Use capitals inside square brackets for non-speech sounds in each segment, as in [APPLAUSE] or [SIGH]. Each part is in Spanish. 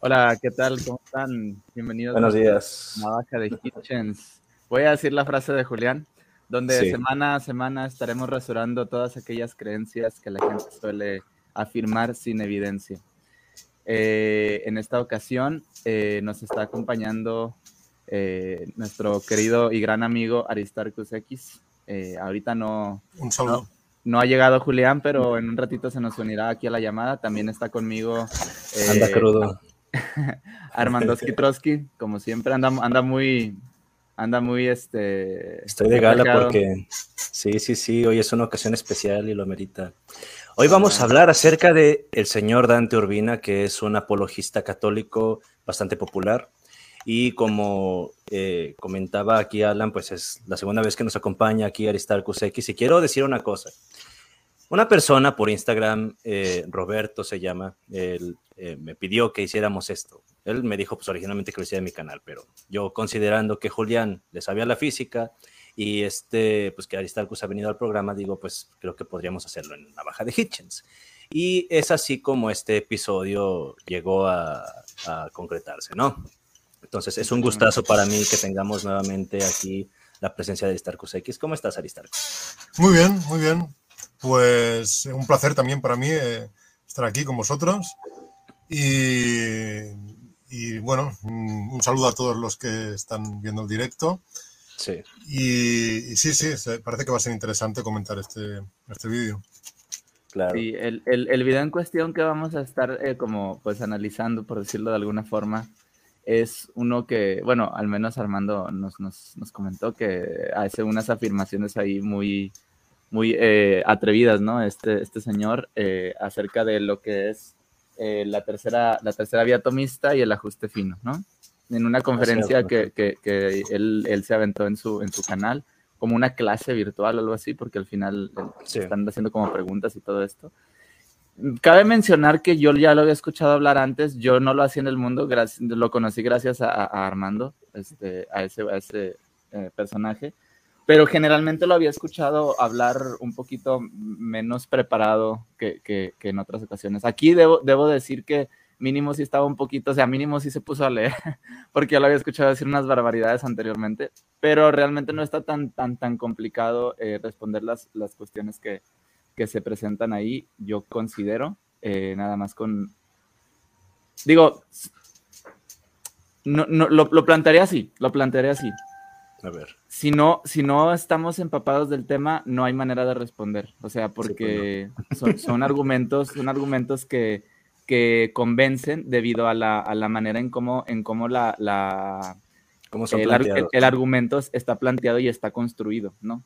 Hola, ¿qué tal? ¿Cómo están? Bienvenidos Buenos días. a Navaja de Kitchens. Voy a decir la frase de Julián, donde Sí. semana a semana estaremos rasurando todas aquellas creencias que la gente suele afirmar sin evidencia. Eh, en esta ocasión eh, nos está acompañando eh, nuestro querido y gran amigo Aristarchus X. Eh, ahorita no, Un saludo. no ha llegado Julián, pero en un ratito se nos unirá aquí a la llamada. También está conmigo eh, Anda crudo. [LAUGHS] Armandoski Trotsky, como siempre, anda, anda muy, anda muy, este... Estoy de gala porque sí, sí, sí, hoy es una ocasión especial y lo merita. Hoy vamos a hablar acerca de el señor Dante Urbina, que es un apologista católico bastante popular. Y como eh, comentaba aquí Alan, pues es la segunda vez que nos acompaña aquí Aristarchus X. Y quiero decir una cosa. Una persona por Instagram, eh, Roberto se llama, él eh, me pidió que hiciéramos esto. Él me dijo pues originalmente que lo hiciera en mi canal, pero yo considerando que Julián le sabía la física y este, pues que Aristarchus ha venido al programa, digo, pues creo que podríamos hacerlo en la baja de Hitchens. Y es así como este episodio llegó a, a concretarse, ¿no? Entonces es un gustazo para mí que tengamos nuevamente aquí la presencia de Aristarchus X. ¿Cómo estás, Aristarchus? Muy bien, muy bien. Pues un placer también para mí eh, estar aquí con vosotros. Y, y, bueno, un un saludo a todos los que están viendo el directo. Sí. Y, y sí, sí, parece que va a ser interesante comentar este, este vídeo. Claro. Sí, el, el, el video en cuestión que vamos a estar eh, como pues analizando, por decirlo de alguna forma, es uno que, bueno, al menos Armando nos, nos, nos comentó que hace unas afirmaciones ahí muy, muy eh, atrevidas, ¿no? Este, este señor eh, acerca de lo que es eh, la, tercera, la tercera vía atomista y el ajuste fino, ¿no? En una conferencia que, que, que él, él se aventó en su, en su canal, como una clase virtual o algo así, porque al final eh, Sí. están haciendo como preguntas y todo esto. Cabe mencionar que yo ya lo había escuchado hablar antes, yo no lo hacía en el mundo, gracias, lo conocí gracias a, a Armando, este, a ese, a ese eh, personaje, pero generalmente lo había escuchado hablar un poquito menos preparado que, que, que en otras ocasiones. Aquí debo, debo decir que mínimo sí estaba un poquito, o sea, mínimo sí se puso a leer, [LAUGHS] porque yo lo había escuchado decir unas barbaridades anteriormente, pero realmente no está tan, tan, tan complicado eh, responder las, las cuestiones que, que se presentan ahí, yo considero, eh, nada más con... Digo, no, no, lo, lo plantearía así, lo plantearía así. A ver. Si no, si no estamos empapados del tema, no hay manera de responder. O sea, porque son, son argumentos, son argumentos que, que convencen debido a la, a la manera en cómo, en cómo la, la, ¿Cómo son el, el argumento está planteado y está construido, ¿no?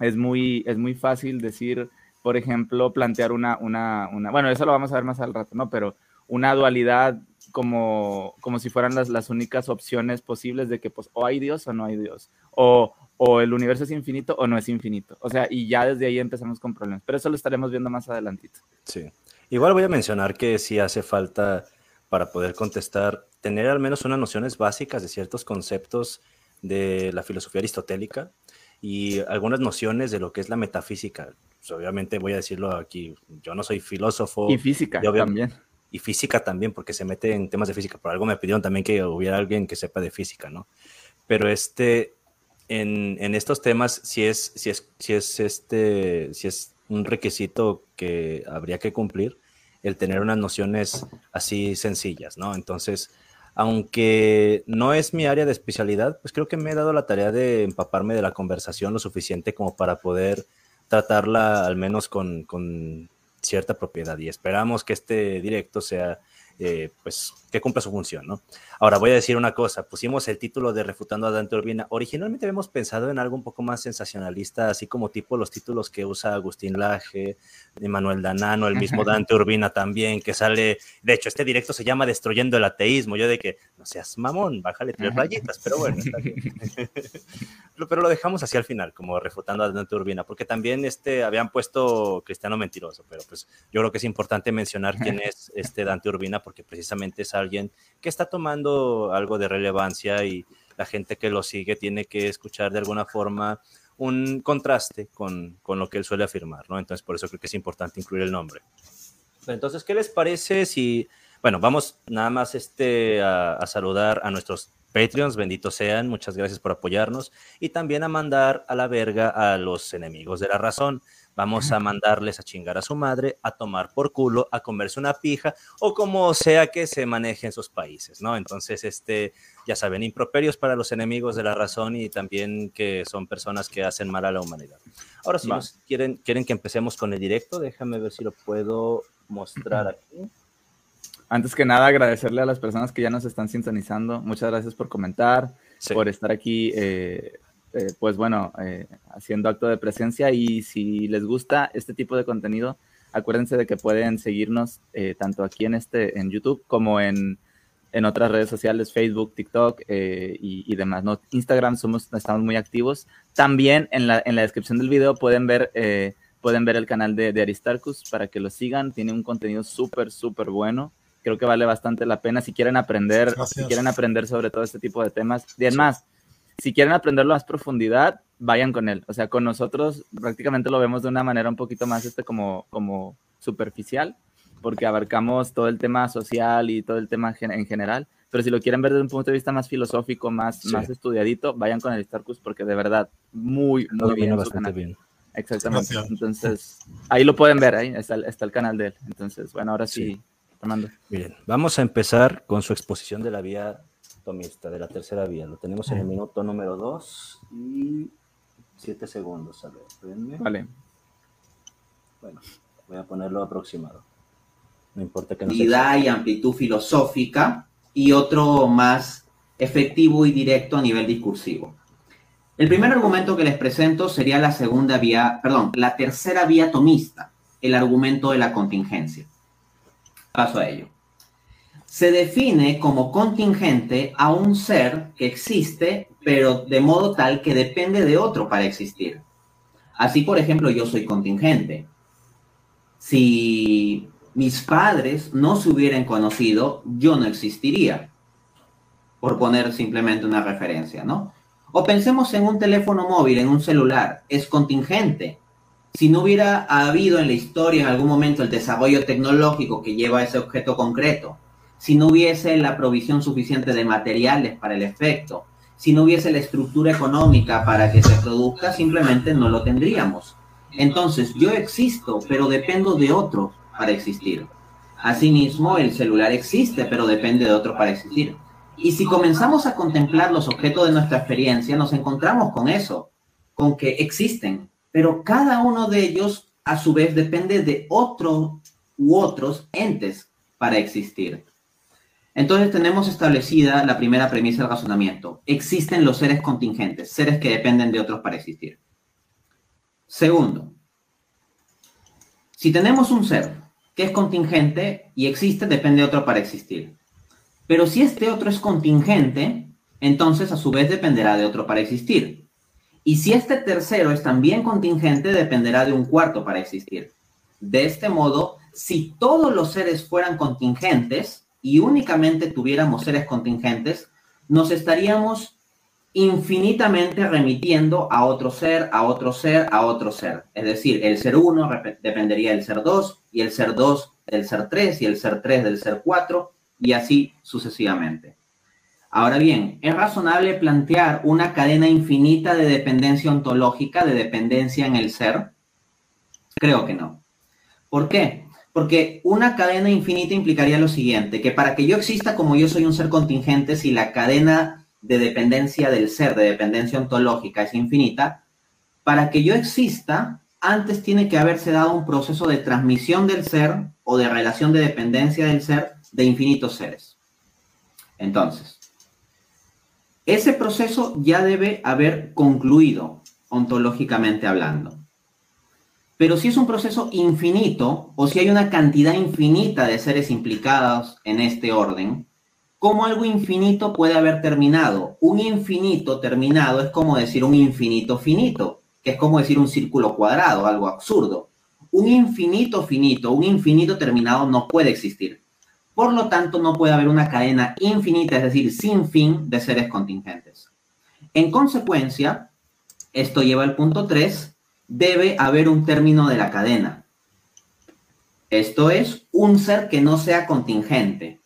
Es muy, es muy fácil decir, por ejemplo, plantear una, una, una, bueno, eso lo vamos a ver más al rato, ¿no? Pero una dualidad como, como si fueran las, las únicas opciones posibles de que pues o hay Dios o no hay Dios, o, o el universo es infinito o no es infinito. O sea, y ya desde ahí empezamos con problemas, pero eso lo estaremos viendo más adelantito. Sí. Igual voy a mencionar que sí hace falta para poder contestar tener al menos unas nociones básicas de ciertos conceptos de la filosofía aristotélica y algunas nociones de lo que es la metafísica. Pues, obviamente voy a decirlo aquí, yo no soy filósofo Y física y también. Y física también, porque se mete en temas de física. Por algo me pidieron también que hubiera alguien que sepa de física, ¿no? Pero este, en, en estos temas, si es, si es, si es este, si es un requisito que habría que cumplir, el tener unas nociones así sencillas, ¿no? Entonces, aunque no es mi área de especialidad, pues creo que me he dado la tarea de empaparme de la conversación lo suficiente como para poder tratarla al menos con, con cierta propiedad y esperamos que este directo sea, eh, pues, que cumpla su función, ¿no? Ahora voy a decir una cosa, pusimos el título de Refutando a Dante Urbina, originalmente habíamos pensado en algo un poco más sensacionalista, así como tipo los títulos que usa Agustín Laje, Manuel Danano, el mismo Dante Urbina también, que sale, de hecho, este directo se llama Destruyendo el Ateísmo, yo de que, no seas mamón, bájale tres rayitas, pero bueno, está bien. [LAUGHS] Pero- lo dejamos así al final, como refutando a Dante Urbina, porque también este, habían puesto Cristiano Mentiroso, pero pues yo creo que es importante mencionar quién es este Dante Urbina, porque precisamente es alguien que está tomando algo de relevancia y la gente que lo sigue tiene que escuchar de alguna forma un contraste con, con lo que él suele afirmar, ¿no? Entonces por eso creo que es importante incluir el nombre. Entonces, ¿qué les parece si Bueno, vamos nada más este, a, saludar a nuestros Patreons, benditos sean, muchas gracias por apoyarnos y también a mandar a la verga a los enemigos de la razón. Vamos a mandarles a chingar a su madre, a tomar por culo, a comerse una pija o como sea que se maneje en sus países, ¿no? Entonces, este, ya saben, improperios para los enemigos de la razón y también que son personas que hacen mal a la humanidad. Ahora, si quieren, quieren que empecemos con el directo, déjame ver si lo puedo mostrar aquí. Antes que nada, agradecerle a las personas que ya nos están sintonizando. Muchas gracias por comentar, por estar aquí, eh, eh, pues bueno, eh, haciendo acto de presencia. Y si les gusta este tipo de contenido, acuérdense de que pueden seguirnos tanto aquí en, este, en YouTube como en, en otras redes sociales, Facebook, TikTok y, demás. ¿no? Instagram somos, estamos muy activos. También en la, en la descripción del video pueden ver pueden ver el canal de, de, Aristarchus para que lo sigan. Tiene un contenido súper, súper bueno creo que vale bastante la pena si quieren aprender, si quieren aprender sobre todo este tipo de temas. Y además, si quieren aprenderlo a más profundidad, vayan con él. O sea, con nosotros prácticamente lo vemos de una manera un poquito más este como, como superficial, porque abarcamos todo el tema social y todo el tema en general. Pero si lo quieren ver desde un punto de vista más filosófico, más, más estudiadito, vayan con el Starcus porque de verdad, muy, muy bien. Bastante bien. Exactamente. Entonces, ahí lo pueden ver, ahí está, está, el canal de él. Entonces, bueno, ahora sí Bien, vamos a empezar con su exposición de la vía tomista, de la tercera vía. Lo tenemos en el minuto número 2 y 7 segundos. A ver, Vale. Bueno, voy a ponerlo aproximado. No importa que no sea. y amplitud filosófica y otro más efectivo y directo a nivel discursivo. El primer argumento que les presento sería la segunda vía, perdón, la tercera vía tomista, el argumento de la contingencia. Paso a ello. Se define como contingente a un ser que existe, pero de modo tal que depende de otro para existir. Así, por ejemplo, yo soy contingente. Si mis padres no se hubieran conocido, yo no existiría. Por poner simplemente una referencia, ¿no? O pensemos en un teléfono móvil, en un celular. Es contingente si no hubiera habido en la historia en algún momento el desarrollo tecnológico que lleva a ese objeto concreto, si no hubiese la provisión suficiente de materiales para el efecto, si no hubiese la estructura económica para que se produzca, simplemente no lo tendríamos. Entonces, yo existo, pero dependo de otro para existir. Asimismo, el celular existe, pero depende de otro para existir. Y si comenzamos a contemplar los objetos de nuestra experiencia, nos encontramos con eso, con que existen, pero cada uno de ellos a su vez depende de otro u otros entes para existir. Entonces tenemos establecida la primera premisa del razonamiento. Existen los seres contingentes, seres que dependen de otros para existir. Segundo, si tenemos un ser que es contingente y existe, depende de otro para existir. Pero si este otro es contingente, entonces a su vez dependerá de otro para existir. Y si este tercero es también contingente, dependerá de un cuarto para existir. De este modo, si todos los seres fueran contingentes y únicamente tuviéramos seres contingentes, nos estaríamos infinitamente remitiendo a otro ser, a otro ser, a otro ser. Es decir, el ser 1 dependería del ser 2 y el ser 2 del ser 3 y el ser 3 del ser 4 y así sucesivamente. Ahora bien, ¿es razonable plantear una cadena infinita de dependencia ontológica, de dependencia en el ser? Creo que no. ¿Por qué? Porque una cadena infinita implicaría lo siguiente, que para que yo exista como yo soy un ser contingente, si la cadena de dependencia del ser, de dependencia ontológica es infinita, para que yo exista, antes tiene que haberse dado un proceso de transmisión del ser o de relación de dependencia del ser de infinitos seres. Entonces, ese proceso ya debe haber concluido ontológicamente hablando. Pero si es un proceso infinito o si hay una cantidad infinita de seres implicados en este orden, ¿cómo algo infinito puede haber terminado? Un infinito terminado es como decir un infinito finito, que es como decir un círculo cuadrado, algo absurdo. Un infinito finito, un infinito terminado no puede existir. Por lo tanto, no puede haber una cadena infinita, es decir, sin fin de seres contingentes. En consecuencia, esto lleva al punto 3, debe haber un término de la cadena. Esto es un ser que no sea contingente.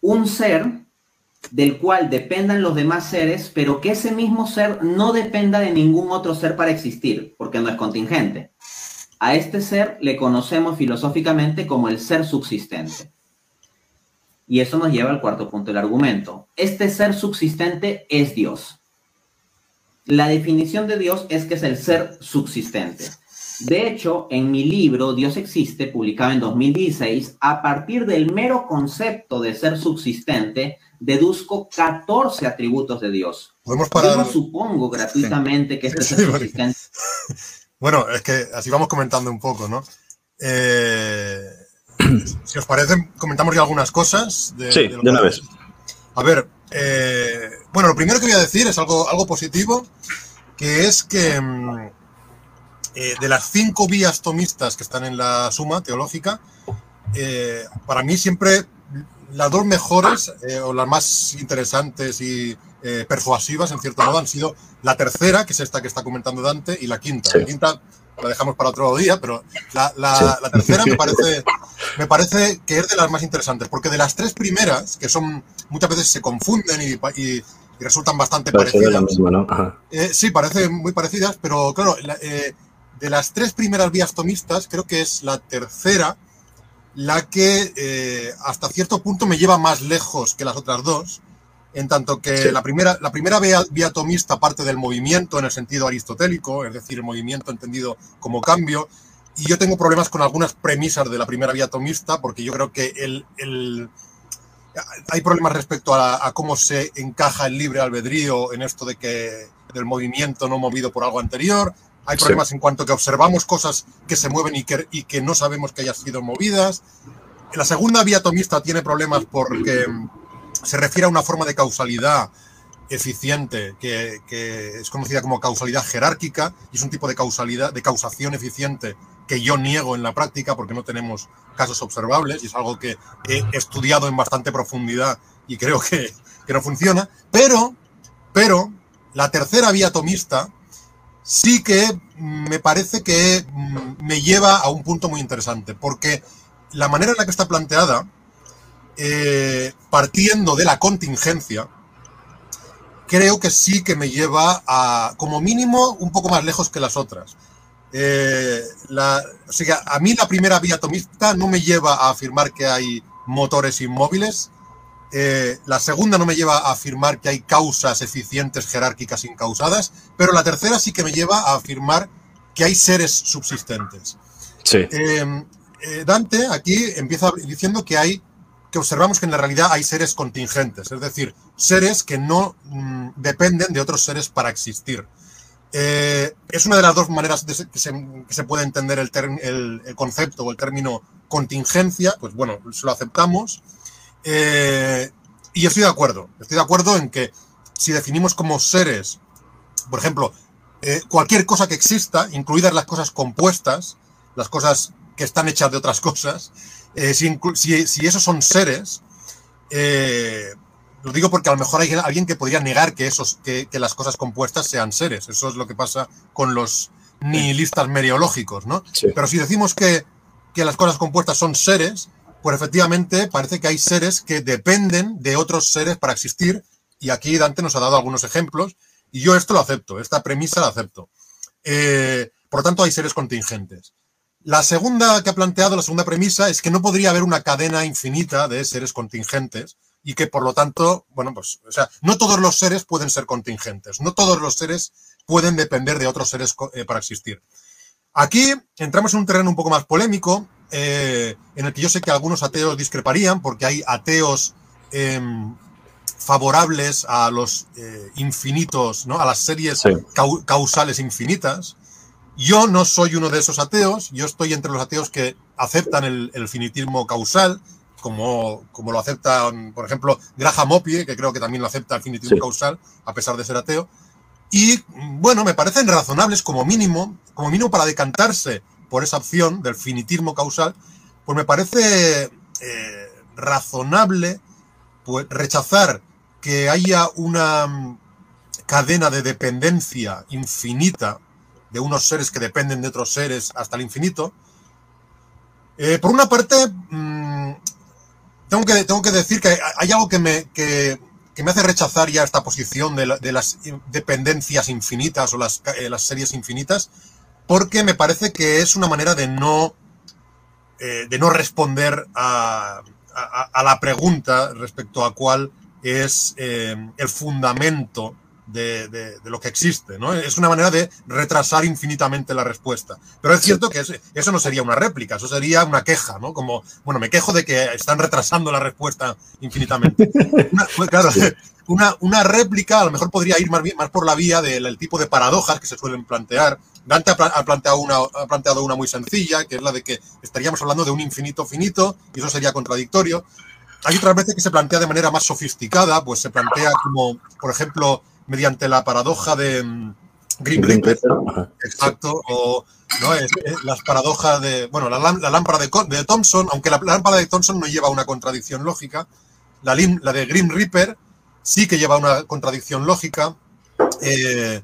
Un ser del cual dependan los demás seres, pero que ese mismo ser no dependa de ningún otro ser para existir, porque no es contingente. A este ser le conocemos filosóficamente como el ser subsistente. Y eso nos lleva al cuarto punto del argumento. Este ser subsistente es Dios. La definición de Dios es que es el ser subsistente. De hecho, en mi libro Dios existe, publicado en 2016, a partir del mero concepto de ser subsistente, deduzco 14 atributos de Dios. Podemos parar. Yo no supongo gratuitamente que este ser [LAUGHS] subsistente. [LAUGHS] Bueno, es que así vamos comentando un poco, ¿no? Eh, si os parece, comentamos ya algunas cosas. De, sí, de, una vez. A ver, eh, bueno, lo primero que voy a decir es algo, algo positivo, que es que mm, eh, de las cinco vías tomistas que están en la suma teológica, eh, para mí siempre las dos mejores eh, o las más interesantes y persuasivas, en cierto modo, han sido la tercera, que es esta que está comentando Dante, y la quinta. La quinta la dejamos para otro día, pero la, tercera me [LAUGHS] parece, me parece que es de las más interesantes, porque de las tres primeras, que son muchas veces se confunden y, resultan bastante parecidas. sí, parecen muy parecidas, pero claro, de las tres primeras vías tomistas, creo que es la tercera la que eh, hasta cierto punto me lleva más lejos que las otras dos, en tanto que la primera, la primera vía, vía, tomista parte del movimiento en el sentido aristotélico, es decir, el movimiento entendido como cambio, y yo tengo problemas con algunas premisas de la primera vía tomista, porque yo creo que el, el hay problemas respecto a, a, cómo se encaja el libre albedrío en esto de que del movimiento no movido por algo anterior, hay problemas en cuanto que observamos cosas que se mueven y que, y que no sabemos que hayan sido movidas. La segunda vía atomista tiene problemas porque se refiere a una forma de causalidad eficiente que, que, es conocida como causalidad jerárquica y es un tipo de causalidad, de causación eficiente que yo niego en la práctica porque no tenemos casos observables y es algo que he estudiado en bastante profundidad y creo que, que no funciona. Pero, pero, la tercera vía atomista sí que me parece que mm, me lleva a un punto muy interesante, porque la manera en la que está planteada, eh, partiendo de la contingencia, creo que sí que me lleva a, como mínimo, un poco más lejos que las otras. Eh, a mí la primera vía atomista no me lleva a afirmar que hay motores inmóviles, eh, la segunda no me lleva a afirmar que hay causas eficientes jerárquicas incausadas, pero la tercera sí que me lleva a afirmar que hay seres subsistentes. Sí. Eh, Dante aquí empieza diciendo que hay que observamos que en la realidad hay seres contingentes, es decir, seres que no mm, dependen de otros seres para existir. Eh, es una de las dos maneras que, se, puede entender el, concepto o el término contingencia, pues bueno, lo aceptamos. Eh, y estoy de acuerdo, estoy de acuerdo en que si definimos como seres, por ejemplo, eh, cualquier cosa que exista, incluidas las cosas compuestas, las cosas que están hechas de otras cosas, si, si, esos son seres, lo digo porque a lo mejor hay alguien que podría negar que, esos, que, las cosas compuestas sean seres. Eso es lo que pasa con los nihilistas meriológicos, ¿no? Pero si decimos que, que las cosas compuestas son seres, pues efectivamente parece que hay seres que dependen de otros seres para existir y aquí Dante nos ha dado algunos ejemplos y yo esto lo acepto, esta premisa la acepto. Eh, por lo tanto, hay seres contingentes. La segunda que ha planteado, la segunda premisa, es que no podría haber una cadena infinita de seres contingentes y que por lo tanto, bueno, pues, o sea, no todos los seres pueden ser contingentes, no todos los seres pueden depender de otros seres eh, para existir. Aquí entramos en un terreno un poco más polémico eh, en el que yo sé que algunos ateos discreparían, porque hay ateos em, favorables a los eh, infinitos, ¿no? a las series causales infinitas. Yo no soy uno de esos ateos, yo estoy entre los ateos que aceptan el, finitismo causal, como, como, lo aceptan, por ejemplo, Graham Opie, que creo que también lo acepta el finitismo causal, a pesar de ser ateo. Y bueno, me parecen razonables como mínimo, como mínimo para decantarse por esa opción del finitismo causal, pues me parece eh, razonable pues, rechazar que haya una mm, cadena de dependencia infinita de unos seres que dependen de otros seres hasta el infinito, Eh, por una parte, mm, tengo, que, tengo que decir que hay algo que me, que, que me hace rechazar ya esta posición de, la- de las dependencias infinitas o las, eh, las series infinitas, porque me parece que es una manera de no, eh, de no responder a, a- a la pregunta respecto a cuál es eh, el fundamento de, de- de lo que existe. ¿no? Es una manera de retrasar infinitamente la respuesta. Pero es cierto que es- eso no sería una réplica, eso sería una queja, ¿no? Como, bueno, me quejo de que están retrasando la respuesta infinitamente. Una, pues, claro, [LAUGHS] una, una réplica a lo mejor podría ir más, más por la vía del el tipo de paradojas que se suelen plantear. Dante ha planteado una, ha planteado una muy sencilla, que es la de que estaríamos hablando de un infinito finito, y eso sería contradictorio. Hay otras veces que se plantea de manera más sofisticada, pues se plantea como, por ejemplo, mediante la paradoja de mm, Grim Green Reaper. Exacto, o ¿no? Es- es las paradojas de, bueno, la, la lámpara de, de Thomson, aunque la lámpara de Thomson no lleva una contradicción lógica, la, la de Grim Reaper sí que lleva una contradicción lógica. Eh,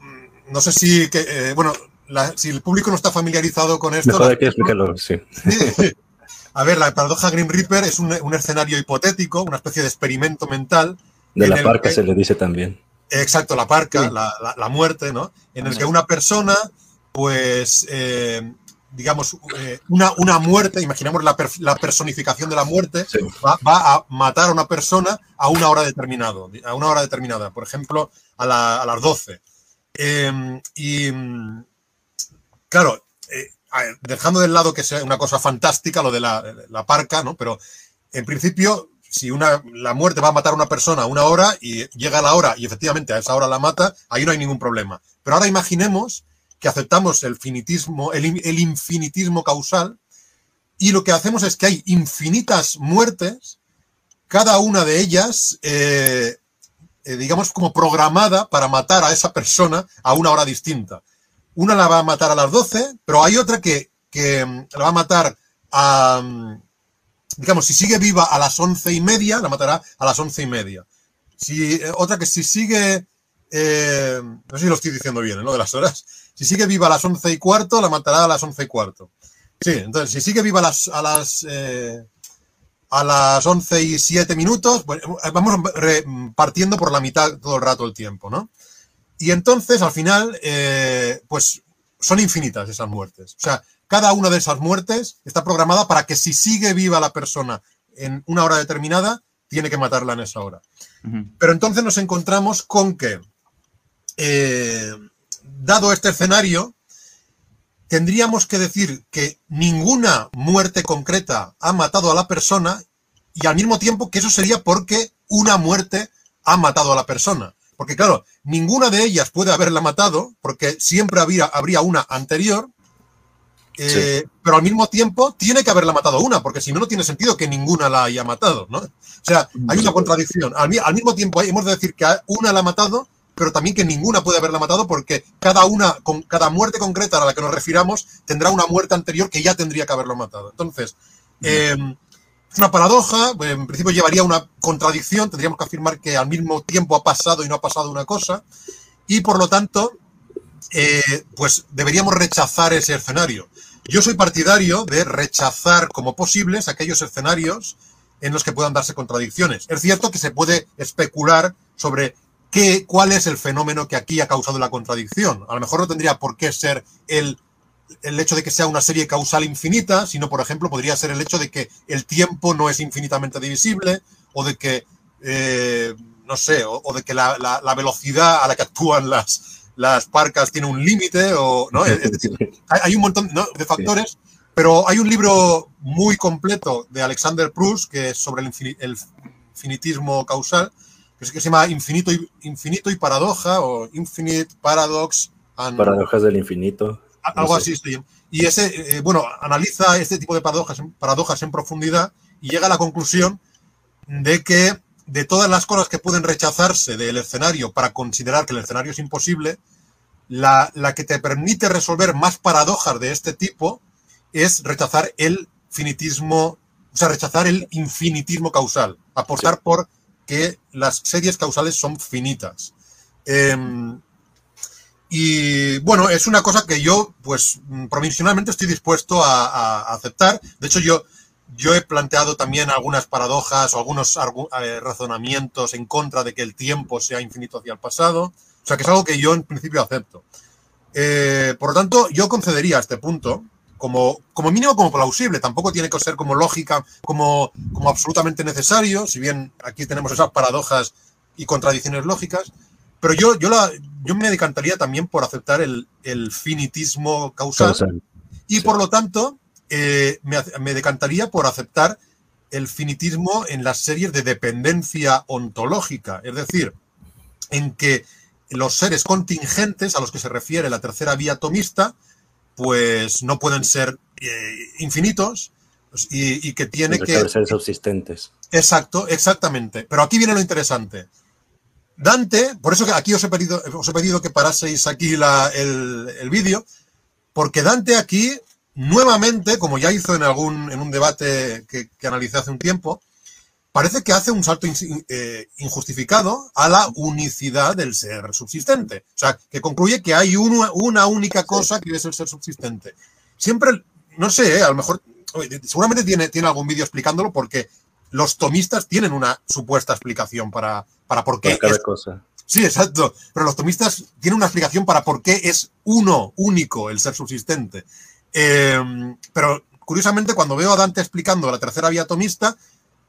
mm, no sé si, que, eh, bueno, la- si el público no está familiarizado con esto, Mejor que explicarlo, sí. a ver, la paradoja Grim Reaper es un, un escenario hipotético, una especie de experimento mental De la parca que- se le dice también. Exacto, la parca, Sí. la, la- la muerte, ¿no? En el que una persona, pues, eh, digamos, eh, una, una muerte, imaginemos la, per- la personificación de la muerte, Sí. va, va a matar a una persona a una hora determinado, a una hora determinada, por ejemplo, a, la- a las 12. Eh, y, claro, eh, dejando de lado que sea una cosa fantástica lo de la, la parca, ¿no? Pero en principio, si una, la muerte va a matar a una persona una hora y llega la hora y efectivamente a esa hora la mata, ahí no hay ningún problema. Pero ahora imaginemos que aceptamos el finitismo, el, in- el infinitismo causal y lo que hacemos es que hay infinitas muertes, cada una de ellas, eh, eh, digamos, como programada para matar a esa persona a una hora distinta. Una la va a matar a las 12, pero hay otra que, que mm, la va a matar a, mm, digamos, si sigue viva a las once y media, la matará a las once y media. Si, eh, otra que si sigue, eh, no sé si lo estoy diciendo bien, ¿eh? lo de las horas, si sigue viva a las once y cuarto, la matará a las once y cuarto. Sí, entonces, si sigue viva a las, a las, eh, a las 11 y 7 minutos, eh, vamos partiendo por la mitad todo el rato el tiempo, ¿no? Y entonces, al final, eh, pues son infinitas esas muertes. O sea, cada una de esas muertes está programada para que si sigue viva la persona en una hora determinada, tiene que matarla en esa hora. Pero entonces nos encontramos con que, eh, dado este escenario, tendríamos que decir que ninguna muerte concreta ha matado a la persona y al mismo tiempo que eso sería porque una muerte ha matado a la persona. Porque claro, ninguna de ellas puede haberla matado porque siempre habría, habría una anterior, eh, pero al mismo tiempo tiene que haberla matado una, porque si no, no tiene sentido que ninguna la haya matado, ¿no? O sea, hay una contradicción. Al, mi- al mismo tiempo hemos de decir que una la ha matado, pero también que ninguna puede haberla matado porque cada una, con cada muerte concreta a la que nos refiramos, tendrá una muerte anterior que ya tendría que haberlo matado. Entonces, eh, es una paradoja, eh, en principio llevaría a una contradicción, tendríamos que afirmar que al mismo tiempo ha pasado y no ha pasado una cosa, y por lo tanto, eh, pues deberíamos rechazar ese escenario. Yo soy partidario de rechazar como posibles aquellos escenarios en los que puedan darse contradicciones. Es cierto que se puede especular sobre qué, cuál es el fenómeno que aquí ha causado la contradicción. A lo mejor no tendría por qué ser el, el hecho de que sea una serie causal infinita, sino, por ejemplo, podría ser el hecho de que el tiempo no es infinitamente divisible o de que, eh, no sé, o, de que la, la- la velocidad a la que actúan las, las parcas tiene un límite, o, ¿no? Es decir, [LAUGHS] hay, un montón ¿no? de factores, pero hay un libro muy completo de Alexander Proust que es sobre el, infini- el infinitismo causal, que se llama Infinito y, Infinito y Paradoja o Infinite Paradox and Paradojas del infinito. algo no sé. así. sí. Y ese, eh, bueno, analiza este tipo de paradojas, paradojas en profundidad y llega a la conclusión de que de todas las cosas que pueden rechazarse del escenario para considerar que el escenario es imposible, la, la que te permite resolver más paradojas de este tipo es rechazar el finitismo, o sea, rechazar el infinitismo causal, apostar por que las series causales son finitas. Em, Y bueno, es una cosa que yo, pues, provisionalmente estoy dispuesto a, aceptar. De hecho, yo, yo he planteado también algunas paradojas o algunos eh, razonamientos en contra de que el tiempo sea infinito hacia el pasado. O sea, que es algo que yo en principio acepto. Eh, por lo tanto, yo concedería este punto como, como mínimo como plausible. Tampoco tiene que ser como lógica, como, como absolutamente necesario, si bien aquí tenemos esas paradojas y contradicciones lógicas. Pero yo, yo, la, yo me decantaría también por aceptar el, el finitismo causal, y por lo tanto eh, me, me, decantaría por aceptar el finitismo en las series de dependencia ontológica, es decir, en que los seres contingentes a los que se refiere la tercera vía atomista, pues no pueden ser eh, infinitos pues, y, que tiene que... ser subsistentes. Exacto, exactamente. Pero aquí viene lo interesante. Dante, por eso que aquí os he pedido, os he pedido que paraseis aquí el, vídeo, porque Dante aquí, nuevamente, como ya hizo en algún en un debate que, que analicé hace un tiempo, parece que hace un salto eh, injustificado a la unicidad del ser subsistente. O sea, que concluye que hay una única cosa que es el ser subsistente. Siempre, no sé, eh, a lo mejor, seguramente tiene, tiene algún vídeo explicándolo porque los tomistas tienen una supuesta explicación para, para por qué. cada cosa. Sí, exacto. Pero los tomistas tienen una explicación para por qué es uno, único, el ser subsistente. Eh, pero curiosamente, cuando veo a Dante explicando la tercera vía tomista,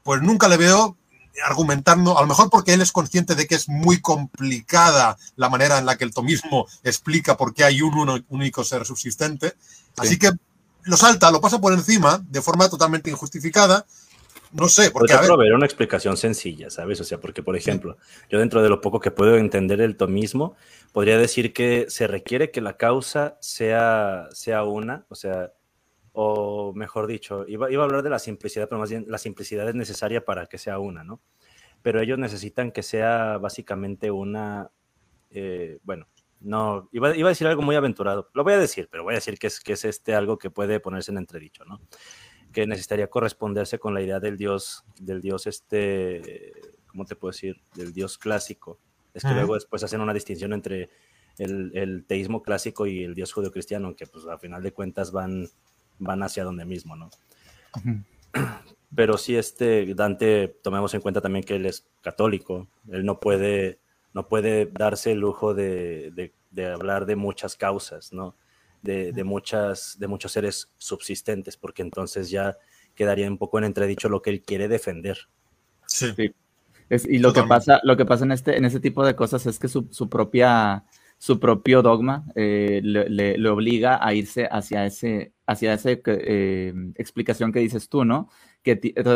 pues nunca le veo argumentando, a lo mejor porque él es consciente de que es muy complicada la manera en la que el tomismo explica por qué hay un único ser subsistente. Así que lo salta, lo pasa por encima de forma totalmente injustificada. No sé, porque... Proveer una explicación sencilla, ¿sabes? O sea, porque, por ejemplo, yo dentro de lo poco que puedo entender el tomismo, podría decir que se requiere que la causa sea, sea una, o sea, o mejor dicho, iba, a hablar de la simplicidad, pero más bien la simplicidad es necesaria para que sea una, ¿no? Pero ellos necesitan que sea básicamente una, eh, bueno, no, iba, a decir algo muy aventurado, lo voy a decir, pero voy a decir que es, que es este algo que puede ponerse en entredicho, ¿no? Que necesitaría corresponderse con la idea del dios, del dios este, ¿cómo te puedo decir? Del dios clásico. Es que luego después hacen una distinción entre el, el, teísmo clásico y el dios judio-cristiano, que pues a final de cuentas van van hacia donde mismo, ¿no? [CLEARS THROAT] Pero si este Dante, tomemos en cuenta también que él es católico, él no puede, no puede darse el lujo de, hablar de muchas causas, ¿no? De, muchas, de muchos seres subsistentes, porque entonces ya quedaría un poco en entredicho lo que él quiere defender. Sí. y lo que, pasa, lo que pasa en este, en este tipo de cosas es que su, su propia su propio dogma eh, le, obliga a irse hacia ese, hacia esa eh, explicación que dices tú, ¿no?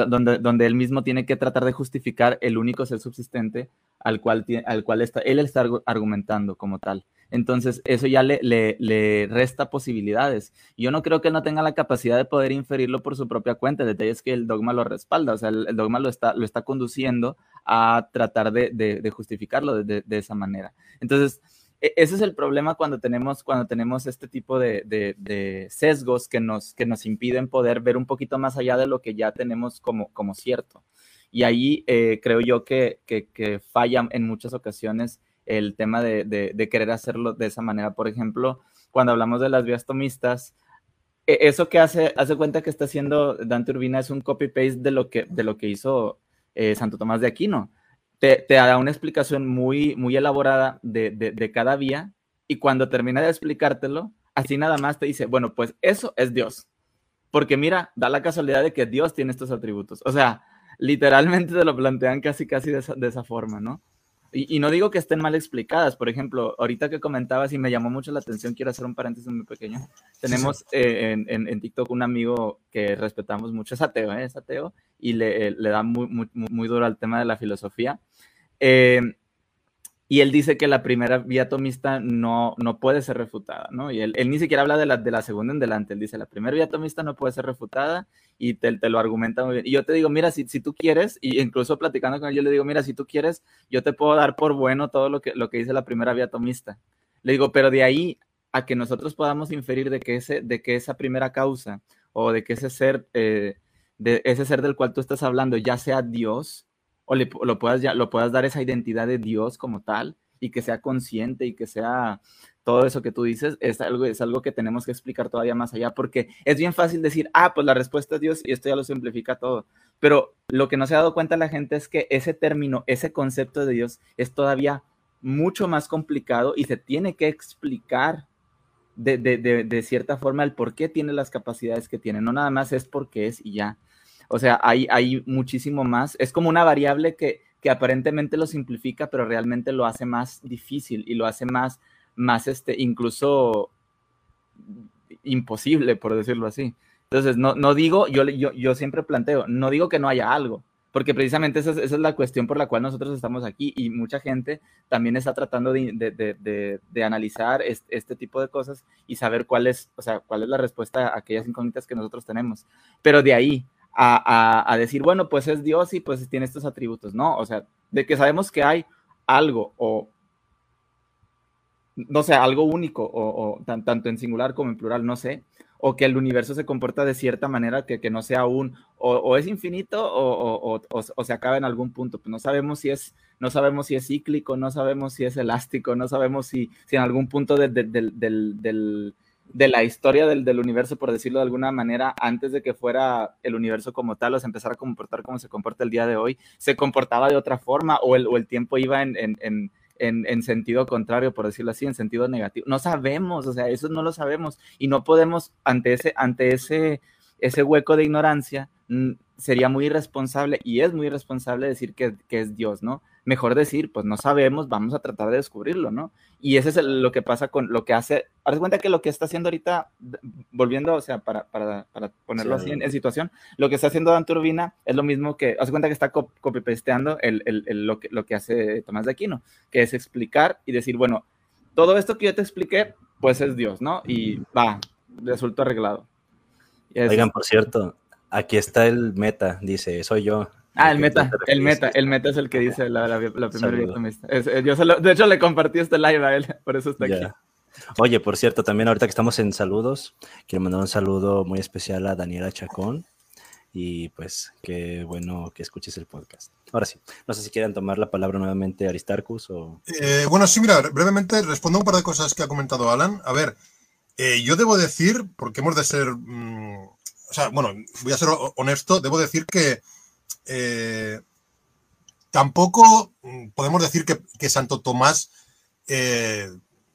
Donde, donde él mismo tiene que tratar de justificar el único ser subsistente al cual, al cual está, él está argumentando como tal. Entonces, eso ya le, le, resta posibilidades. Yo no creo que él no tenga la capacidad de poder inferirlo por su propia cuenta. El detalle es que el dogma lo respalda, o sea, el, dogma lo está, lo está conduciendo a tratar de, de, justificarlo de, esa manera. Entonces, ese es el problema cuando tenemos, cuando tenemos este tipo de, sesgos que nos, que nos impiden poder ver un poquito más allá de lo que ya tenemos como, como cierto. Y ahí eh, creo yo que, que, falla en muchas ocasiones el tema de, querer hacerlo de esa manera. Por ejemplo, cuando hablamos de las vías tomistas, e-, eso que hace, hace cuenta que está haciendo Dante Urbina es un copy-paste de, lo que, de lo que hizo eh, Santo Tomás de Aquino te, te da una explicación muy, muy elaborada de, de, cada vía y cuando termina de explicártelo, así nada más te dice, bueno, pues eso es Dios. Porque mira, da la casualidad de que Dios tiene estos atributos. O sea, literalmente te lo plantean casi, casi de esa, de esa forma, ¿no? Y, no digo que estén mal explicadas. Por ejemplo, ahorita que comentabas y me llamó mucho la atención, quiero hacer un paréntesis muy pequeño. Tenemos eh, en, en, en, TikTok un amigo que respetamos mucho, es ateo, ¿eh? es ateo, y le, le da muy, muy, muy, duro al tema de la filosofía. Eh, y él dice que la primera vía atomista no, no puede ser refutada, ¿no? Y él, él ni siquiera habla de la, de la segunda en delante, él dice, la primera vía atomista no puede ser refutada y te, lo argumenta muy bien. Y yo te digo, mira, si, tú quieres, y incluso platicando con él, yo le digo, mira, si tú quieres, yo te puedo dar por bueno todo lo que, lo que dice la primera vía atomista. Le digo, pero de ahí a que nosotros podamos inferir de que, ese, de que esa primera causa o de que ese ser, eh, de ese ser del cual tú estás hablando ya sea Dios, o lo, puedas, ya, lo puedas dar esa identidad de Dios como tal y que sea consciente y que sea todo eso que tú dices es algo, es algo que tenemos que explicar todavía más allá, porque es bien fácil decir, ah, pues la respuesta es Dios y esto ya lo simplifica todo. Pero lo que no se ha dado cuenta la gente es que ese término, ese concepto de Dios es todavía mucho más complicado y se tiene que explicar de, de, de, cierta forma el por qué tiene las capacidades que tiene. No nada más es porque es y ya. O sea, hay, hay muchísimo más. Es como una variable que, que aparentemente lo simplifica, pero realmente lo hace más difícil y lo hace más, más este, incluso imposible, por decirlo así. Entonces, no, no digo, yo, yo, yo siempre planteo, no digo que no haya algo, porque precisamente esa es, la cuestión por la cual nosotros estamos aquí y mucha gente también está tratando de, de, de, de analizar este, este, tipo de cosas y saber cuál es, o sea, cuál es la respuesta a aquellas incógnitas que nosotros tenemos. Pero de ahí a, a, a, decir, bueno, pues es Dios y pues tiene estos atributos, ¿no? O sea, de que sabemos que hay algo o, no sé, algo único o, o tan, tanto en singular como en plural, no sé, o que el universo se comporta de cierta manera que, que no sea un, o, es infinito o, o, se acaba en algún punto. Pues no sabemos si es, no sabemos si es cíclico, no sabemos si es elástico, no sabemos si, si en algún punto de, de, de, de la historia del, del, universo, por decirlo de alguna manera, antes de que fuera el universo como tal, o se empezara a comportar como se comporta el día de hoy, se comportaba de otra forma o el, el tiempo iba en, en, sentido contrario, por decirlo así, en sentido negativo. No sabemos, o sea, eso no lo sabemos y no podemos, ante ese, ante ese, ese hueco de ignorancia, sería muy irresponsable y es muy irresponsable decir que, que es Dios, ¿no? Mejor decir, pues no sabemos, vamos a tratar de descubrirlo, ¿no? Y eso es el, lo que pasa con lo que hace, haz cuenta que lo que está haciendo ahorita, volviendo, o sea, para, para, para ponerlo sí. así en, en, situación, lo que está haciendo Dan Turbina es lo mismo que, haz cuenta que está copy-pasteando el, el, el, lo, que, lo que hace Tomás de Aquino, que es explicar y decir, bueno, todo esto que yo te expliqué, pues es Dios, ¿no? Y va, resultó arreglado. Oigan, por cierto, aquí está el meta, dice, soy yo. Ah, el meta, el meta, el meta es el que dice la, la, la primera vietnamista. Es, yo lo, de hecho, le compartí este live a él, [LAUGHS] por eso está yeah. aquí. Oye, por cierto, también ahorita que estamos en saludos, quiero mandar un saludo muy especial a Daniela Chacón. Y pues qué bueno que escuches el podcast. Ahora sí, no sé si quieren tomar la palabra nuevamente Aristarcus o... Eh, bueno, sí, mira, brevemente respondo un par de cosas que ha comentado Alan. A ver, eh, yo debo decir, porque hemos de ser... Mmm, o sea, bueno, voy a ser honesto, debo decir que eh, tampoco podemos decir que, que Santo Tomás, eh,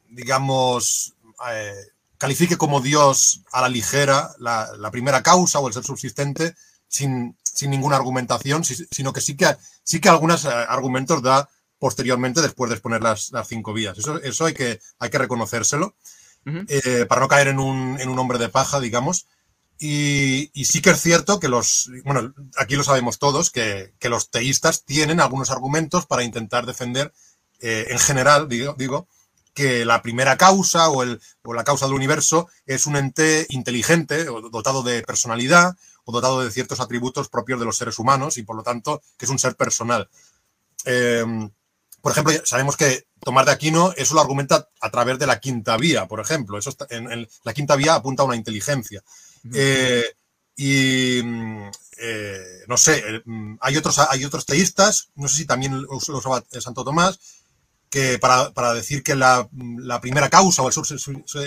digamos, eh, califique como Dios a la ligera la, la, primera causa o el ser subsistente sin, sin ninguna argumentación, sino que sí que, sí que algunos argumentos da posteriormente después de exponer las, las cinco vías. Eso, eso hay, que, hay que reconocérselo uh -huh. para no caer en un, en un hombre de paja, digamos. Y, sí que es cierto que los, bueno, aquí lo sabemos todos, que, que los teístas tienen algunos argumentos para intentar defender, eh, en general, digo, digo, que la primera causa o, el, o la causa del universo es un ente inteligente, o dotado de personalidad, o dotado de ciertos atributos propios de los seres humanos, y por lo tanto, que es un ser personal. Eh, por ejemplo, sabemos que Tomás de Aquino eso lo argumenta a través de la quinta vía, por ejemplo. Eso en, la quinta vía apunta a una inteligencia. Eh, y eh, no sé, hay otros, hay otros teístas, no sé si también lo usaba Santo Tomás, que para, para decir que la, la, primera causa o el,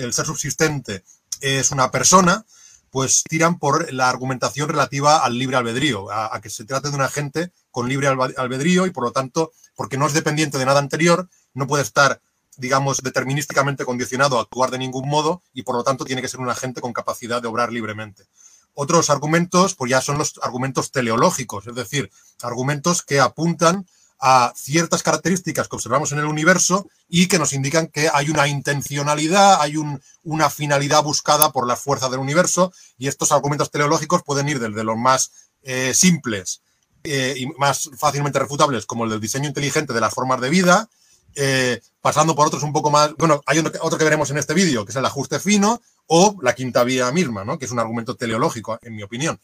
el, ser subsistente es una persona, pues tiran por la argumentación relativa al libre albedrío, a, a que se trate de un agente con libre albedrío y por lo tanto, porque no es dependiente de nada anterior, no puede estar digamos, determinísticamente condicionado a actuar de ningún modo y por lo tanto tiene que ser un agente con capacidad de obrar libremente. Otros argumentos, pues ya son los argumentos teleológicos, es decir, argumentos que apuntan a ciertas características que observamos en el universo y que nos indican que hay una intencionalidad, hay un, una finalidad buscada por la fuerza del universo y estos argumentos teleológicos pueden ir desde los más eh, simples eh, y más fácilmente refutables como el del diseño inteligente de las formas de vida, eh, pasando por otros un poco más, bueno, hay otro que veremos en este vídeo, que es el ajuste fino, o la quinta vía misma, ¿no? que es un argumento teleológico, en mi opinión.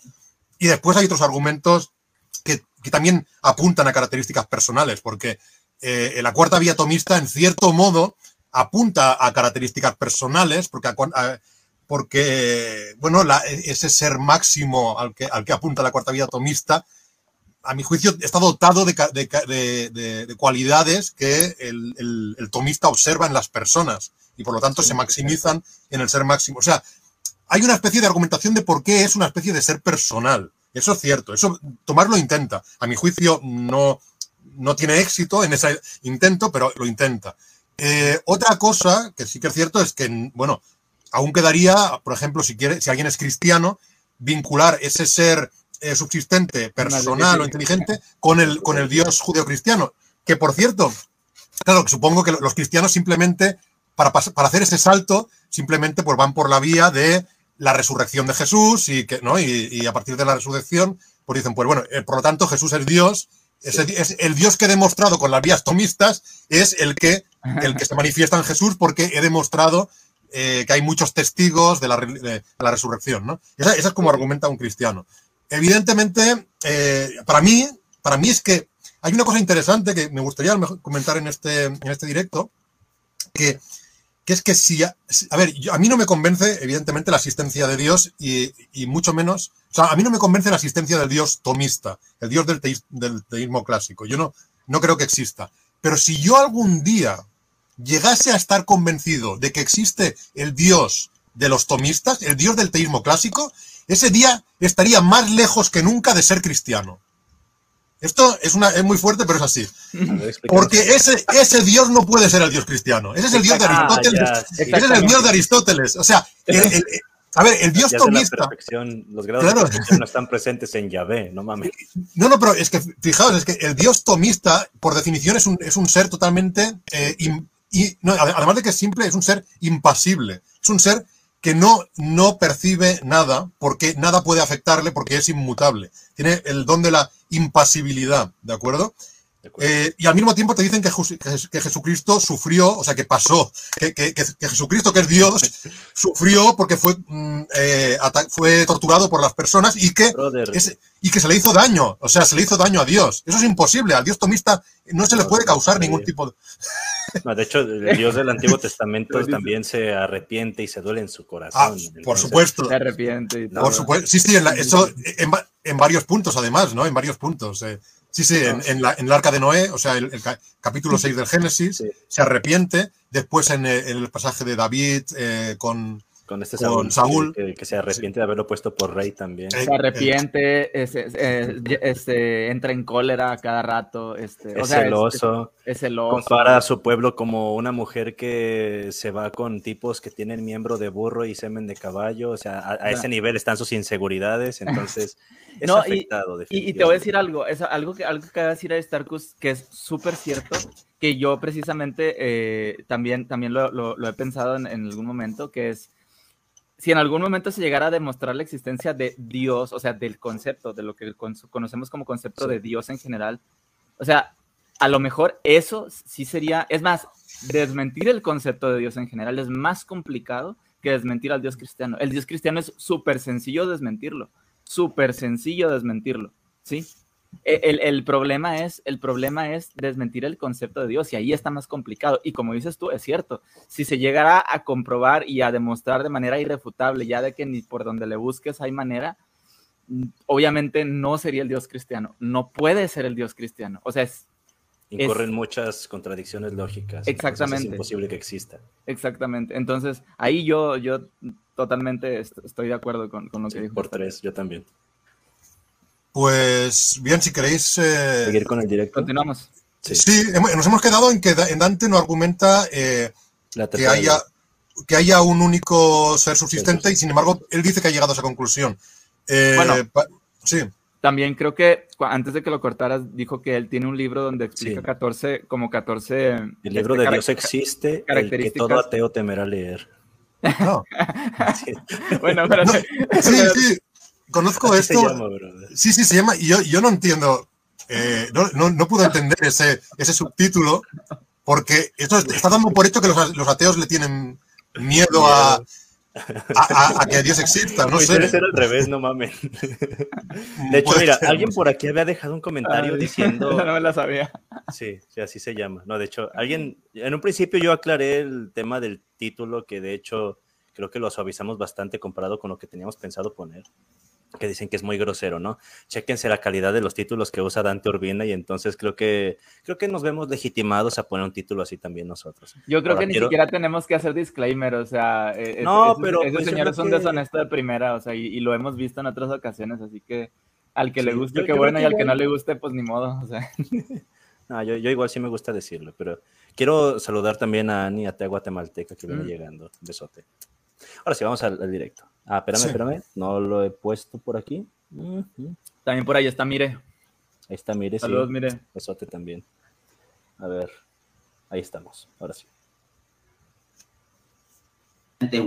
Y después hay otros argumentos que, que también apuntan a características personales, porque eh, la cuarta vía atomista, en cierto modo, apunta a características personales, porque, porque bueno, la, ese ser máximo al que, al que apunta la cuarta vía atomista a mi juicio, está dotado de, de cualidades que el, el, el, tomista observa en las personas y por lo tanto se maximizan en el ser máximo. O sea, hay una especie de argumentación de por qué es una especie de ser personal. Eso es cierto, eso Tomás lo intenta. A mi juicio no, no tiene éxito en ese intento, pero lo intenta. Eh, otra cosa que sí que es cierto es que, bueno, aún quedaría, por ejemplo, si, quiere, si alguien es cristiano, vincular ese ser eh, subsistente, personal o inteligente con el, con el Dios judeocristiano. Que, por cierto, claro, supongo que los cristianos simplemente, para, para hacer ese salto, simplemente pues van por la vía de la resurrección de Jesús y, que, ¿no? y, a partir de la resurrección, pues dicen, pues bueno, eh, por lo tanto Jesús es Dios, es, el, Dios que he demostrado con las vías tomistas, es el que, el que se manifiesta en Jesús porque he demostrado eh, que hay muchos testigos de la, de la resurrección. ¿no? Esa, es como argumenta un cristiano. Evidentemente, eh, para mí, para mí es que hay una cosa interesante que me gustaría comentar en este, en este directo, que es que si, a, ver, a mí no me convence, evidentemente, la asistencia de Dios y, mucho menos, o sea, a mí no me convence la asistencia del Dios tomista, el Dios del, del teísmo clásico. Yo no, no creo que exista. Pero si yo algún día llegase a estar convencido de que existe el Dios de los tomistas, el Dios del teísmo clásico, ese día estaría más lejos que nunca de ser cristiano. Esto es, una, es muy fuerte, pero es así. Porque ese, ese Dios no puede ser el Dios cristiano. Ese es el Dios de Aristóteles. ese es el Dios de Aristóteles. O sea, a ver, el Dios tomista. los grados de perfección no están presentes en Yahvé, no mames. No, no, pero es que, fijaos, es que el Dios tomista, por definición, es un, es un ser totalmente. Eh, y, no, además de que es simple, es un ser impasible. Es un ser que no, no percibe nada, porque nada puede afectarle, porque es inmutable. Tiene el don de la impasibilidad, ¿de acuerdo? Eh, y al mismo tiempo te dicen que, que, Jesucristo sufrió, o sea, que pasó, que, que, Jesucristo, que es Dios, [LAUGHS] sufrió porque fue, mm, eh, fue torturado por las personas y que, y que se le hizo daño, o sea, se le hizo daño a Dios. Eso es imposible, al Dios tomista no se le puede causar ningún tipo de... [LAUGHS] de hecho, el Dios del Antiguo [LAUGHS] Testamento también se arrepiente y se duele en su corazón. Ah, por supuesto. Se arrepiente. por supuesto. Sí, sí, eso en, varios puntos, además, ¿no? En varios puntos. Eh. Sí, sí, en, la, en, el arca de Noé, o sea, el, capítulo 6 del Génesis, se arrepiente. Después en el, pasaje de David eh, con, con este Saúl, Que, se arrepiente de haberlo puesto por rey también. Se arrepiente, este, entra en cólera cada rato. Este, es celoso. Es, celoso. Compara a su pueblo como una mujer que se va con tipos que tienen miembro de burro y semen de caballo. O sea, a, ese nivel están sus inseguridades. [LAUGHS] Entonces, es no, afectado. Y, y, te voy a decir algo. Es algo que, algo que decir a Starkus que es súper cierto. Que yo precisamente eh, también, también lo, he pensado en algún momento. Que es si en algún momento se llegara a demostrar la existencia de Dios, o sea, del concepto, de lo que conocemos como concepto de Dios en general, o sea, a lo mejor eso sí sería, es más, desmentir el concepto de Dios en general es más complicado que desmentir al Dios cristiano. El Dios cristiano es súper sencillo desmentirlo, súper sencillo desmentirlo, ¿sí? E, el, problema es, el problema es desmentir el concepto de Dios y ahí está más complicado. Y como dices tú, es cierto, si se llegara a comprobar y a demostrar de manera irrefutable, ya de que ni por donde le busques hay manera, mm, obviamente no sería el Dios cristiano, no puede ser el Dios cristiano. O sea, es... Incurren muchas contradicciones lógicas. Exactamente. Es imposible que exista. Exactamente. Entonces, ahí yo, yo totalmente estoy de acuerdo con, con lo que dijo. Por tres, yo también. Pues bien, si queréis... Eh, Seguir con el directo. Continuamos. Sí. nos hemos quedado en que Dante no argumenta eh, que, haya, que haya un único ser subsistente y sin embargo él dice que ha llegado a esa conclusión. Eh, bueno, sí. También creo que antes de que lo cortaras dijo que él tiene un libro donde explica 14, como 14... El libro de Dios existe, el que todo ateo temerá leer. No. [LAUGHS] bueno, pero... [LAUGHS] sí, sí. Conozco esto. sí, sí, se llama. Y yo, yo no entiendo. Eh, no, no, no, puedo entender ese, ese subtítulo porque esto está dando por hecho que los, los ateos le tienen miedo a, a, que Dios exista, no sé. Debe ser al revés, no mames. De hecho, mira, alguien por aquí había dejado un comentario diciendo. [LAUGHS] No me la sabía. Sí, sí, así se llama. No, de hecho, alguien. En un principio yo aclaré el tema del título, que de hecho creo que lo suavizamos bastante comparado con lo que teníamos pensado poner. Que dicen que es muy grosero, ¿no? Chequense la calidad de los títulos que usa Dante Urbina y entonces creo que creo que nos vemos legitimados a poner un título así también nosotros. Yo creo que ni siquiera tenemos que hacer disclaimer, o sea, e, e, no, pero ese pues señor es un deshonesto de primera, o sea, y, lo hemos visto en otras ocasiones, así que al que le guste, qué bueno, y al que no le guste, pues ni modo, o sea. [LAUGHS] No, yo, yo, igual sí me gusta decirlo, pero quiero saludar también a Ani, a Te Guatemalteca, que viene mm. llegando. Besote. Ahora sí, vamos al directo. Ah, espérame, espérame. No lo he puesto por aquí. También por ahí está Mire. Ahí está Mire. Saludos, Mire. Besote también. A ver. Ahí estamos. Ahora sí.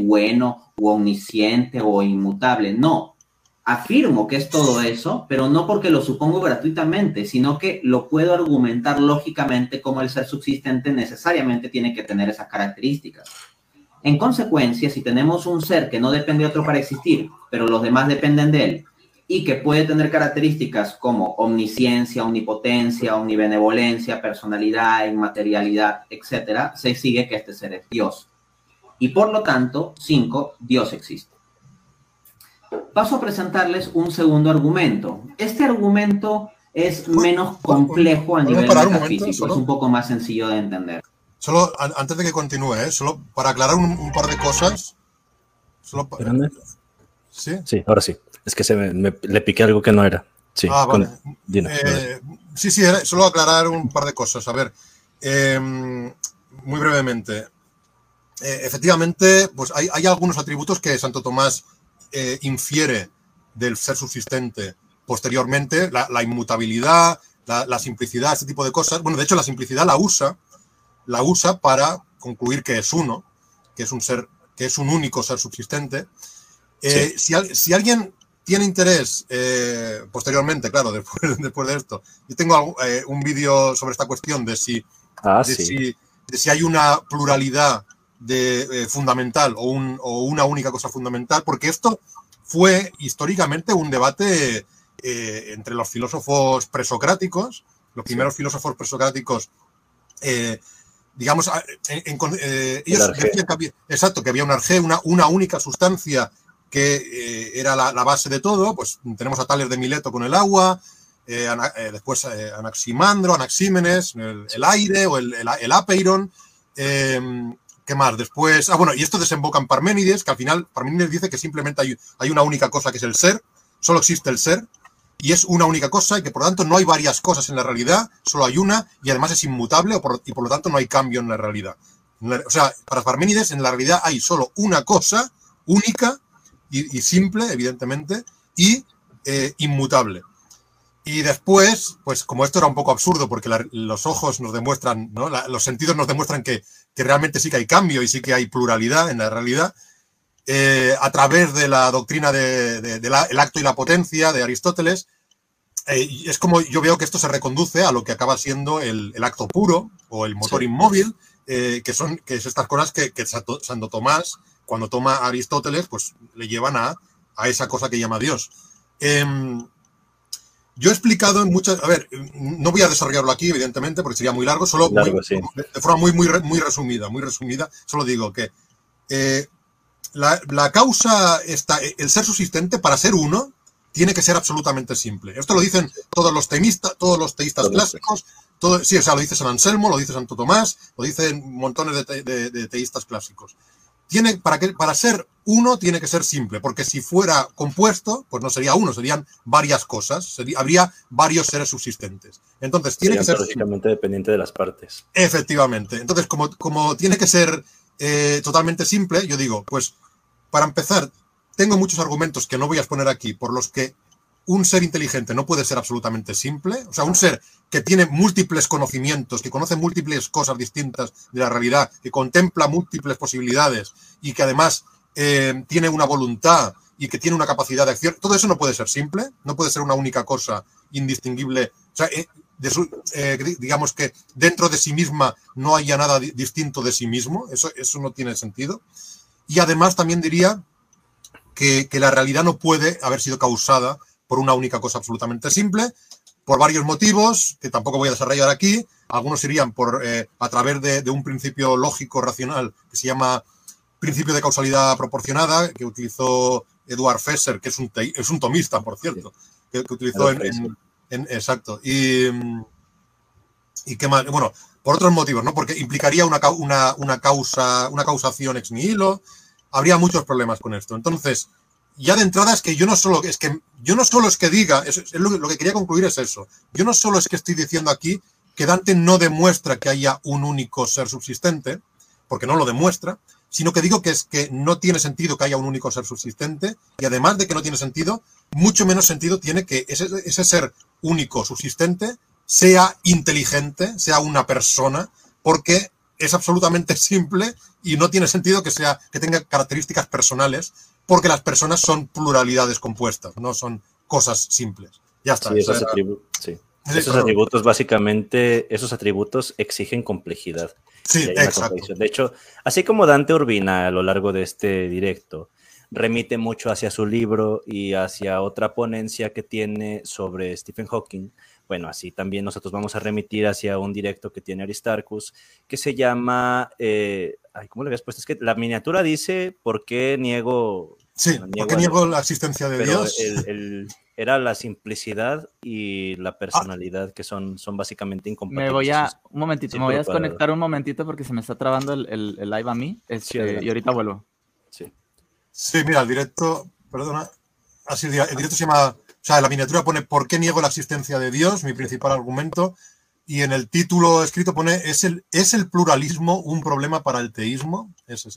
bueno o omnisciente o inmutable. No. Afirmo que es todo eso, pero no porque lo supongo gratuitamente, sino que lo puedo argumentar lógicamente como el ser subsistente necesariamente tiene que tener esas características. En consecuencia, si tenemos un ser que no depende de otro para existir, pero los demás dependen de él, y que puede tener características como omnisciencia, omnipotencia, omnibenevolencia, personalidad, inmaterialidad, etc., se sigue que este ser es Dios. Y por lo tanto, cinco, Dios existe. Paso a presentarles un segundo argumento. Este argumento es menos complejo a nivel metafísico, es un poco más sencillo de entender. Solo antes de que continúe, ¿eh? solo para aclarar un, par de cosas. Solo ¿Sí? Sí, ahora sí. Es que se me, le piqué algo que no era. Sí, ah, vale. Eh, sí, sí, solo aclarar un par de cosas. A ver, em, muy brevemente. Eh, efectivamente, pues hay, algunos atributos que Santo Tomás infiere del ser subsistente posteriormente, la, inmutabilidad, la, la, simplicidad, este tipo de cosas. Bueno, de hecho, la simplicidad la usa la usa para concluir que es uno, que es un ser, que es un único ser subsistente. Eh, si, alguien tiene interés eh, posteriormente, claro, [LAUGHS] después, después, de esto, yo tengo eh, un vídeo sobre esta cuestión de si, ah, de, si de si, hay una pluralidad de, fundamental o, un, o, una única cosa fundamental, porque esto fue históricamente un debate entre los filósofos presocráticos, los primeros filósofos presocráticos digamos, eh, ellos decían que había, exacto, que había un arge, una, una única sustancia que eh, era la, base de todo, pues tenemos a Tales de Mileto con el agua, eh, después Anaximandro, Anaxímenes, el, aire o el, el, apeiron, em, ¿qué más? Después, ah, bueno, y esto desemboca en Parménides, que al final Parménides dice que simplemente hay, hay una única cosa que es el ser, solo existe el ser, y es una única cosa y que por lo tanto no hay varias cosas en la realidad, solo hay una y además es inmutable y por lo tanto no hay cambio en la realidad. O sea, para Parménides en la realidad hay solo una cosa única y, simple, evidentemente, y eh, inmutable. Y después, pues como esto era un poco absurdo, porque los ojos nos demuestran, los sentidos nos demuestran que, que, realmente sí que hay cambio y sí que hay pluralidad en la realidad, eh, a través de la doctrina del acto y la potencia de Aristóteles, eh, es como yo veo que esto se reconduce a lo que acaba siendo el, acto puro o el motor inmóvil, eh, que son que es estas cosas que, Santo Tomás, cuando toma a Aristóteles, pues le llevan a, esa cosa que llama Dios. Em, yo he explicado en muchas. A ver, no voy a desarrollarlo aquí, evidentemente, porque sería muy largo, solo de forma muy, muy, muy resumida, muy resumida, solo digo que la, causa, está, el ser subsistente para ser uno, tiene que ser absolutamente simple. Esto lo dicen todos los teístas, todos los teístas clásicos, todo, sí, o sea, lo dice San Anselmo, lo dice Santo Tomás, lo dicen montones de, teístas clásicos. Tiene, para, que, para ser uno tiene que ser simple, porque si fuera compuesto, pues no sería uno, serían varias cosas, habría varios seres subsistentes. Entonces, tiene que ser... Lógicamente dependiente de las partes. Efectivamente. Entonces, como, como tiene que ser eh, totalmente simple, yo digo, pues para empezar, tengo muchos argumentos que no voy a exponer aquí, por los que un ser inteligente no puede ser absolutamente simple. O sea, un ser que tiene múltiples conocimientos, que conoce múltiples cosas distintas de la realidad, que contempla múltiples posibilidades y que además eh, tiene una voluntad y que tiene una capacidad de acción, todo eso no puede ser simple, no puede ser una única cosa indistinguible. O sea, eh, eh, digamos que dentro de sí misma no haya nada distinto de sí mismo, eso, eso no tiene sentido. Y además también diría que, la realidad no puede haber sido causada por una única cosa absolutamente simple, por varios motivos que tampoco voy a desarrollar aquí. Algunos irían por, eh, a través de, un principio lógico racional que se llama principio de causalidad proporcionada, que utilizó Eduard Fesser, que es un, es un tomista, por cierto, que, utilizó en, Exacto. Y, qué más. Bueno, por otros motivos, ¿no? Porque implicaría una, una, una, causa, una causación ex nihilo. Habría muchos problemas con esto. Entonces, ya de entrada es que yo no solo es que yo no solo es que diga, es, lo, lo, que quería concluir es eso. Yo no solo es que estoy diciendo aquí que Dante no demuestra que haya un único ser subsistente, porque no lo demuestra, sino que digo que es que no tiene sentido que haya un único ser subsistente y además de que no tiene sentido, mucho menos sentido tiene que ese, ese ser único subsistente sea inteligente, sea una persona, porque es absolutamente [LAUGHS] simple y no tiene sentido que sea que tenga características personales, porque las personas son pluralidades compuestas, no son cosas simples. Ya está. esos, esos atributos básicamente, esos atributos exigen complejidad. Sí, exacto. De hecho, así como Dante Urbina a lo largo de este directo remite mucho hacia su libro y hacia otra ponencia que tiene sobre Stephen Hawking, bueno, así también nosotros vamos a remitir hacia un directo que tiene Aristarchus, que se llama, eh, ¿cómo le habías puesto? Es que la miniatura dice, ¿por qué niego? Sí, ¿por qué niego la existencia de Dios? el, era la simplicidad y la personalidad, que son, son básicamente incompatibles. Me voy a, un momentito, me voy a desconectar un momentito porque se me está trabando el, el, live a mí este, y ahorita vuelvo. Sí. Mira, el directo, perdona, así el directo se llama, o sea, la miniatura pone ¿Por qué niego la existencia de Dios? Mi principal argumento y en el título escrito pone ¿es el, ¿es el pluralismo un problema para el teísmo? Ese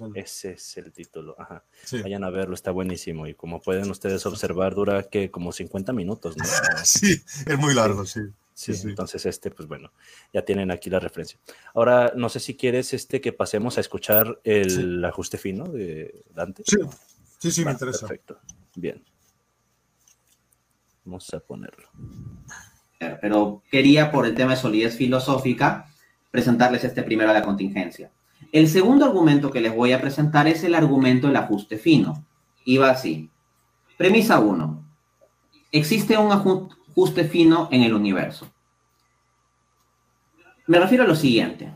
es el, título. Ajá. Vayan a verlo, está buenísimo. Y como pueden ustedes observar, dura que como 50 minutos, ¿no? [LAUGHS] sí, es muy largo, sí. Sí, entonces este, pues bueno, ya tienen aquí la referencia. Ahora, no sé si quieres este que pasemos a escuchar el ajuste fino de Dante. Sí, sí, sí, me interesa. Perfecto, bien. Vamos a ponerlo pero quería, por el tema de solidez filosófica, presentarles este primero a la contingencia. El segundo argumento que les voy a presentar es el argumento del ajuste fino. Y va así. Premisa 1. Existe un ajuste fino en el universo. Me refiero a lo siguiente.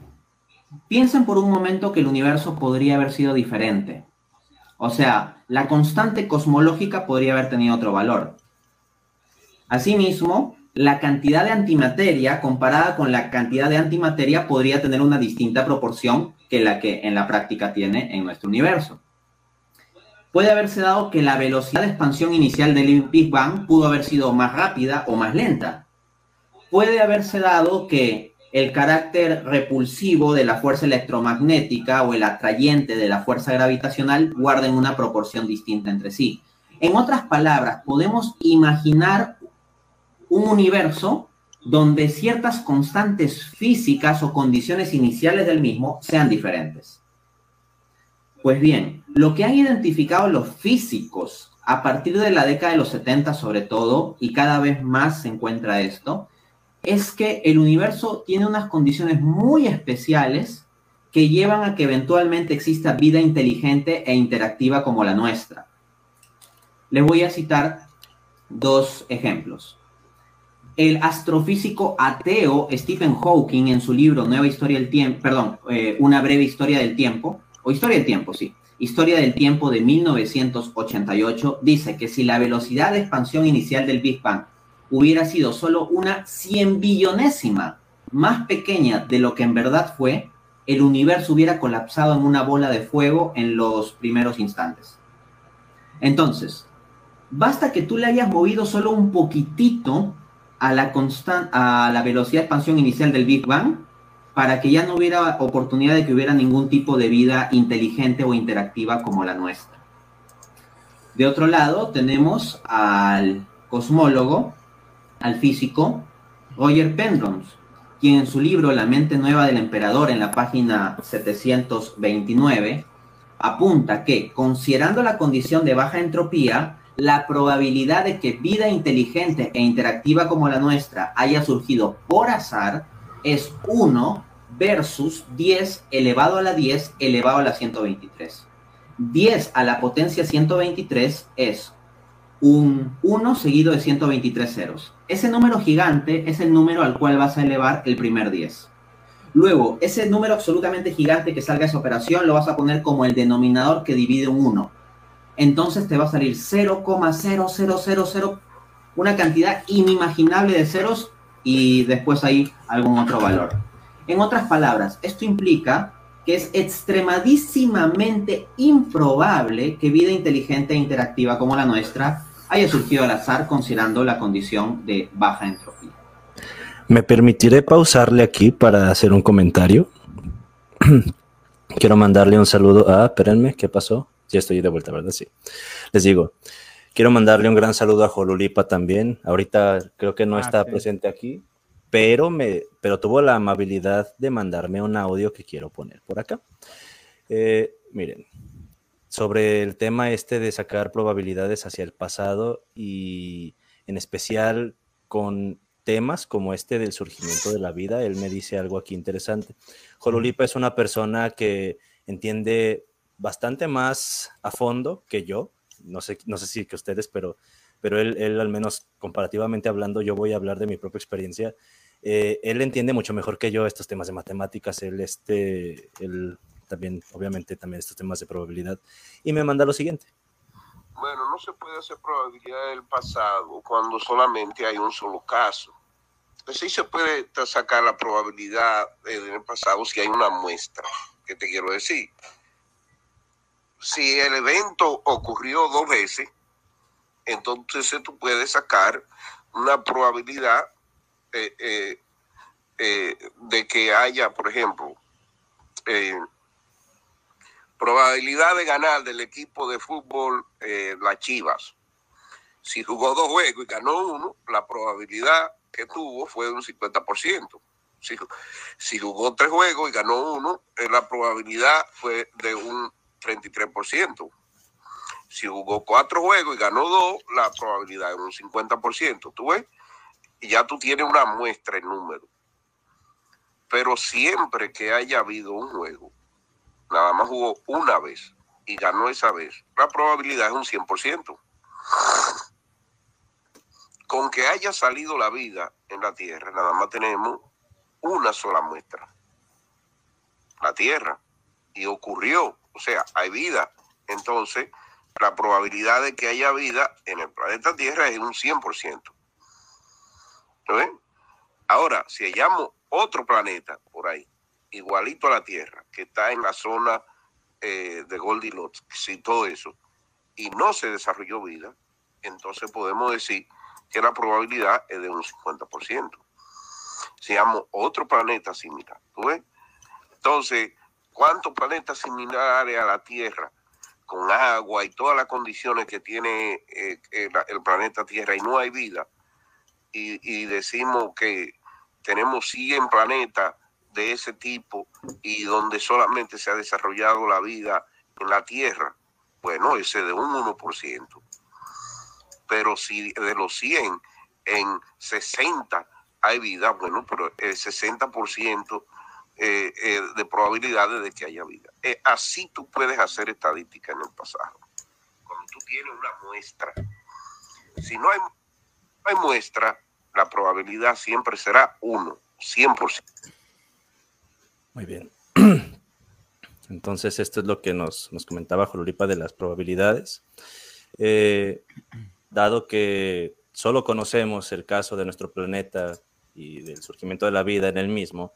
Piensen por un momento que el universo podría haber sido diferente. O sea, la constante cosmológica podría haber tenido otro valor. Asimismo, la cantidad de antimateria comparada con la cantidad de antimateria podría tener una distinta proporción que la que en la práctica tiene en nuestro universo. Puede haberse dado que la velocidad de expansión inicial del Big Bang pudo haber sido más rápida o más lenta. Puede haberse dado que el carácter repulsivo de la fuerza electromagnética o el atrayente de la fuerza gravitacional guarden una proporción distinta entre sí. En otras palabras, podemos imaginar un universo donde ciertas constantes físicas o condiciones iniciales del mismo sean diferentes. Pues bien, lo que han identificado los físicos a partir de la década de los 70 sobre todo, y cada vez más se encuentra esto, es que el universo tiene unas condiciones muy especiales que llevan a que eventualmente exista vida inteligente e interactiva como la nuestra. Les voy a citar dos ejemplos. El astrofísico ateo Stephen Hawking en su libro Nueva Historia del Tiempo, perdón, eh, Una breve historia del tiempo, o Historia del Tiempo, sí, Historia del Tiempo de 1988, dice que si la velocidad de expansión inicial del Big Bang hubiera sido solo una cien billonésima más pequeña de lo que en verdad fue, el universo hubiera colapsado en una bola de fuego en los primeros instantes. Entonces, basta que tú le hayas movido solo un poquitito a la, a la velocidad de expansión inicial del Big Bang para que ya no hubiera oportunidad de que hubiera ningún tipo de vida inteligente o interactiva como la nuestra. De otro lado, tenemos al cosmólogo, al físico, Roger Penrose, quien en su libro La mente nueva del emperador, en la página 729, apunta que, considerando la condición de baja entropía, la probabilidad de que vida inteligente e interactiva como la nuestra haya surgido por azar es 1 versus 10 elevado a la 10 elevado a la 123. 10 a la potencia 123 es un 1 seguido de 123 ceros. Ese número gigante es el número al cual vas a elevar el primer 10. Luego, ese número absolutamente gigante que salga esa operación lo vas a poner como el denominador que divide un 1 entonces te va a salir 0,0000, una cantidad inimaginable de ceros y después hay algún otro valor. En otras palabras, esto implica que es extremadísimamente improbable que vida inteligente e interactiva como la nuestra haya surgido al azar considerando la condición de baja entropía. Me permitiré pausarle aquí para hacer un comentario. [CLEARS THROAT] Quiero mandarle un saludo a, espérenme, ¿qué pasó? Ya estoy de vuelta, ¿verdad? Sí. Les digo, quiero mandarle un gran saludo a Jolulipa también. Ahorita creo que no ah, está presente aquí, pero, me, pero tuvo la amabilidad de mandarme un audio que quiero poner por acá. Eh, miren, sobre el tema este de sacar probabilidades hacia el pasado y en especial con temas como este del surgimiento de la vida, él me dice algo aquí interesante. Jolulipa es una persona que entiende bastante más a fondo que yo, no sé, no sé si que ustedes, pero, pero él, él, al menos comparativamente hablando, yo voy a hablar de mi propia experiencia. Eh, él entiende mucho mejor que yo estos temas de matemáticas, él, este, él también, obviamente, también estos temas de probabilidad, y me manda lo siguiente. Bueno, no se puede hacer probabilidad del pasado cuando solamente hay un solo caso. Pues sí se puede sacar la probabilidad del pasado si hay una muestra. ¿Qué te quiero decir? Si el evento ocurrió dos veces, entonces tú puedes sacar una probabilidad eh, eh, eh, de que haya, por ejemplo, Probabilidad de ganar del equipo de fútbol las Chivas. Si jugó dos juegos y ganó uno, la probabilidad que tuvo fue de un 50%. Si, si jugó tres juegos y ganó uno, la probabilidad fue de un 33%. Si jugó cuatro juegos y ganó dos, la probabilidad es un 50%. ¿Tú ves? Y ya tú tienes una muestra en número. Pero siempre que haya habido un juego nada más jugó una vez y ganó esa vez, la probabilidad es un 100%. Con que haya salido la vida en la Tierra, nada más tenemos una sola muestra, la Tierra, y ocurrió, o sea, hay vida. Entonces, la probabilidad de que haya vida en el planeta Tierra es un 100%. ¿No ven? Ahora, si hallamos otro planeta por ahí, igualito a la Tierra, que está en la zona eh, de Goldilocks y todo eso, y no se desarrolló vida, entonces podemos decir que la probabilidad es de un 50%. Si llama otro planeta similar, ¿tú ves? Entonces, ¿cuántos planetas similares a la Tierra, con agua y todas las condiciones que tiene eh, el, planeta Tierra y no hay vida? Y, y decimos que tenemos 100 planetas de ese tipo y donde solamente se ha desarrollado la vida en la Tierra, bueno, ese de un 1%. Pero si de los 100 en 60 hay vida, bueno, pero el 60% eh, eh, de probabilidades de que haya vida. Eh, así tú puedes hacer estadística en el pasado. Cuando tú tienes una muestra. Si no hay, muestra, la probabilidad siempre será 1, 100%. Muy bien. [CLEARS THROAT] Entonces, esto es lo que nos, comentaba Jolulipa de las probabilidades. Dado que solo conocemos el caso de nuestro planeta y del surgimiento de la vida en el mismo,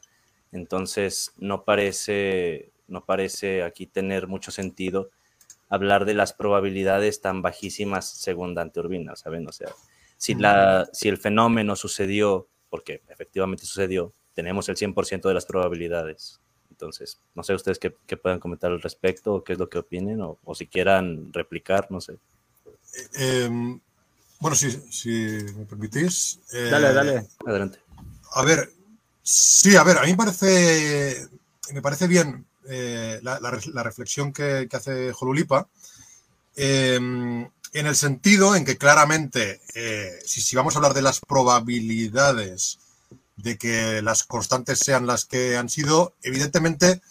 entonces no parece, no parece aquí tener mucho sentido hablar de las probabilidades tan bajísimas según Dante Urbina, ¿saben? O sea, si, la, si el fenómeno sucedió, porque efectivamente sucedió, tenemos el 100% de las probabilidades. Entonces, no sé ustedes qué, puedan comentar al respecto, qué es lo que opinen, o, si quieran replicar, no sé. Eh, em, bueno, si, si, me permitís. Eh, dale, dale, adelante. A ver, sí, a ver, a mí me parece, bien eh, la, reflexión que, que hace Jolulipa, em, en el sentido en que claramente, eh, si, si, vamos a hablar de las probabilidades de que las constantes sean las que han sido, evidentemente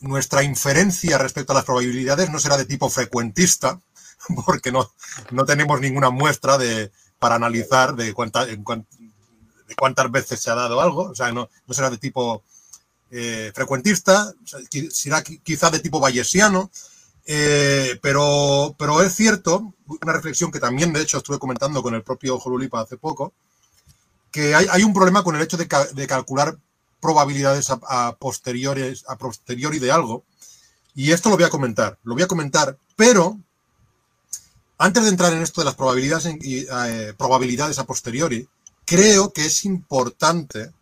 nuestra inferencia respecto a las probabilidades no será de tipo frecuentista, [LAUGHS] porque no, no tenemos ninguna muestra de, para analizar de, cuánta, cuántas veces se ha dado algo, o sea, no, no será de tipo eh, frecuentista, será quizá de tipo bayesiano, Eh, pero, pero es cierto, una reflexión que también de hecho estuve comentando con el propio Jolulipa hace poco, que hay, un problema con el hecho de, calcular probabilidades a, posteriores, a posteriori de algo. Y esto lo voy a comentar, lo voy a comentar, pero antes de entrar en esto de las probabilidades, eh, probabilidades a posteriori, creo que es importante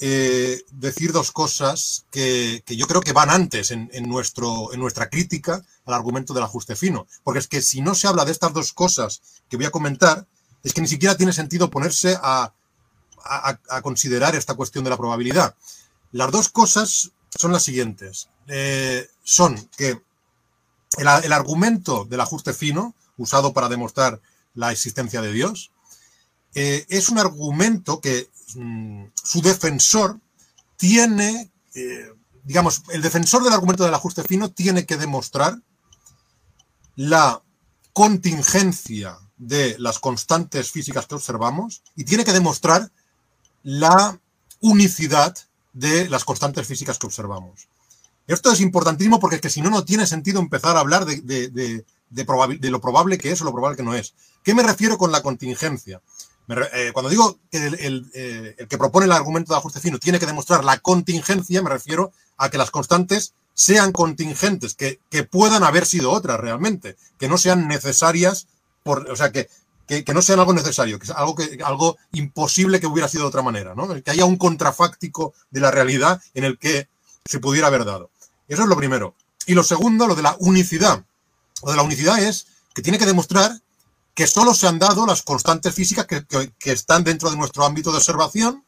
eh, decir dos cosas que, yo creo que van antes en, nuestro, en nuestra crítica al argumento del ajuste fino. Porque es que si no se habla de estas dos cosas que voy a comentar, es que ni siquiera tiene sentido ponerse a, considerar esta cuestión de la probabilidad. Las dos cosas son las siguientes. Eh, son que el, el argumento del ajuste fino, usado para demostrar la existencia de Dios, eh, es un argumento que mm, su defensor tiene, eh, digamos, el defensor del argumento del ajuste fino tiene que demostrar la contingencia de las constantes físicas que observamos y tiene que demostrar la unicidad de las constantes físicas que observamos. Esto es importantísimo porque es que si no, no tiene sentido empezar a hablar de, de, lo probable que es o lo probable que no es. ¿Qué me refiero con la contingencia? Eh, cuando digo que eh, el, que propone el argumento de ajuste fino tiene que demostrar la contingencia, me refiero a que las constantes sean contingentes, que, puedan haber sido otras realmente, que no sean necesarias, por, o sea, que, que, no sean algo necesario, que es algo, que, algo imposible que hubiera sido de otra manera, ¿no? que haya un contrafáctico de la realidad en el que se pudiera haber dado. Eso es lo primero. Y lo segundo, lo de la unicidad. Lo de la unicidad es que tiene que demostrar que solo se han dado las constantes físicas que, están dentro de nuestro ámbito de observación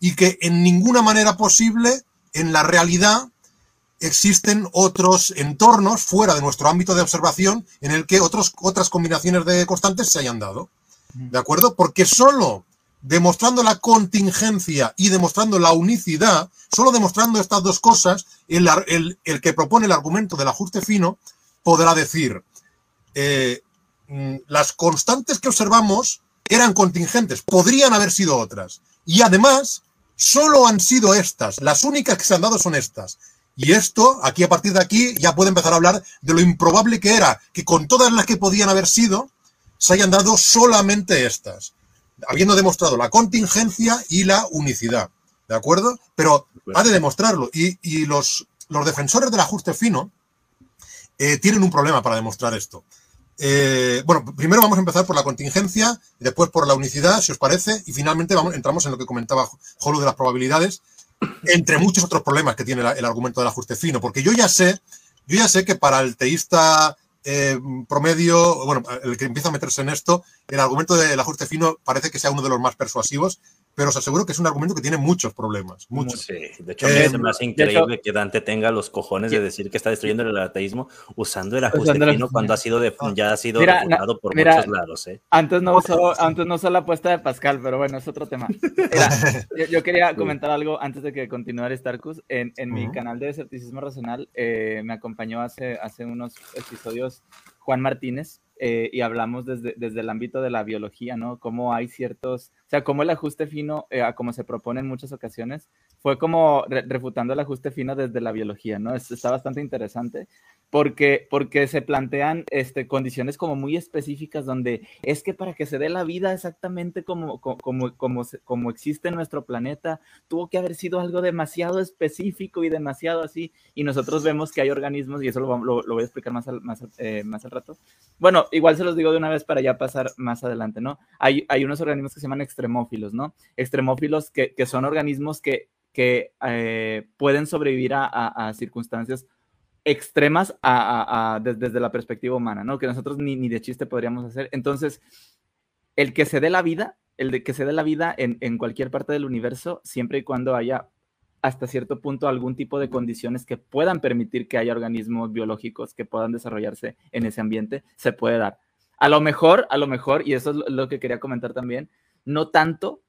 y que en ninguna manera posible en la realidad existen otros entornos fuera de nuestro ámbito de observación en el que otros, otras combinaciones de constantes se hayan dado. ¿De acuerdo? Porque solo demostrando la contingencia y demostrando la unicidad, solo demostrando estas dos cosas, el, el, que propone el argumento del ajuste fino podrá decir, eh, Mm, las constantes que observamos eran contingentes, podrían haber sido otras. Y además, solo han sido estas, las únicas que se han dado son estas. Y esto, aquí a partir de aquí, ya puede empezar a hablar de lo improbable que era que con todas las que podían haber sido, se hayan dado solamente estas, habiendo demostrado la contingencia y la unicidad. ¿De acuerdo? Pero ha de demostrarlo. Y, los, los defensores del ajuste fino eh, tienen un problema para demostrar esto. Eh, bueno, primero vamos a empezar por la contingencia, después por la unicidad, si os parece, y finalmente vamos, entramos en lo que comentaba Jolo de las probabilidades, entre muchos otros problemas que tiene el argumento del ajuste fino, porque yo ya sé, yo ya sé que para el teísta eh, promedio, bueno, el que empieza a meterse en esto, el argumento del ajuste fino parece que sea uno de los más persuasivos, pero os aseguro que es un argumento que tiene muchos problemas. Muchos. Sí, de hecho, eh, me hace increíble que Dante tenga los cojones de decir que está destruyendo el ateísmo usando el ajuste fino cuando ha sido de, ya ha sido mira, por muchos lados. ¿eh? Antes, no usó, antes no usó la apuesta de Pascal, pero bueno, es otro tema. [LAUGHS] yo, quería comentar algo antes de que continuara Starkus. En, en mi canal de escepticismo racional eh, me acompañó hace, hace unos episodios Juan Martínez, eh, y hablamos desde, desde, el ámbito de la biología, ¿no? Cómo hay ciertos, sea, cómo el ajuste fino, eh, como se propone en muchas ocasiones, fue como refutando el ajuste fino desde la biología, ¿no? está bastante interesante porque, porque se plantean este, condiciones como muy específicas donde es que para que se dé la vida exactamente como, como, como, como existe en nuestro planeta, tuvo que haber sido algo demasiado específico y demasiado así, y nosotros vemos que hay organismos, y eso lo, lo, voy a explicar más al, más, eh, más al rato. Bueno, igual se los digo de una vez para ya pasar más adelante, ¿no? Hay, hay unos organismos que se llaman extremófilos, ¿no? Extremófilos que, que son organismos que que eh, pueden sobrevivir a, circunstancias extremas desde, la perspectiva humana, ¿no? Que nosotros ni, ni, de chiste podríamos hacer. Entonces, el que se dé la vida, el de que se dé la vida en, en, cualquier parte del universo, siempre y cuando haya hasta cierto punto algún tipo de condiciones que puedan permitir que haya organismos biológicos que puedan desarrollarse en ese ambiente, se puede dar. A lo mejor, a lo mejor, y eso es lo que quería comentar también, no tanto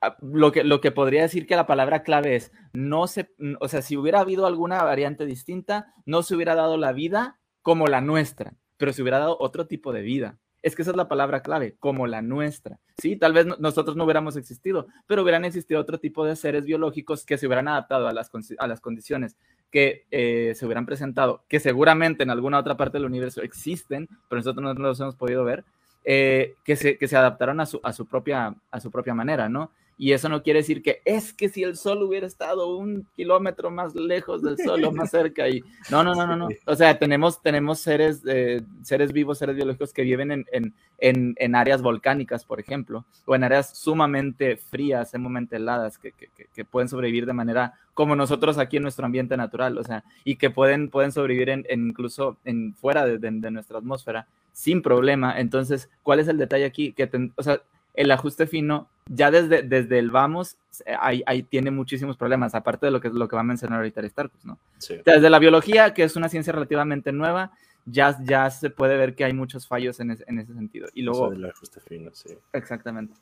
Ah, lo que, lo que podría decir que la palabra clave es, no se, o sea, si hubiera habido alguna variante distinta, no se hubiera dado la vida como la nuestra, pero se hubiera dado otro tipo de vida. Es que esa es la palabra clave, como la nuestra. Sí, tal vez nosotros no hubiéramos existido, pero hubieran existido otro tipo de seres biológicos que se hubieran adaptado a las, a las condiciones que eh, se hubieran presentado, que seguramente en alguna otra parte del universo existen, pero nosotros no los hemos podido ver, eh, que, se, que se adaptaron a su, a, su propia, a su propia manera, ¿no? Y eso no quiere decir que es que si el sol hubiera estado un kilómetro más lejos del sol o más cerca y no, no, no, no, no. O sea, tenemos, tenemos seres, eh, seres vivos, seres biológicos que viven en, en, en, en, áreas volcánicas, por ejemplo, o en áreas sumamente frías, sumamente heladas, que, que, que, pueden sobrevivir de manera como nosotros aquí en nuestro ambiente natural, o sea, y que pueden, pueden sobrevivir en, incluso en, fuera de, de, de, nuestra atmósfera sin problema. Entonces, ¿cuál es el detalle aquí? Que, ten, o sea, el ajuste fino, ya desde, desde el vamos, ahí, ahí, tiene muchísimos problemas, aparte de lo que, lo que va a mencionar ahorita Aristarchus, ¿no? Sí. Desde la biología, que es una ciencia relativamente nueva, ya, ya se puede ver que hay muchos fallos en, ese, en ese sentido. Y luego... Eso del ajuste fino, sí. Exactamente.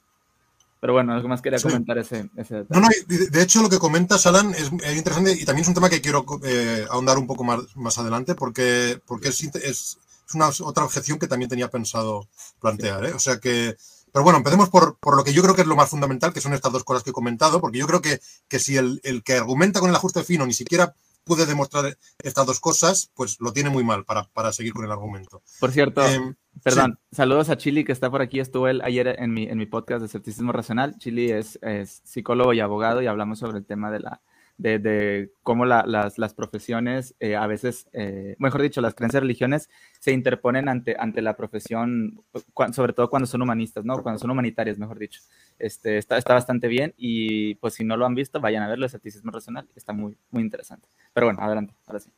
Pero bueno, algo más quería sí. comentar ese, ese detalle. No, no, de hecho lo que comentas, Alan, es, es interesante y también es un tema que quiero eh, ahondar un poco más, más adelante porque, porque es, es, es, una otra objeción que también tenía pensado plantear. ¿eh? O sea que pero bueno, empecemos por, por, lo que yo creo que es lo más fundamental, que son estas dos cosas que he comentado, porque yo creo que, que si el, el, que argumenta con el ajuste fino ni siquiera puede demostrar estas dos cosas, pues lo tiene muy mal para, para seguir con el argumento. Por cierto, eh, perdón, sí. saludos a Chili que está por aquí, estuvo él ayer en mi, en mi podcast de escepticismo racional. Chili es, es psicólogo y abogado y hablamos sobre el tema de la, de, cómo la, las, las, profesiones, eh, a veces, eh, mejor dicho, las creencias religiones se interponen ante, ante la profesión, sobre todo cuando son humanistas, ¿no? Cuando son humanitarias, mejor dicho. Este, está, está bastante bien y pues si no lo han visto, vayan a verlo, escepticismo racional, está muy, muy interesante. Pero bueno, adelante, ahora sí.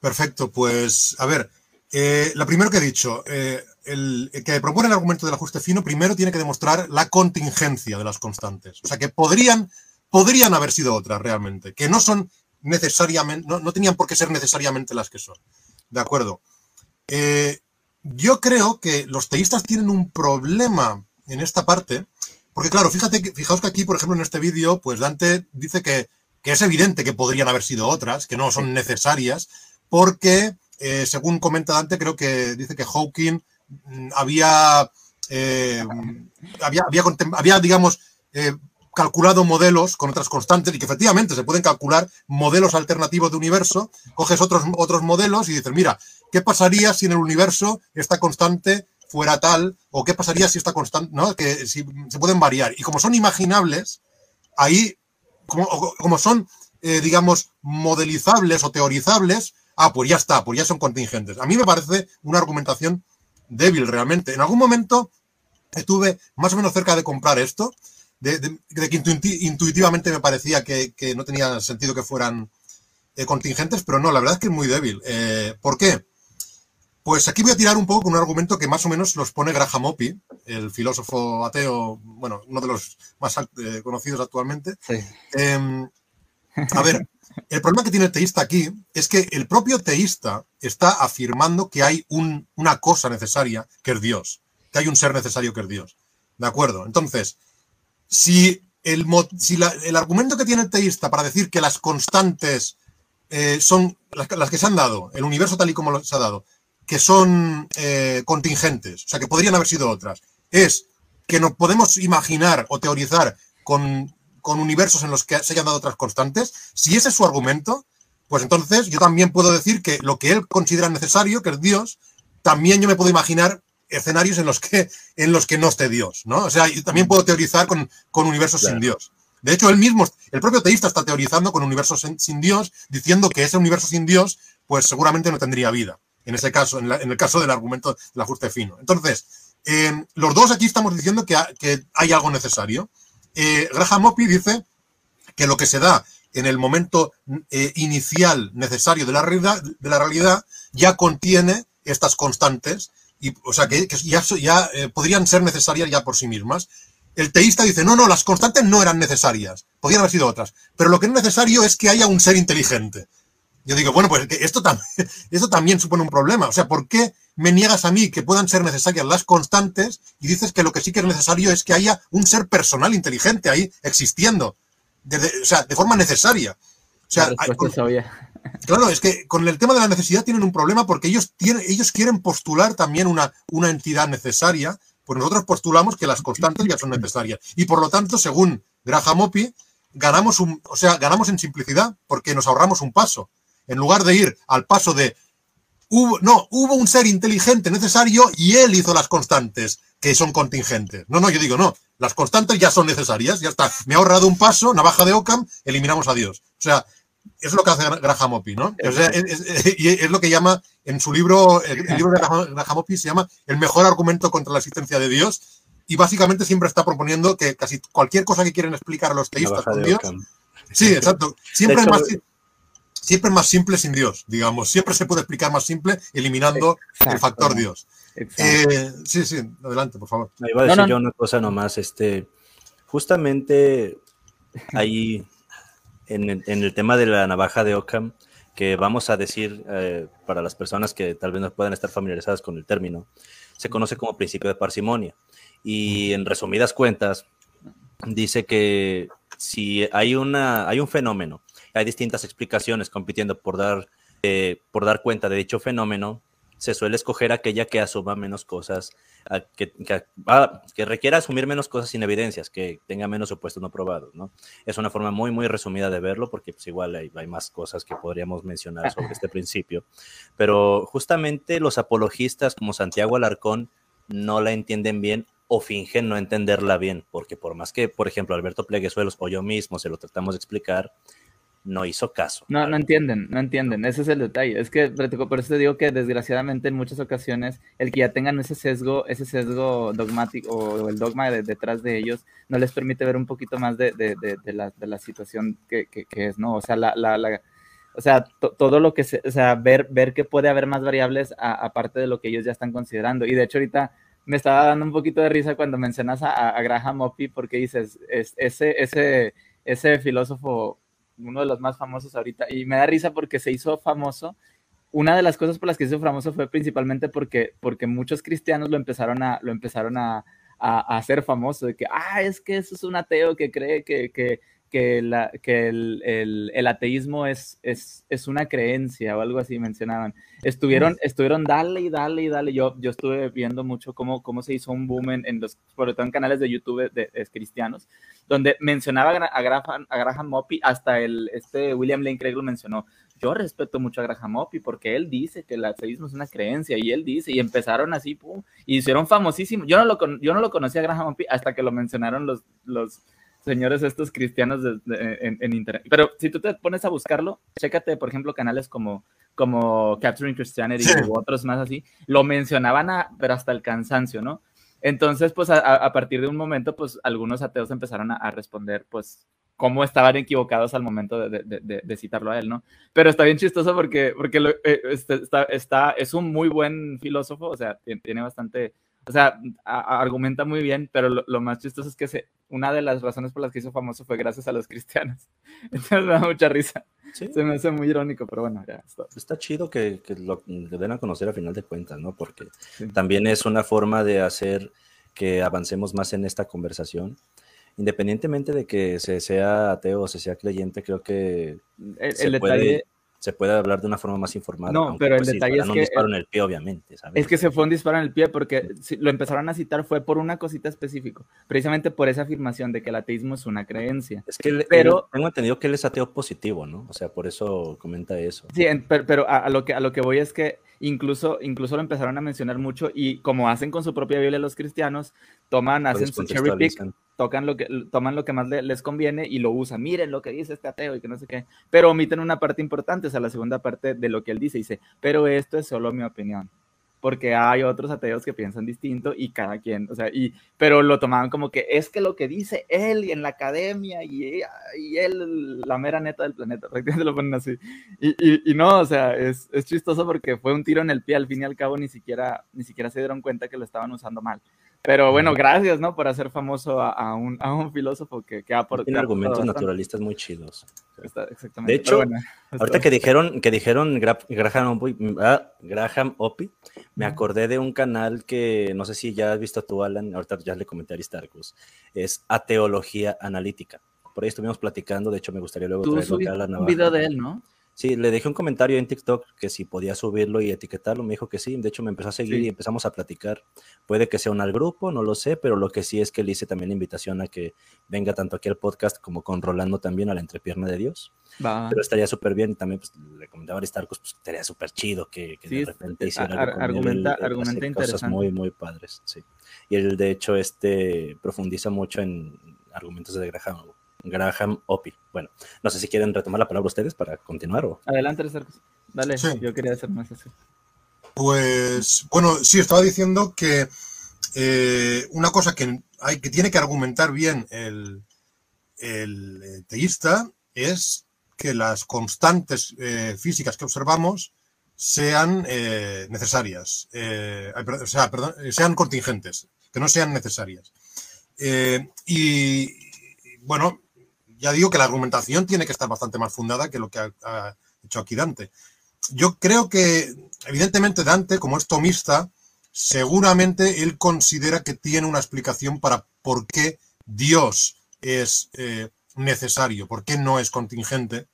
Perfecto, pues a ver, eh, lo primero que he dicho, el, que propone el argumento del ajuste fino, primero tiene que demostrar la contingencia de las constantes. O sea, que podrían podrían haber sido otras realmente, que no son necesariamente, no, no tenían por qué ser necesariamente las que son. ¿De acuerdo? Eh, yo creo que los teístas tienen un problema en esta parte, porque claro, fíjate, fijaos que aquí, por ejemplo, en este vídeo, pues Dante dice que, que, es evidente que podrían haber sido otras, que no son necesarias, porque, eh, según comenta Dante, creo que dice que Hawking mm, había, eh, había, había, había, digamos, eh, calculado modelos con otras constantes y que efectivamente se pueden calcular modelos alternativos de universo, coges otros, otros modelos y dices, mira, ¿qué pasaría si en el universo esta constante fuera tal? ¿O qué pasaría si esta constante, no? Que si, se pueden variar. Y como son imaginables, ahí, como, como son, eh, digamos, modelizables o teorizables, ah, pues ya está, pues ya son contingentes. A mí me parece una argumentación débil realmente. En algún momento estuve más o menos cerca de comprar esto, de, de, de, que intuitivamente me parecía que, que, no tenía sentido que fueran eh, contingentes, pero no, la verdad es que es muy débil. Eh, ¿Por qué? Pues aquí voy a tirar un poco con un argumento que más o menos los pone Graham Oppy, el filósofo ateo, bueno, uno de los más eh, conocidos actualmente. Sí. Eh, a ver, el problema que tiene el teísta aquí es que el propio teísta está afirmando que hay un, una cosa necesaria que es Dios, que hay un ser necesario que es Dios. ¿De acuerdo? Entonces, si el, si la, el argumento que tiene el teísta para decir que las constantes eh, son las, que se han dado, el universo tal y como se ha dado, que son eh, contingentes, o sea, que podrían haber sido otras, es que no podemos imaginar o teorizar con, con universos en los que se hayan dado otras constantes, si ese es su argumento, pues entonces yo también puedo decir que lo que él considera necesario, que es Dios, también yo me puedo imaginar escenarios en los que, en los que no esté Dios, ¿no? O sea, yo también puedo teorizar con, con universos claro. sin Dios. De hecho, él mismo, el propio teísta está teorizando con universos sin, sin, Dios, diciendo que ese universo sin Dios, pues seguramente no tendría vida. En ese caso, en, la, en el caso del argumento del ajuste fino. Entonces, eh, los dos aquí estamos diciendo que, que hay algo necesario. Eh, Graham Oppy dice que lo que se da en el momento eh, inicial necesario de la, realidad, de la realidad ya contiene estas constantes y, o sea, que, que ya, ya eh, podrían ser necesarias ya por sí mismas. El teísta dice, no, no, las constantes no eran necesarias, podrían haber sido otras, pero lo que es necesario es que haya un ser inteligente. Yo digo, bueno, pues esto, tam [LAUGHS] esto también supone un problema. O sea, ¿por qué me niegas a mí que puedan ser necesarias las constantes y dices que lo que sí que es necesario es que haya un ser personal inteligente ahí existiendo? De, de, o sea, de forma necesaria. O sea, hay, Claro, es que con el tema de la necesidad tienen un problema porque ellos, tienen, ellos quieren postular también una, una entidad necesaria, pues nosotros postulamos que las constantes ya son necesarias. Y por lo tanto, según Graham Oppy, ganamos un, o sea, ganamos en simplicidad porque nos ahorramos un paso. En lugar de ir al paso de hubo, no, hubo un ser inteligente necesario y él hizo las constantes que son contingentes. No, no, yo digo, no, las constantes ya son necesarias, ya está. Me ha ahorrado un paso, navaja de Ockham, eliminamos a Dios. O sea, es lo que hace Graham Oppy, ¿no? O sea, es, y es, lo que llama, en su libro, el, libro de Graham Oppy se llama El mejor argumento contra la existencia de Dios, y básicamente siempre está proponiendo que casi cualquier cosa que quieren explicar a los teístas con Dios. Sí, exacto. Siempre es, más, siempre más simple sin Dios, digamos. Siempre se puede explicar más simple eliminando el factor Dios. Eh, sí, sí, adelante, por favor. Ahí va a decir yo una cosa nomás. Este, justamente ahí en el, en el, tema de la navaja de Ockham, que vamos a decir eh, para las personas que tal vez no puedan estar familiarizadas con el término, se conoce como principio de parsimonia. Y en resumidas cuentas, dice que si hay, una, hay un fenómeno, hay distintas explicaciones compitiendo por dar, eh, por dar cuenta de dicho fenómeno, se suele escoger aquella que asuma menos cosas, que, que, que, requiera asumir menos cosas sin evidencias, que tenga menos supuestos no probados, ¿no? Es una forma muy, muy resumida de verlo, porque pues igual hay, hay más cosas que podríamos mencionar [LAUGHS] sobre este principio, pero justamente los apologistas como Santiago Alarcón no la entienden bien o fingen no entenderla bien, porque por más que, por ejemplo, Alberto Pleguezuelos o yo mismo se lo tratamos de explicar, no hizo caso. No, no entienden, no entienden, ese es el detalle. Es que, por eso te digo que desgraciadamente en muchas ocasiones el que ya tengan ese sesgo, ese sesgo dogmático o el dogma de, detrás de ellos, no les permite ver un poquito más de, de, de la, situación que, que, es, ¿no? O sea, la, la, la o sea, todo lo que se, o sea, ver, ver que puede haber más variables aparte de lo que ellos ya están considerando. Y de hecho ahorita me estaba dando un poquito de risa cuando mencionas a, a Graham Oppy porque dices, es, ese, ese, ese filósofo, uno de los más famosos ahorita, y me da risa porque se hizo famoso. Una de las cosas por las que se hizo famoso fue principalmente porque, porque muchos cristianos lo empezaron a, lo empezaron a, a, hacer famoso, de que, ah, es que eso es un ateo que cree que, que que, la, que el, el, el, ateísmo es, es, es, una creencia o algo así mencionaban. Estuvieron, estuvieron dale y dale y dale. Yo, yo estuve viendo mucho cómo, cómo se hizo un boom en, en los, sobre todo en canales de YouTube de, de, cristianos, donde mencionaban a Graham, a Graham Moppy, hasta el, este William Lane Craig lo mencionó. Yo respeto mucho a Graham Moppy porque él dice que el ateísmo es una creencia y él dice, y empezaron así, pum, y hicieron famosísimo. Yo no lo, yo no lo conocía a Graham Moppy hasta que lo mencionaron los, los señores estos cristianos de, de, en, en, internet. Pero si tú te pones a buscarlo, chécate, por ejemplo, canales como, como Capturing Christianity sí. u otros más así, lo mencionaban, a, pero hasta el cansancio, ¿no? Entonces, pues a, a, partir de un momento, pues algunos ateos empezaron a, a responder, pues, cómo estaban equivocados al momento de, de, de, citarlo a él, ¿no? Pero está bien chistoso porque, porque lo, eh, este, está, está, es un muy buen filósofo, o sea, tiene bastante o sea, a, argumenta muy bien, pero lo, lo, más chistoso es que se, una de las razones por las que hizo famoso fue gracias a los cristianos. [LAUGHS] Entonces me da mucha risa. ¿Sí? Se me hace muy irónico, pero bueno, ya está. Está chido que, que lo den a conocer a final de cuentas, ¿no? Porque sí. también es una forma de hacer que avancemos más en esta conversación. Independientemente de que se sea ateo o se sea creyente, creo que el, se el detalle... se puede hablar de una forma más informada. No, pero el pues, detalle es un que... disparo en el pie, obviamente. ¿sabes? Es que se fue un disparo en el pie porque si lo empezaron a citar fue por una cosita específica, precisamente por esa afirmación de que el ateísmo es una creencia. Es que pero, él, tengo entendido que él es ateo positivo, ¿no? O sea, por eso comenta eso. Sí, pero, pero a, a, lo que, a lo que voy es que incluso, incluso lo empezaron a mencionar mucho y como hacen con su propia Biblia los cristianos, toman, hacen su cherry pick, tocan lo que, toman lo que más les conviene y lo usan. Miren lo que dice este ateo y que no sé qué, pero omiten una parte importante, o sea, la segunda parte de lo que él dice, dice, pero esto es solo mi opinión porque hay otros ateos que piensan distinto y cada quien, o sea, y, pero lo tomaban como que es que lo que dice él y en la academia y, y él, la mera neta del planeta, [LAUGHS] prácticamente lo ponen así. Y, y, y, no, o sea, es, es chistoso porque fue un tiro en el pie, al fin y al cabo ni siquiera, ni siquiera se dieron cuenta que lo estaban usando mal. Pero bueno, gracias, ¿no? Por hacer famoso a, a, un, a un, filósofo que, que ha aportado. Tiene argumentos naturalistas muy chidos. Está, exactamente. De hecho, bueno, ahorita que dijeron, que dijeron Graham ah, Graham Oppy, me acordé de un canal que no sé si ya has visto tú, Alan, ahorita ya le comenté a Aristarcus, es Ateología Analítica. Por ahí estuvimos platicando, de hecho me gustaría luego ¿Tú traerlo acá a la Un video de él, ¿no? Sí, le dejé un comentario en TikTok que si podía subirlo y etiquetarlo. Me dijo que sí. De hecho, me empezó a seguir y empezamos a platicar. Puede que sea un al grupo, no lo sé, pero lo que sí es que le hice también la invitación a que venga tanto aquí al podcast como con Rolando también a la entrepierna de Dios. Pero estaría súper bien. Y también pues, le comentaba a Aristarcos, pues estaría súper chido que, de repente hiciera argumenta, argumenta cosas muy, muy padres. Sí. Y él, de hecho, este profundiza mucho en argumentos de Graham Graham Opie. Bueno, no sé si quieren retomar la palabra ustedes para continuar o. Adelante, Dale, yo quería hacer más así. Pues, bueno, sí, estaba diciendo que eh, una cosa que, hay, que tiene que argumentar bien el, el eh, teísta es que las constantes eh, físicas que observamos sean necesarias, o sea, perdón, sean contingentes, que no sean necesarias. y bueno, ya digo que la argumentación tiene que estar bastante más fundada que lo que ha, hecho aquí Dante. Yo creo que, evidentemente, Dante, como es tomista, seguramente él considera que tiene una explicación para por qué Dios es eh, necesario, por qué no es contingente,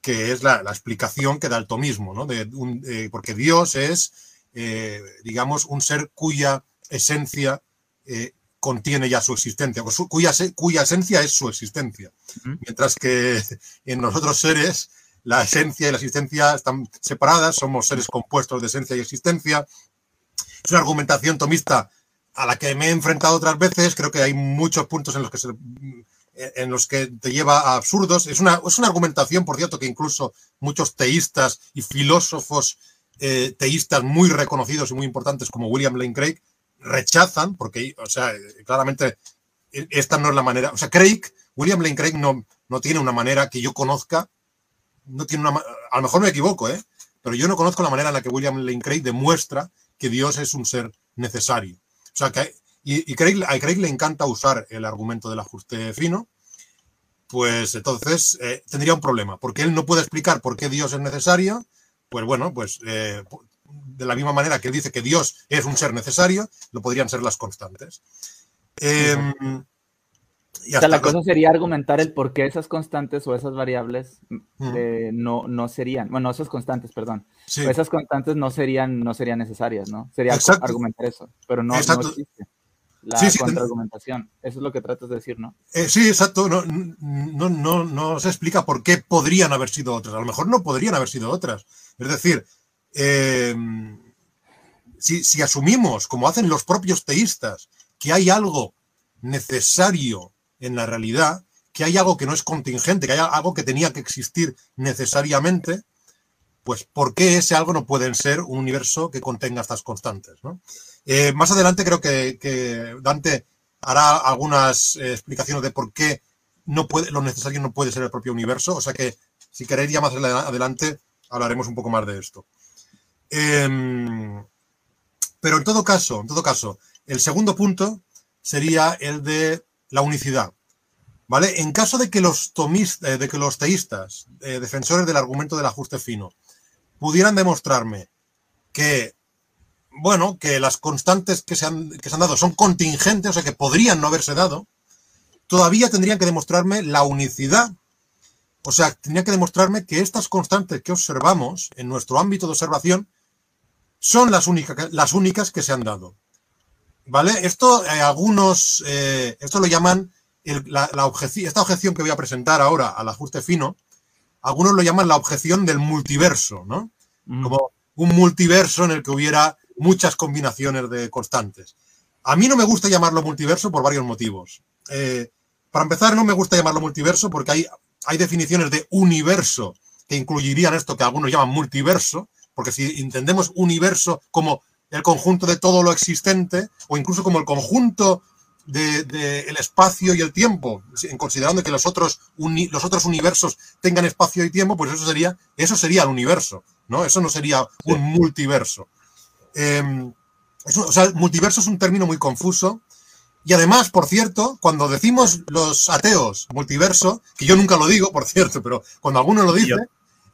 que es la, explicación que da el tomismo, ¿no? De porque Dios es, eh, digamos, un ser cuya esencia eh, contiene ya su existencia, cuya, cuya esencia es su existencia. Mientras que en nosotros seres la esencia y la existencia están separadas, somos seres compuestos de esencia y existencia. Es una argumentación tomista a la que me he enfrentado otras veces, creo que hay muchos puntos en los que, en los que te lleva a absurdos. Es una, es una argumentación, por cierto, que incluso muchos teístas y filósofos eh, teístas muy reconocidos y muy importantes como William Lane Craig rechazan, porque, o sea, claramente e, esta no es la manera, o sea, Craig, William Lane Craig no, no tiene una manera que yo conozca, no tiene una, a lo mejor me equivoco, ¿eh? pero yo no conozco la manera en la que William Lane Craig demuestra que Dios es un ser necesario. O sea, que, y, Craig, a Craig le encanta usar el argumento del ajuste fino, pues entonces eh, tendría un problema, porque él no puede explicar por qué Dios es necesario, pues bueno, pues eh, de la misma manera que él dice que Dios es un ser necesario, lo podrían ser las constantes. Em, y o sea, la cosa sería argumentar el por qué esas constantes o esas variables eh, no, no serían, bueno, esas constantes, perdón, esas constantes no serían, no serían necesarias, ¿no? Sería argumentar eso, pero no, existe la contraargumentación. Eso es lo que tratas de decir, ¿no? Eh, sí, exacto. No, no, no, no se explica por qué podrían haber sido otras. A lo mejor no podrían haber sido otras. Es decir, eh, si, asumimos, como hacen los propios teístas, que hay algo necesario en la realidad, que hay algo que no es contingente, que hay algo que tenía que existir necesariamente, pues ¿por qué ese algo no puede ser un universo que contenga estas constantes? Eh, más adelante creo que, Dante hará algunas eh, explicaciones de por qué lo necesario no puede ser el propio universo, o sea que si queréis ya más adelante hablaremos un poco más de esto. Em, pero en todo caso, en todo caso, el segundo punto sería el de la unicidad. ¿Vale? En caso de que los eh, teístas, eh, defensores del argumento del ajuste fino, pudieran demostrarme que, bueno, que las constantes que se, han, que se han dado son contingentes, o sea, que podrían no haberse dado, todavía tendrían que demostrarme la unicidad. O sea, tendrían que demostrarme que estas constantes que observamos en nuestro ámbito de observación son las únicas, las únicas que se han dado. ¿Vale? Esto, eh, algunos, eh, esto lo llaman la, objeción, esta objeción que voy a presentar ahora al ajuste fino, algunos lo llaman la objeción del multiverso, ¿no? Mm. Como un multiverso en el que hubiera muchas combinaciones de constantes. A mí no me gusta llamarlo multiverso por varios motivos. Eh, para empezar, no me gusta llamarlo multiverso porque hay, hay definiciones de universo que incluirían esto que algunos llaman multiverso, porque si entendemos universo como el conjunto de todo lo existente, o incluso como el conjunto del de, el espacio y el tiempo, considerando que los otros, los otros universos tengan espacio y tiempo, pues eso sería, eso sería el universo, ¿no? Eso no sería un multiverso. Em, o sea, multiverso es un término muy confuso. Y además, por cierto, cuando decimos los ateos multiverso, que yo nunca lo digo, por cierto, pero cuando alguno lo dice,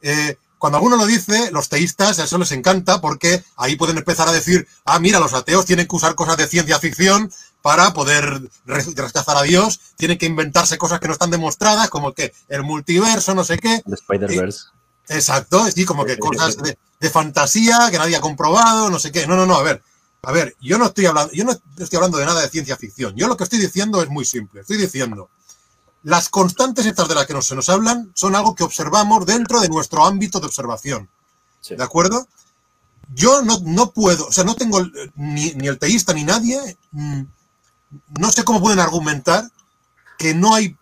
eh, cuando alguno lo dice, los teístas, eso les encanta porque ahí pueden empezar a decir, ah, mira, los ateos tienen que usar cosas de ciencia ficción para poder rechazar a Dios, tienen que inventarse cosas que no están demostradas, como que el multiverso, no sé qué. Spider-Verse. Exacto, sí, como que cosas de, de fantasía que nadie ha comprobado, no sé qué. No, no, no, a ver. A ver, yo no estoy hablando, yo no estoy hablando de nada de ciencia ficción. Yo lo que estoy diciendo es muy simple. Estoy diciendo, las constantes estas de las que nos, se nos hablan son algo que observamos dentro de nuestro ámbito de observación. Sí. ¿De acuerdo? Yo no, no puedo, o sea, no tengo eh, ni, ni el teísta ni nadie, mm, no sé cómo pueden argumentar que no hay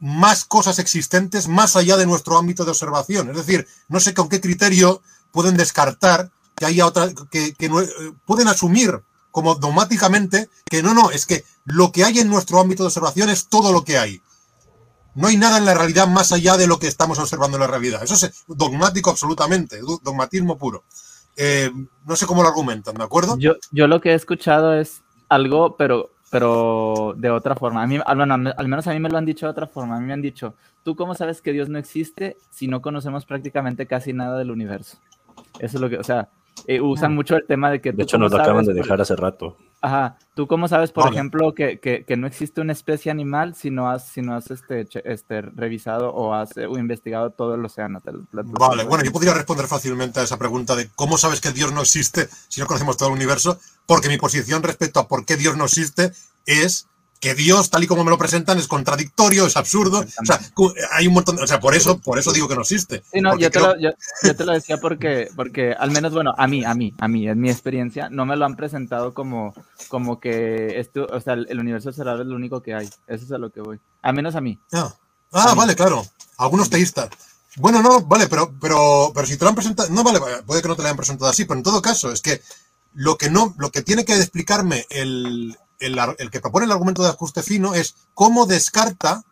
más cosas existentes más allá de nuestro ámbito de observación. Es decir, no sé con qué criterio pueden descartar que haya otra, que, que no- eh, pueden asumir como dogmáticamente que no, no, es que lo que hay en nuestro ámbito de observación es todo lo que hay. No hay nada en la realidad más allá de lo que estamos observando en la realidad. Eso es dogmático absolutamente, dogmatismo puro. Eh, no sé cómo lo argumentan, ¿de acuerdo? Yo, yo lo que he escuchado es algo, pero, pero de otra forma. A mí, al menos a mí me lo han dicho de otra forma. A mí me han dicho, ¿tú cómo sabes que Dios no existe si no conocemos prácticamente casi nada del universo? Eso es lo que, o sea, eh, usan mucho el tema de que... De hecho, cómo nos lo acaban sabes de por- dejar hace rato. Ajá, ¿tú cómo sabes, por Vale. ejemplo, que, que, que no existe una especie animal si no has, si no has este, este, revisado o has eh, investigado todo el océano? Te te Vale, bueno, yo podría responder fácilmente a esa pregunta de cómo sabes que Dios no existe si no conocemos todo el universo, porque mi posición respecto a por qué Dios no existe es que Dios, tal y como me lo presentan, es contradictorio, es absurdo. O sea, hay un montón, de- o sea, por eso, por eso digo que no existe. Sí, no, yo te, creo- lo, yo, yo te lo decía porque, porque al menos, bueno, a mí, a mí, a mí, en mi experiencia, no me lo han presentado como, como que esto, o sea, el, universo observable es lo único que hay. Eso es a lo que voy. A menos a mí. Ah, Ah, vale, claro. Algunos teístas. Bueno, no, vale, pero, pero, pero si te lo han presentado, no vale, puede que no te lo hayan presentado así, pero en todo caso, es que lo que no, lo que tiene que explicarme el, el, que propone el argumento de ajuste fino es cómo descarta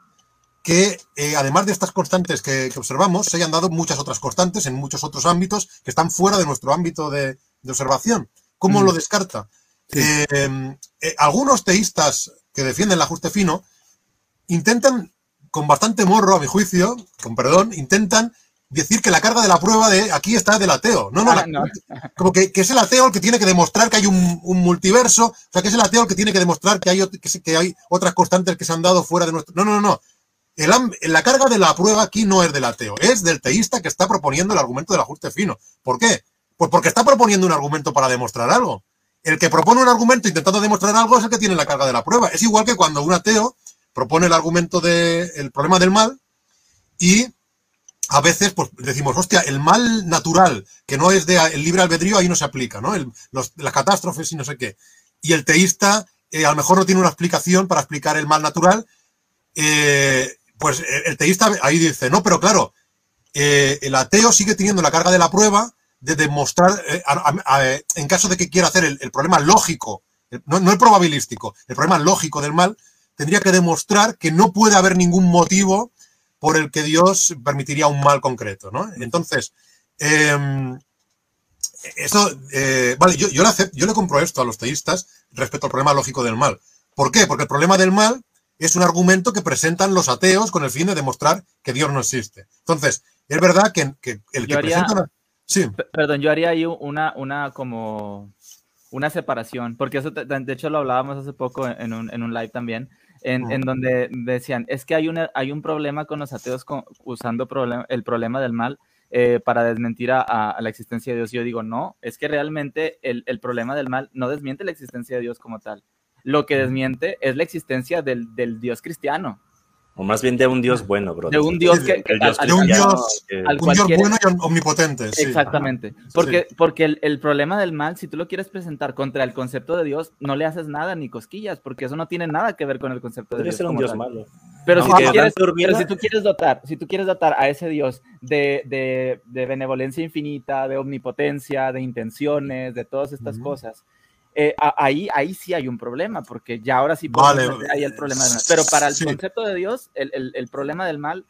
que, eh, además de estas constantes que, que observamos, se hayan dado muchas otras constantes en muchos otros ámbitos que están fuera de nuestro ámbito de, de observación. ¿Cómo Mm. lo descarta? Sí. Eh, eh, algunos teístas que defienden el ajuste fino intentan, con bastante morro, a mi juicio, con perdón, intentan decir que la carga de la prueba de aquí está del ateo. No, no, Ah, la- no. [LAUGHS] como que, que es el ateo el que tiene que demostrar que hay un, un multiverso, o sea, que es el ateo el que tiene que demostrar que hay, que, hay otras constantes que se han dado fuera de nuestro... No, no, no, no. El la carga de la prueba aquí no es del ateo, es del teísta que está proponiendo el argumento del ajuste fino. ¿Por qué? Pues porque está proponiendo un argumento para demostrar algo. El que propone un argumento intentando demostrar algo es el que tiene la carga de la prueba. Es igual que cuando un ateo propone el argumento del problema del mal y a veces pues decimos, hostia, el mal natural, que no es de el libre albedrío, ahí no se aplica, ¿no? El- los- las catástrofes y no sé qué. Y el teísta eh, a lo mejor no tiene una explicación para explicar el mal natural. eh, pues el, teísta ahí dice, no, pero claro, eh, el ateo sigue teniendo la carga de la prueba de demostrar, eh, en caso de que quiera hacer el, problema lógico, no, no el probabilístico, el problema lógico del mal, tendría que demostrar que no puede haber ningún motivo por el que Dios permitiría un mal concreto, ¿no? Entonces, eh, eso, eh, vale, yo, yo, le acep- yo le compro esto a los teístas respecto al problema lógico del mal. ¿Por qué? Porque el problema del mal es un argumento que presentan los ateos con el fin de demostrar que Dios no existe. Entonces, es verdad que, que el que haría- presenta... una- Sí, Perdón, yo haría ahí una, una como una separación, porque eso de hecho lo hablábamos hace poco en un, en un live también, en, en donde decían, es que hay, una, hay un problema con los ateos con- usando problem- el problema del mal eh, para desmentir a, a- a la existencia de Dios. Yo digo, no, es que realmente el, el problema del mal no desmiente la existencia de Dios como tal. Lo que desmiente es la existencia del, del Dios cristiano, O más bien de un Dios bueno, bro. de un Dios que... que- el Dios al- de un Dios- al un Dios bueno y omnipotente. Sí. Exactamente. Porque, porque el, el problema del mal, si tú lo quieres presentar contra el concepto de Dios, no le haces nada ni cosquillas, porque eso no tiene nada que ver con el concepto de Dios. ser un Dios tal. malo. Pero, si tú quieres, pero si tú quieres dotar, si tú quieres dotar a ese Dios de, de, de benevolencia infinita, de omnipotencia, de intenciones, de todas estas cosas, eh, ahí, ahí sí hay un problema, porque ya ahora sí Vale. ahí el problema del mal. Pero para el Sí. concepto de Dios, el, el- el problema del mal,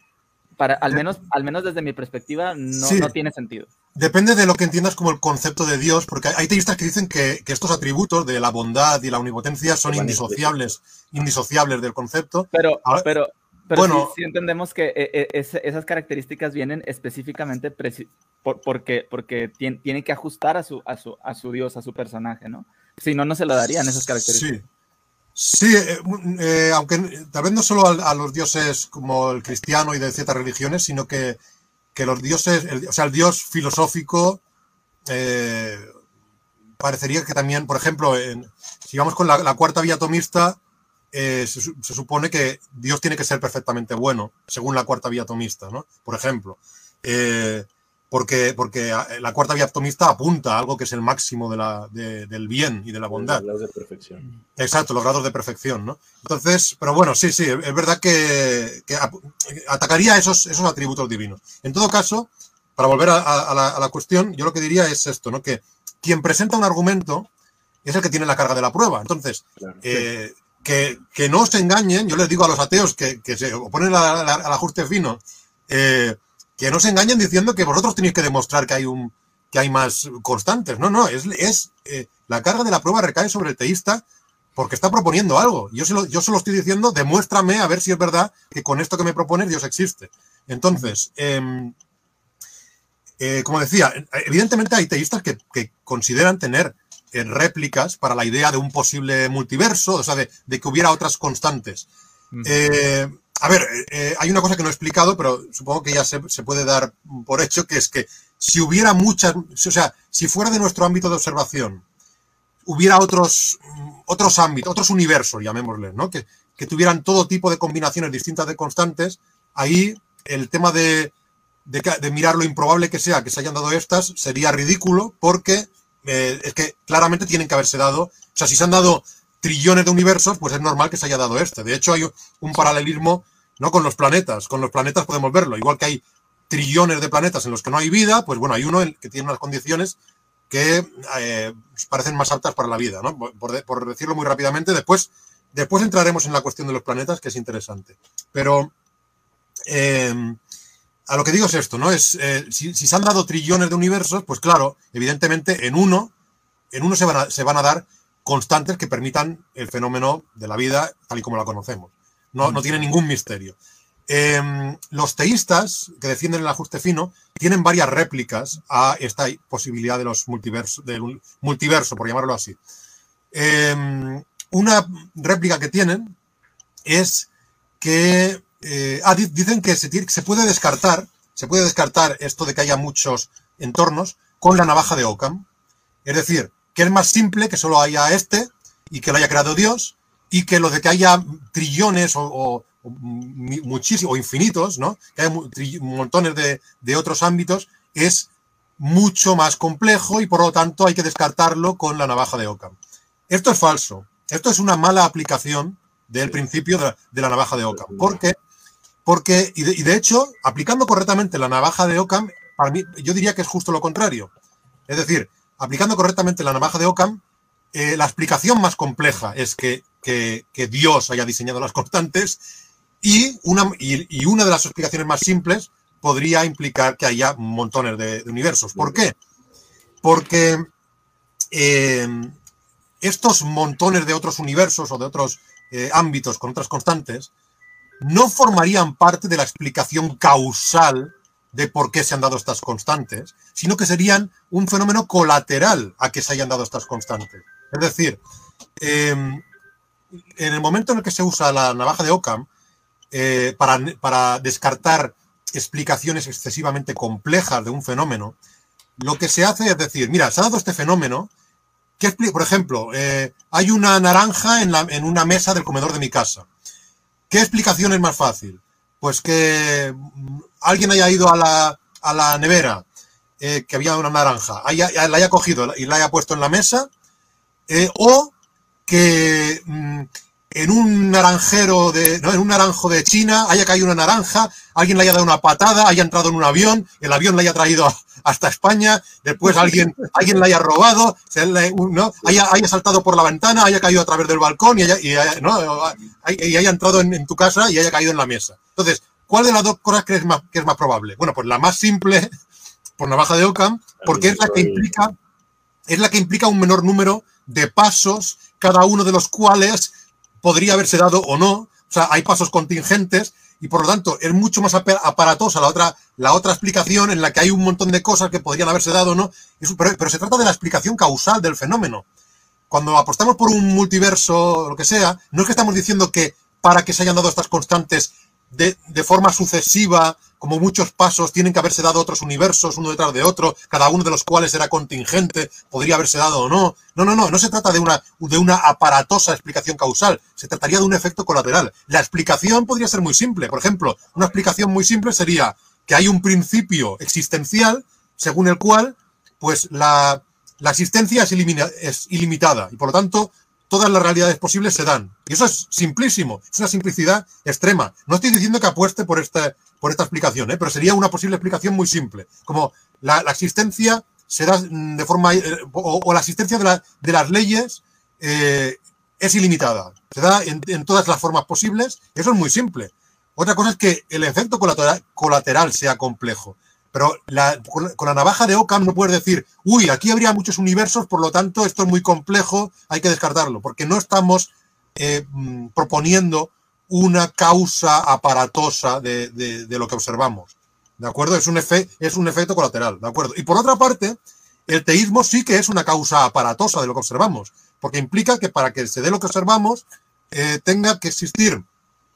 para, al, menos, al menos desde mi perspectiva, no, Sí. no tiene sentido. Depende de lo que entiendas como el concepto de Dios, porque hay teístas que dicen que, que estos atributos de la bondad y la omnipotencia son van indisociables, indisociables del concepto. Pero, Ahora- pero, pero bueno. sí, sí entendemos que eh, eh, es- esas características vienen específicamente por- porque, porque tien- tiene que ajustar a su, a, su, a su Dios, a su personaje, ¿no? Si no, no se lo darían esas características. Sí. Sí, eh, eh, aunque tal vez no solo a, los dioses como el cristiano y de ciertas religiones, sino que, que los dioses, el- o sea, el dios filosófico eh, parecería que también, por ejemplo, en- si vamos con la, la cuarta vía atomista, se, se supone que Dios tiene que ser perfectamente bueno, según la cuarta vía atomista, ¿no? Por ejemplo. Eh, porque, porque a- la cuarta vía atomista apunta a algo que es el máximo de la- de- del bien y de la bondad. Los grados de perfección. Exacto, los grados de perfección, ¿no? Entonces, pero bueno, sí, sí, es verdad que, atacaría esos, esos atributos divinos. En todo caso, para volver a, a- a la, a la cuestión, yo lo que diría es esto, ¿no? Que quien presenta un argumento es el que tiene la carga de la prueba. Entonces, Claro. eh, que, que no se engañen, yo les digo a los ateos que, que se oponen al ajuste fino, eh, que no se engañen diciendo que vosotros tenéis que demostrar que hay un que hay más constantes. No, no, es, es eh, la carga de la prueba recae sobre el teísta porque está proponiendo algo. Yo se, lo, yo se lo estoy diciendo, demuéstrame a ver si es verdad que con esto que me propones Dios existe. Entonces, em, eh, como decía, evidentemente hay teístas que, que consideran tener eh, réplicas para la idea de un posible multiverso, o sea, de, de que hubiera otras constantes. Eh, a ver, eh, hay una cosa que no he explicado, pero supongo que ya se, puede dar por hecho, que es que si hubiera muchas, o sea, si fuera de nuestro ámbito de observación, hubiera otros, mm, otros ámbitos, otros universos, llamémosles, ¿no? Que, que tuvieran todo tipo de combinaciones distintas de constantes, ahí el tema de, de mirar lo improbable que sea que se hayan dado estas sería ridículo porque eh, es que claramente tienen que haberse dado, o sea, si se han dado trillones de universos, pues es normal que se haya dado este. De hecho, hay un paralelismo no con los planetas. Con los planetas podemos verlo. Igual que hay trillones de planetas en los que no hay vida, pues bueno, hay uno que tiene unas condiciones que eh, parecen más aptas para la vida, ¿no? Por, de- por decirlo muy rápidamente, después, después entraremos en la cuestión de los planetas, que es interesante. Pero eh, a lo que digo es esto, ¿no? Es eh, si, se han dado trillones de universos, pues claro, evidentemente en uno, en uno se van se van a dar constantes que permitan el fenómeno de la vida tal y como la conocemos. No, no tiene ningún misterio. Eh, los teístas que defienden el ajuste fino tienen varias réplicas a esta posibilidad de los multiversos, del multiverso, por llamarlo así. Eh, una réplica que tienen es que eh, ah, di- dicen que se, se puede descartar, se puede descartar esto de que haya muchos entornos con la navaja de Occam. Es decir, que es más simple que solo haya este y que lo haya creado Dios y que lo de que haya trillones o, o- o mi- muchísimos o infinitos, ¿no? Que haya montones de, de otros ámbitos es mucho más complejo y por lo tanto hay que descartarlo con la navaja de Occam. Esto es falso. Esto es una mala aplicación del principio de la, de la navaja de Occam. ¿Por qué? Porque, y de, y de hecho, aplicando correctamente la navaja de Occam, para mí, yo diría que es justo lo contrario. Es decir, aplicando correctamente la navaja de Occam, eh, la explicación más compleja es que, que- Dios haya diseñado las constantes y una, y, una de las explicaciones más simples podría implicar que haya montones de, de universos. ¿Por qué? Porque eh, estos montones de otros universos o de otros eh, ámbitos con otras constantes no formarían parte de la explicación causal de por qué se han dado estas constantes, sino que serían un fenómeno colateral a que se hayan dado estas constantes. Es decir, eh, en el momento en el que se usa la navaja de Occam eh, para, para descartar explicaciones excesivamente complejas de un fenómeno, lo que se hace es decir, mira, se ha dado este fenómeno, ¿qué expli- por ejemplo, eh, hay una naranja en, la- en una mesa del comedor de mi casa. ¿Qué explicación es más fácil? Pues que alguien haya ido a la, a la nevera, eh, que había una naranja, haya- la haya cogido y la haya puesto en la mesa, eh, o que mm, en un naranjero de, no, en un naranjo de China haya caído una naranja, alguien le haya dado una patada, haya entrado en un avión, el avión le haya traído [LAUGHS] hasta España, después [LAUGHS] alguien, alguien la haya robado, se le- ¿no? haya, haya saltado por la ventana, haya caído a través del balcón y haya, y haya- ¿no? y haya entrado en, en tu casa y haya caído en la mesa. Entonces, ¿cuál de las dos cosas crees más, que es más probable? Bueno, pues la más simple, por navaja de Occam, porque es la que implica, es la que implica un menor número de pasos, cada uno de los cuales podría haberse dado o no. O sea, hay pasos contingentes y por lo tanto es mucho más apa- aparatosa la otra, la otra explicación en la que hay un montón de cosas que podrían haberse dado o no. Pero, pero se trata de la explicación causal del fenómeno. Cuando apostamos por un multiverso o lo que sea, no es que estamos diciendo que para que se hayan dado estas constantes de, forma sucesiva, como muchos pasos, tienen que haberse dado otros universos uno detrás de otro, cada uno de los cuales era contingente, podría haberse dado o no. No, no, no, no se trata de una, de una aparatosa explicación causal, se trataría de un efecto colateral. La explicación podría ser muy simple. Por ejemplo, una explicación muy simple sería que hay un principio existencial según el cual pues la, la existencia es, ilimina- es ilimitada y por lo tanto todas las realidades posibles se dan. Y eso es simplísimo, es una simplicidad extrema. No estoy diciendo que apueste por esta, por esta explicación, ¿eh? pero sería una posible explicación muy simple. Como la, existencia será mm, de forma, eh, o, la existencia de, la- de las leyes eh, es ilimitada. Se da en, en todas las formas posibles. Eso es muy simple. Otra cosa es que el efecto colateral sea complejo. Pero la- con, la- navaja de Occam no puedes decir, uy, aquí habría muchos universos, por lo tanto esto es muy complejo, hay que descartarlo, porque no estamos eh, mm, proponiendo una causa aparatosa de, de- de lo que observamos. ¿De acuerdo? Es un, efe- es un efecto colateral, ¿de acuerdo? Y por otra parte, el teísmo sí que es una causa aparatosa de lo que observamos, porque implica que para que se dé lo que observamos, eh, tenga que existir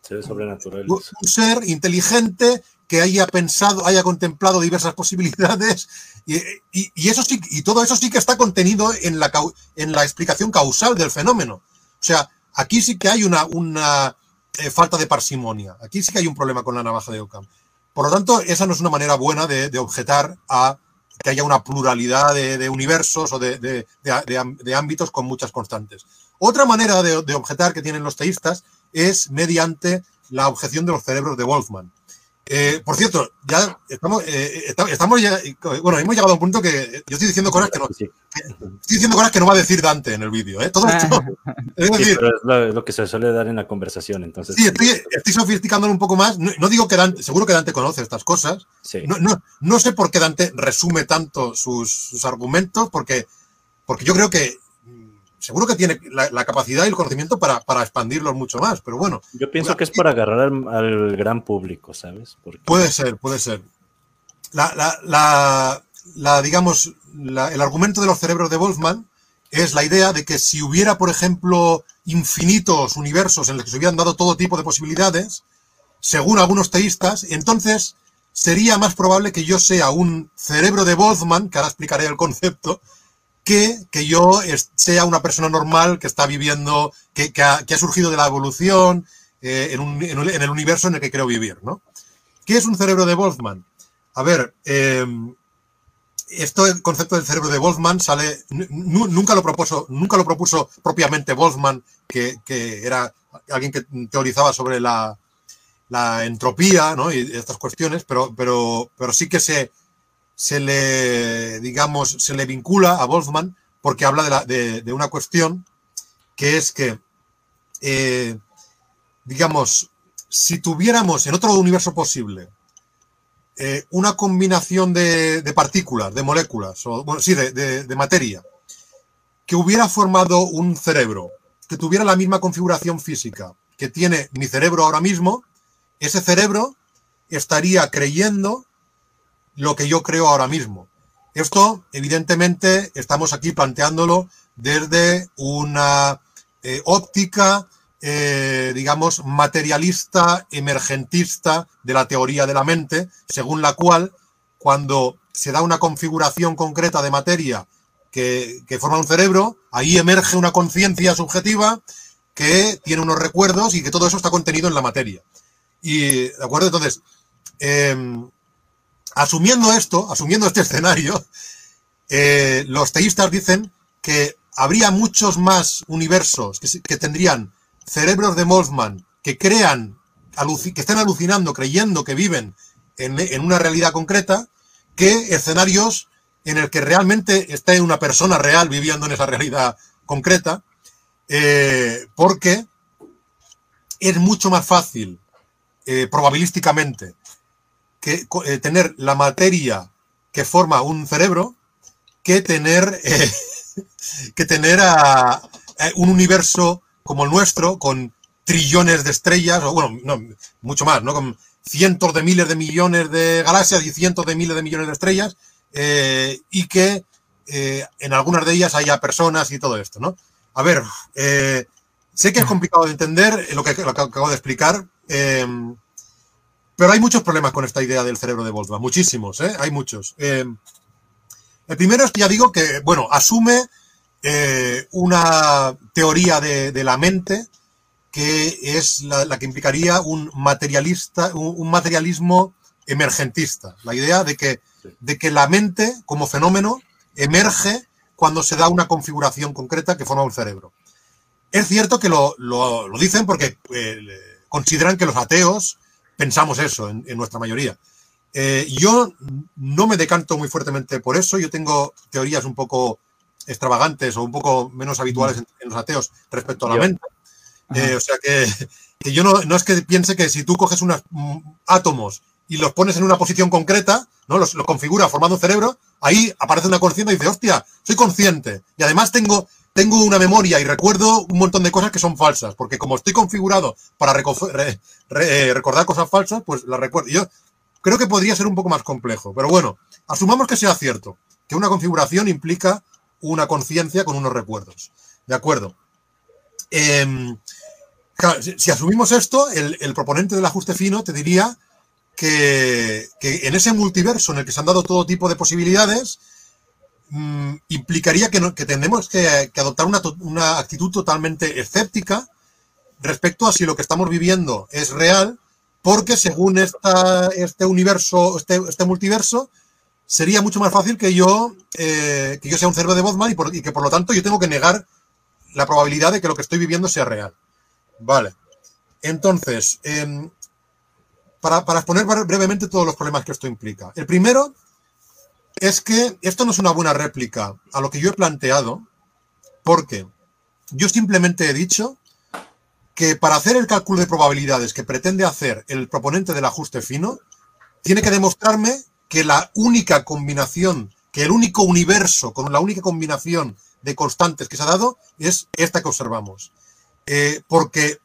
Seres sobrenaturales. un un ser inteligente que haya pensado, haya contemplado diversas posibilidades y, eso sí, y todo eso sí que está contenido en la, en la explicación causal del fenómeno. O sea, aquí sí que hay una, eh, falta de parsimonia. Aquí sí que hay un problema con la navaja de Occam. Por lo tanto, esa no es una manera buena de, objetar a que haya una pluralidad de, universos o de, de- ámbitos con muchas constantes. Otra manera de objetar que tienen los teístas es mediante la objeción de los cerebros de Wolfman. Eh, por cierto, ya estamos, eh, esta- estamos ya, bueno, hemos llegado a un punto que yo estoy diciendo cosas que no, Sí, estoy diciendo cosas que no va a decir Dante en el vídeo, ¿eh? Todo esto, es sí, decir, pero es lo, lo que se suele dar en la conversación, entonces. sí, estoy, estoy sofisticándolo un poco más. No, no digo que Dante, seguro que Dante conoce estas cosas. Sí. No, no, no sé por qué Dante resume tanto sus, sus argumentos, porque, porque yo creo que seguro que tiene la, la capacidad y el conocimiento para, para expandirlos mucho más, pero bueno, Yo pienso que es para agarrar al, al gran público, ¿sabes? Porque Puede ser, puede ser. La, la, la, digamos, la- el argumento de los cerebros de Wolfman es la idea de que si hubiera, por ejemplo, infinitos universos en los que se hubieran dado todo tipo de posibilidades, según algunos teístas, entonces sería más probable que yo sea un cerebro de Wolfman, que ahora explicaré el concepto, que, que yo sea una persona normal que está viviendo, que, que ha, surgido de la evolución eh, en, un- en el universo en el que creo vivir, ¿no? ¿Qué es un cerebro de Wolfman? A ver, eh, esto, el concepto del cerebro de Wolfman sale, nu- nunca lo propuso, nunca lo propuso propiamente Wolfman, que, que era alguien que teorizaba sobre la, la entropía, ¿no? Y estas cuestiones, pero, pero, pero sí que se, se le, digamos, se le vincula a Wolfman porque habla de, la- de- una cuestión que es que, eh, digamos, si tuviéramos en otro universo posible eh, una combinación de, de partículas, de moléculas, o bueno, sí, de materia, que hubiera formado un cerebro, que tuviera la misma configuración física que tiene mi cerebro ahora mismo, ese cerebro estaría creyendo lo que yo creo ahora mismo. Esto, evidentemente, estamos aquí planteándolo desde una eh, óptica, eh, digamos, materialista, emergentista de la teoría de la mente, según la cual, cuando se da una configuración concreta de materia que, forma un cerebro, ahí emerge una conciencia subjetiva que tiene unos recuerdos y que todo eso está contenido en la materia. Y, ¿de acuerdo? Entonces, em, asumiendo esto, asumiendo este [LAUGHS] escenario, eh, los teístas dicen que habría muchos más universos que, tendrían cerebros de Wolfman que crean, que estén alucinando, creyendo que viven en, en una realidad concreta, que escenarios en el que realmente esté una persona real viviendo en esa realidad concreta, eh, porque es mucho más fácil, eh, probabilísticamente, que eh, tener la materia que forma un cerebro que tener [LAUGHS] eh, que tener eh, un universo como el nuestro con trillones de estrellas o bueno no, mucho más no con cientos de miles de millones de galaxias y cientos de miles de millones de estrellas y que en algunas de ellas haya personas y todo esto no a ver sé que es complicado de entender lo que, lo que acabo de explicar Pero hay muchos problemas con esta idea del cerebro de Boltzmann, muchísimos, ¿eh? hay muchos. Eh, el primero es que ya digo que, bueno, asume eh, una teoría de, de, la mente que es la, la que implicaría un materialista, un, un, materialismo emergentista. La idea de que, de que la mente como fenómeno emerge cuando se da una configuración concreta que forma un cerebro. Es cierto que lo, lo, lo dicen porque eh, consideran que los ateos pensamos eso en, en nuestra mayoría. Eh, yo no me decanto muy fuertemente por eso. Yo tengo teorías un poco extravagantes o un poco menos habituales en, en los ateos respecto a la mente. Eh, o sea que, [LAUGHS] que yo no, no, es que piense que si tú coges unos mm, átomos y los pones en una posición concreta, ¿no? Los, los configura formando un cerebro, ahí aparece una conciencia y dice, hostia, soy consciente. Y además tengo, tengo una memoria y recuerdo un montón de cosas que son falsas, porque como estoy configurado para eh, recordar cosas falsas, pues las recuerdo. Yo creo que podría ser un poco más complejo, pero bueno, asumamos que sea cierto, que una configuración implica una conciencia con unos recuerdos. ¿De acuerdo? Claro, si, asumimos esto, el, proponente del ajuste fino te diría que, en ese multiverso en el que se han dado todo tipo de posibilidades, mmm, implicaría que, no, que tenemos que, adoptar una, actitud totalmente escéptica respecto a si lo que estamos viviendo es real, porque según este universo, este, este multiverso, sería mucho más fácil que yo, eh, que yo sea un cerebro de Bozman y, y, que por lo tanto yo tengo que negar la probabilidad de que lo que estoy viviendo sea real. Vale. Entonces, eh, para, para, exponer brevemente todos los problemas que esto implica. El primero es que esto no es una buena réplica a lo que yo he planteado, porque yo simplemente he dicho que para hacer el cálculo de probabilidades que pretende hacer el proponente del ajuste fino, tiene que demostrarme que la única combinación, que el único universo con la única combinación de constantes que se ha dado es esta que observamos. Eh, porque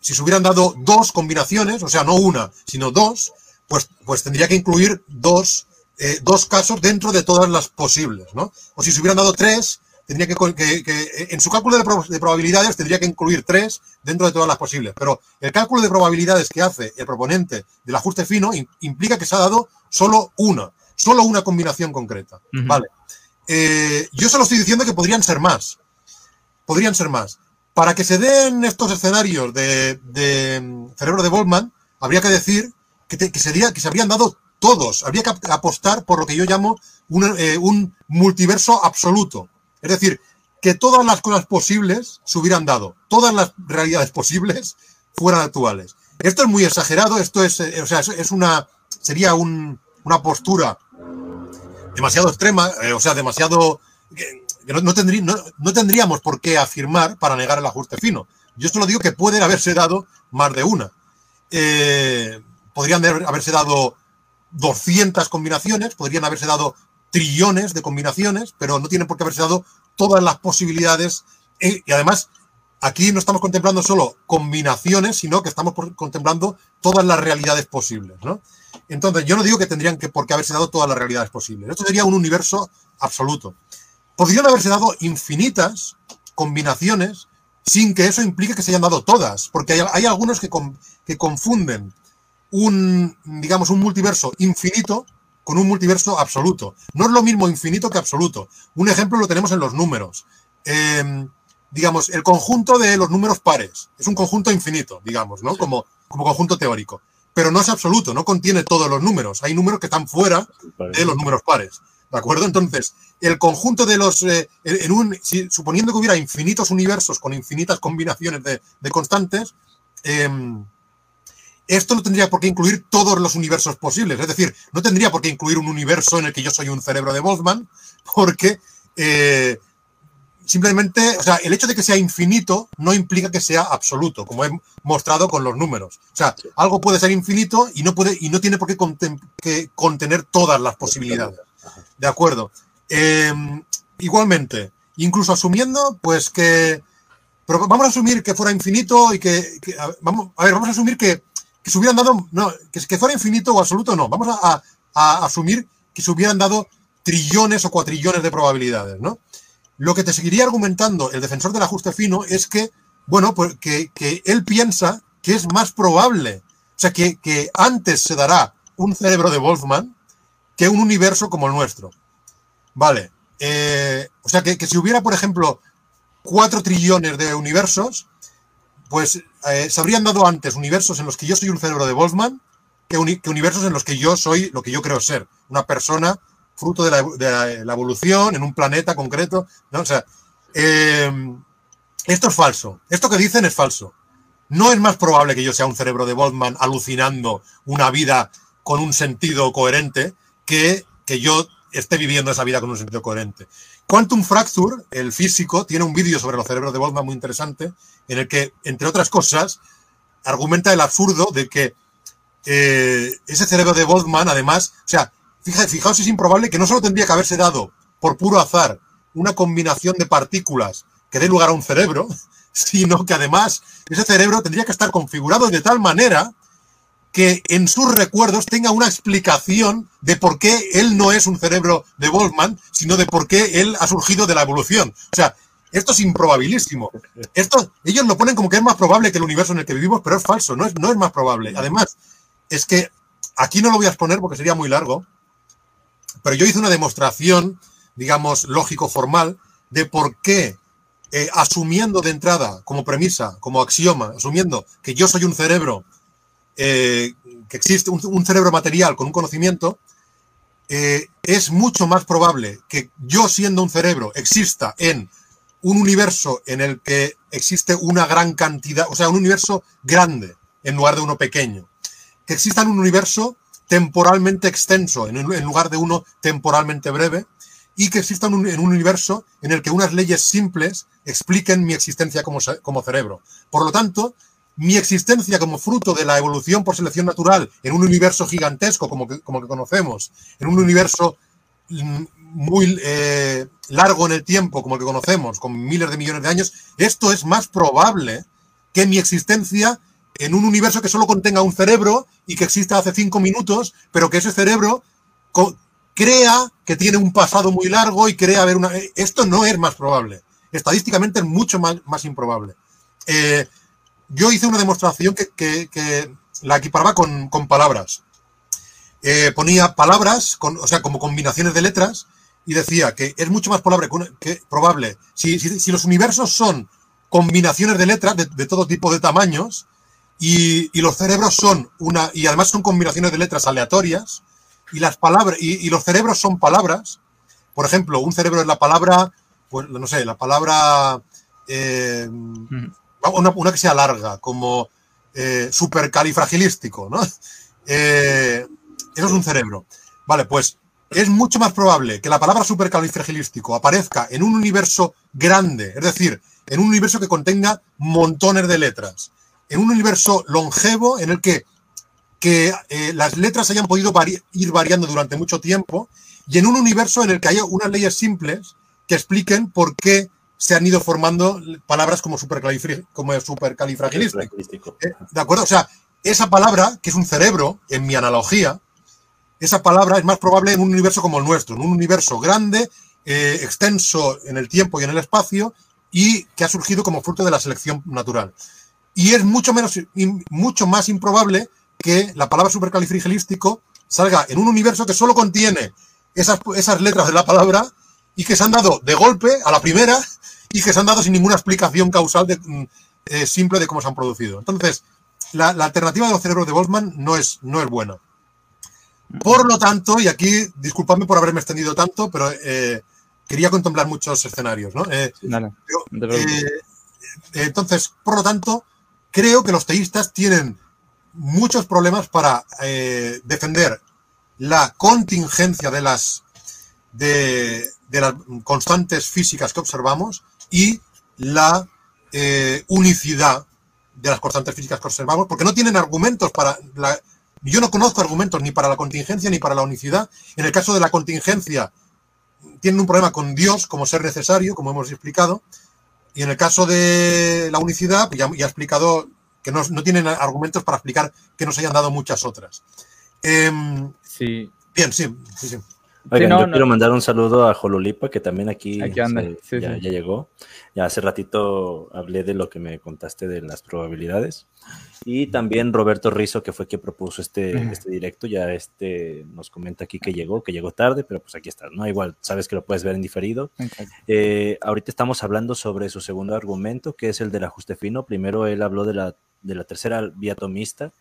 si se hubieran dado dos combinaciones, o sea, no una, sino dos, pues, pues tendría que incluir dos, eh, dos casos dentro de todas las posibles, ¿no? O si se hubieran dado tres, tendría que, que, que en su cálculo de, pro, de, probabilidades tendría que incluir tres dentro de todas las posibles. Pero el cálculo de probabilidades que hace el proponente del ajuste fino implica que se ha dado solo una, solo una combinación concreta. Uh -huh. Vale. Eh, yo solo estoy diciendo que podrían ser más. Podrían ser más. Para que se den estos escenarios de, mm, cerebro de Boltzmann, habría que decir que, sería, que se habrían dado todos. Habría que apostar por lo que yo llamo un, eh, un multiverso absoluto. Es decir, que todas las cosas posibles se hubieran dado. Todas las realidades posibles fueran actuales. Esto es muy exagerado, esto es, eh, o sea, es una, sería un, una postura demasiado extrema, eh, o sea, demasiado... que no, no, tendrí, no, no, tendríamos por qué afirmar para negar el ajuste fino. Yo solo digo que pueden haberse dado más de una. Eh, podrían haberse dado 200 combinaciones, podrían haberse dado trillones de combinaciones, pero no tienen por qué haberse dado todas las posibilidades. Eh, y además, aquí no estamos contemplando solo combinaciones, sino que estamos contemplando todas las realidades posibles. ¿no? Entonces, yo no digo que tendrían que por qué haberse dado todas las realidades posibles. Esto sería un universo absoluto. Podrían haberse dado infinitas combinaciones sin que eso implique que se hayan dado todas, porque hay, hay algunos que, con, que confunden un, digamos, un multiverso infinito con un multiverso absoluto. No es lo mismo infinito que absoluto. Un ejemplo lo tenemos en los números. Eh, digamos, el conjunto de los números pares. Es un conjunto infinito, digamos, ¿no? Como, como conjunto teórico. Pero no es absoluto, no contiene todos los números. Hay números que están fuera de los números pares. ¿De acuerdo? Entonces, el conjunto de los. Eh, en un, si, suponiendo que hubiera infinitos universos con infinitas combinaciones de, de constantes, eh, esto no tendría por qué incluir todos los universos posibles. Es decir, no tendría por qué incluir un universo en el que yo soy un cerebro de Boltzmann, porque eh, simplemente, o sea, el hecho de que sea infinito no implica que sea absoluto, como he mostrado con los números. O sea, algo puede ser infinito y no, puede, y no tiene por qué, contener todas las posibilidades. De acuerdo. Eh, igualmente, incluso asumiendo, pues que. Pero vamos a asumir que fuera infinito y que. que vamos, a ver, vamos a asumir que se hubieran dado, no, que, fuera infinito o absoluto, no. Vamos a, a, a, asumir que se hubieran dado trillones o cuatrillones de probabilidades, ¿no? Lo que te seguiría argumentando el defensor del ajuste fino es que, bueno, pues que, que él piensa que es más probable. O sea, que, que antes se dará un cerebro de Wolfman que un universo como el nuestro. Vale. Eh, o sea, que, que, si hubiera, por ejemplo, cuatro trillones de universos, pues eh, se habrían dado antes universos en los que yo soy un cerebro de Wolfman que, uni que, universos en los que yo soy lo que yo creo ser, una persona fruto de la, evolución en un planeta concreto. ¿no? O sea, eh, esto es falso. Esto que dicen es falso. No es más probable que yo sea un cerebro de Wolfman alucinando una vida con un sentido coherente que yo esté viviendo esa vida con un sentido coherente. Quantum Fracture, el físico, tiene un vídeo sobre los cerebros de Boltzmann muy interesante, en el que, entre otras cosas, argumenta el absurdo de que eh, ese cerebro de Boltzmann, además, o sea, fija, fijaos, es improbable que no solo tendría que haberse dado por puro azar una combinación de partículas que dé lugar a un cerebro, [LAUGHS] sino que además ese cerebro tendría que estar configurado de tal manera que en sus recuerdos tenga una explicación de por qué él no es un cerebro de Boltzmann, sino de por qué él ha surgido de la evolución. O sea, esto es improbabilísimo. Esto, ellos lo ponen como que es más probable que el universo en el que vivimos, pero es falso, no es, no es más probable. Además, es que aquí no lo voy a exponer porque sería muy largo, pero yo hice una demostración, digamos, lógico-formal, de por qué, eh, asumiendo de entrada, como premisa, como axioma, asumiendo que yo soy un cerebro eh, que existe un, cerebro material con un conocimiento, eh, es mucho más probable que yo siendo un cerebro exista en un universo en el que existe una gran cantidad, o sea, un universo grande en lugar de uno pequeño, que exista en un universo temporalmente extenso en, lugar de uno temporalmente breve, y que exista un, en un, universo en el que unas leyes simples expliquen mi existencia como, como cerebro. Por lo tanto, mi existencia como fruto de la evolución por selección natural en un universo gigantesco como que, como que conocemos, en un universo muy eh, largo en el tiempo como el que conocemos, con miles de millones de años, esto es más probable que mi existencia en un universo que solo contenga un cerebro y que exista hace cinco minutos, pero que ese cerebro crea que tiene un pasado muy largo y crea haber una... Esto no es más probable. Estadísticamente es mucho más, más improbable. Eh, yo hice una demostración que, que, la equiparaba con, con palabras. Eh, ponía palabras, con, o sea, como combinaciones de letras, y decía que es mucho más probable, que, probable si, si, si, los universos son combinaciones de letras de, de todo tipo de tamaños, y, y, los cerebros son una, y además son combinaciones de letras aleatorias, y las palabras, y, y los cerebros son palabras. Por ejemplo, un cerebro es la palabra, pues no sé, la palabra. Eh, mm una, que sea larga, como eh, supercalifragilístico, ¿no? [LAUGHS] Eh, eso es un cerebro. Vale, pues es mucho más probable que la palabra supercalifragilístico aparezca en un universo grande, es decir, en un universo que contenga montones de letras, en un universo longevo en el que, que eh, las letras hayan podido ir variando durante mucho tiempo y en un universo en el que haya unas leyes simples que expliquen por qué se han ido formando palabras como, como supercalifragilístico. ¿Eh? ¿De acuerdo? O sea, esa palabra, que es un cerebro, en mi analogía, esa palabra es más probable en un universo como el nuestro, en un universo grande, eh, extenso en el tiempo y en el espacio, y que ha surgido como fruto de la selección natural. Y es mucho, menos, mucho más improbable que la palabra supercalifragilístico salga en un universo que solo contiene esas, esas letras de la palabra y que se han dado de golpe a la primera y que se han dado sin ninguna explicación causal de, eh, simple de cómo se han producido. Entonces, la, la, alternativa de los cerebros de Boltzmann no es, no es buena. Por lo tanto, y aquí, disculpadme por haberme extendido tanto, pero eh, quería contemplar muchos escenarios. ¿no? Eh, no, no, entonces, por lo tanto, creo que los teístas tienen muchos problemas para defender la contingencia de las, de, de las constantes físicas que observamos y la eh, unicidad de las constantes físicas que observamos, porque no tienen argumentos para la... Yo no conozco argumentos ni para la contingencia ni para la unicidad. En el caso de la contingencia, tienen un problema con Dios como ser necesario, como hemos explicado, y en el caso de la unicidad, pues ya, ya he explicado que no, no, tienen argumentos para explicar que nos hayan dado muchas otras. Eh, sí. Bien, sí, sí, sí. Oigan, no, yo no. quiero mandar un saludo a Jololipa, que también aquí, Aquí anda, se- sí, ya, sí. ya llegó. Ya hace ratito hablé de lo que me contaste de las probabilidades. Y también Roberto Rizo, que fue quien propuso este, este directo, ya este nos comenta aquí que llegó, que llegó tarde, pero pues aquí está, ¿no? Igual, sabes que lo puedes ver en diferido. Exacto. Eh, ahorita estamos hablando sobre su segundo argumento, que es el del ajuste fino. Primero él habló de la, de la tercera vía atomista.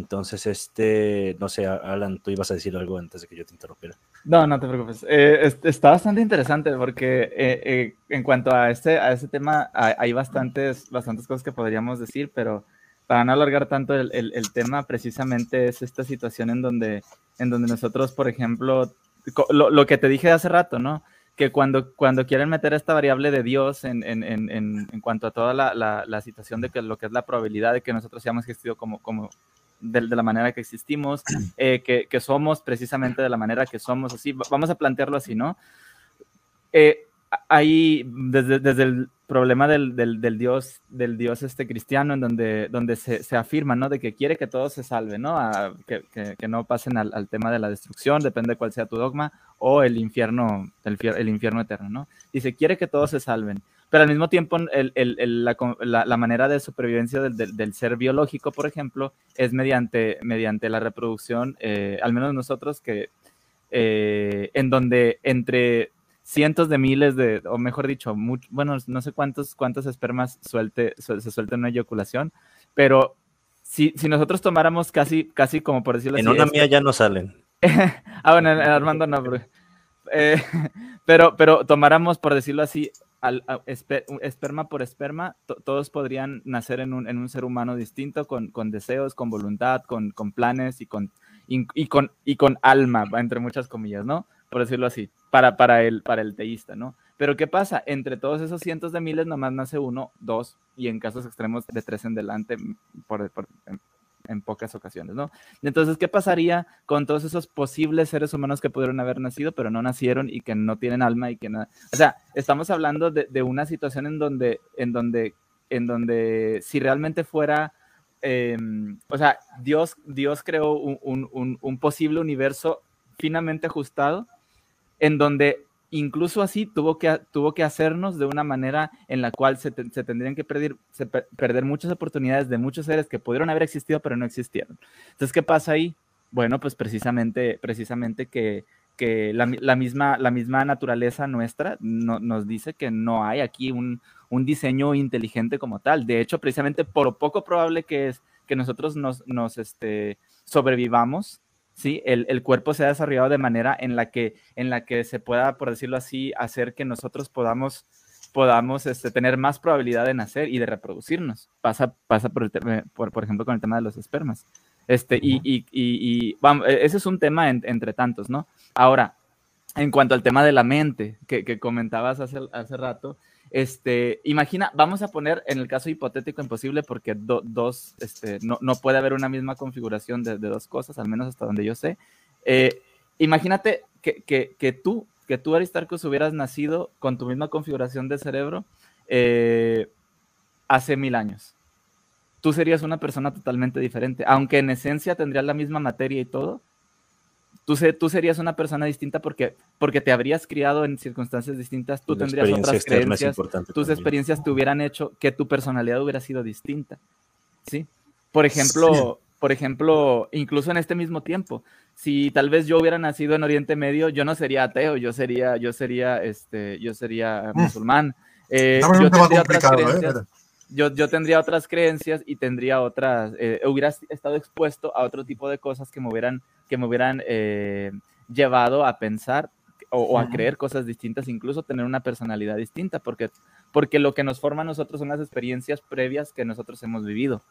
Entonces, este, no sé, Alan, tú ibas a decir algo antes de que yo te interrumpiera. No, no te preocupes. Eh, es- está bastante interesante porque eh, eh, en cuanto a este, a este tema hay, hay bastantes, bastantes cosas que podríamos decir, pero para no alargar tanto el, el- el tema, precisamente es esta situación en donde, en donde nosotros, por ejemplo, lo, lo que te dije hace rato, ¿no? Que cuando, cuando quieren meter esta variable de Dios en, en, en, en, cuanto a toda la, la, la situación de que lo que es la probabilidad de que nosotros hayamos existido como, como de, la manera que existimos, eh, que, que somos precisamente de la manera que somos, así, va- vamos a plantearlo así, ¿no? Eh, a- hay, desde, desde el problema del, del, del Dios, del Dios este cristiano, en donde, donde se, se afirma, ¿no? De que quiere que todos se salven, ¿no? A- que, que, no pasen al, tema de la destrucción, depende de cuál sea tu dogma, o el infierno, el, el infierno eterno, ¿no? Dice, quiere que todos se salven, pero al mismo tiempo el, el, el, la, co- la, la manera de supervivencia del, del, del ser biológico, por ejemplo, es mediante, mediante la reproducción, eh, al menos nosotros, que eh, en donde entre cientos de miles de, o mejor dicho, much- bueno, no sé cuántos, cuántos espermas suelte, su- se suelta en una eyaculación, pero si, si nosotros tomáramos casi, casi como por decirlo En así, una este- mía ya no salen. [LAUGHS] ah, bueno, en- en Armando no, pero, eh, [LAUGHS] pero, pero tomáramos, por decirlo así, al, a- espe- un- esperma por esperma, to- todos podrían nacer en un, en un ser humano distinto, con, con deseos, con voluntad, con, con planes y con, y, y con, y con alma, entre muchas comillas, ¿no? Por decirlo así, para, para, el, para el teísta, ¿no? Pero ¿qué pasa? Entre todos esos cientos de miles nomás nace uno, dos, y en casos extremos de tres en delante, por, por- en, pocas ocasiones, ¿no? Entonces, ¿qué pasaría con todos esos posibles seres humanos que pudieron haber nacido, pero no nacieron y que no tienen alma y que nada? O sea, estamos hablando de, una situación en donde, en donde, en donde si realmente fuera, eh, o sea, Dios, Dios creó un- un- un posible universo finamente ajustado, en donde incluso así tuvo que, tuvo que hacernos de una manera en la cual se, te- se tendrían que perder, perder muchas oportunidades de muchos seres que pudieron haber existido, pero no existieron. Entonces, ¿qué pasa ahí? Bueno, pues precisamente, precisamente que, que la, mi- la misma, la misma naturaleza nuestra no- nos dice que no hay aquí un, un diseño inteligente como tal. De hecho, precisamente por poco probable que es que nosotros nos, nos este, sobrevivamos, ¿sí? El, el cuerpo se ha desarrollado de manera en la que, en la que se pueda, por decirlo así, hacer que nosotros podamos, podamos este, tener más probabilidad de nacer y de reproducirnos. Pasa, pasa por, el por, por ejemplo, con el tema de los espermas. Este, y, y, y, y, vamos, e- ese es un tema en- entre tantos, ¿no? Ahora, en cuanto al tema de la mente que, que comentabas hace, hace rato, este, imagina, vamos a poner en el caso hipotético imposible porque do- dos, este, no, no puede haber una misma configuración de, dos cosas, al menos hasta donde yo sé. Eh, imagínate que, que, que tú, que tú, Aristarcus, hubieras nacido con tu misma configuración de cerebro eh, hace mil años. Tú serías una persona totalmente diferente, aunque en esencia tendrías la misma materia y todo, tú, se, tú serías una persona distinta porque, porque te habrías criado en circunstancias distintas, tú La tendrías otras creencias, tus también. experiencias te hubieran hecho que tu personalidad hubiera sido distinta. ¿Sí? Por ejemplo, por ejemplo, incluso en este mismo tiempo, si tal vez yo hubiera nacido en Oriente Medio, yo no sería ateo, yo sería, yo sería, este, yo sería Mm. musulmán. Eh, yo tendría otras complicado, ¿eh? Yo, yo tendría otras creencias y tendría otras, eh, hubiera estado expuesto a otro tipo de cosas que me hubieran, que me hubieran eh, llevado a pensar o, o a creer cosas distintas, incluso tener una personalidad distinta, porque, porque lo que nos forma a nosotros son las experiencias previas que nosotros hemos vivido.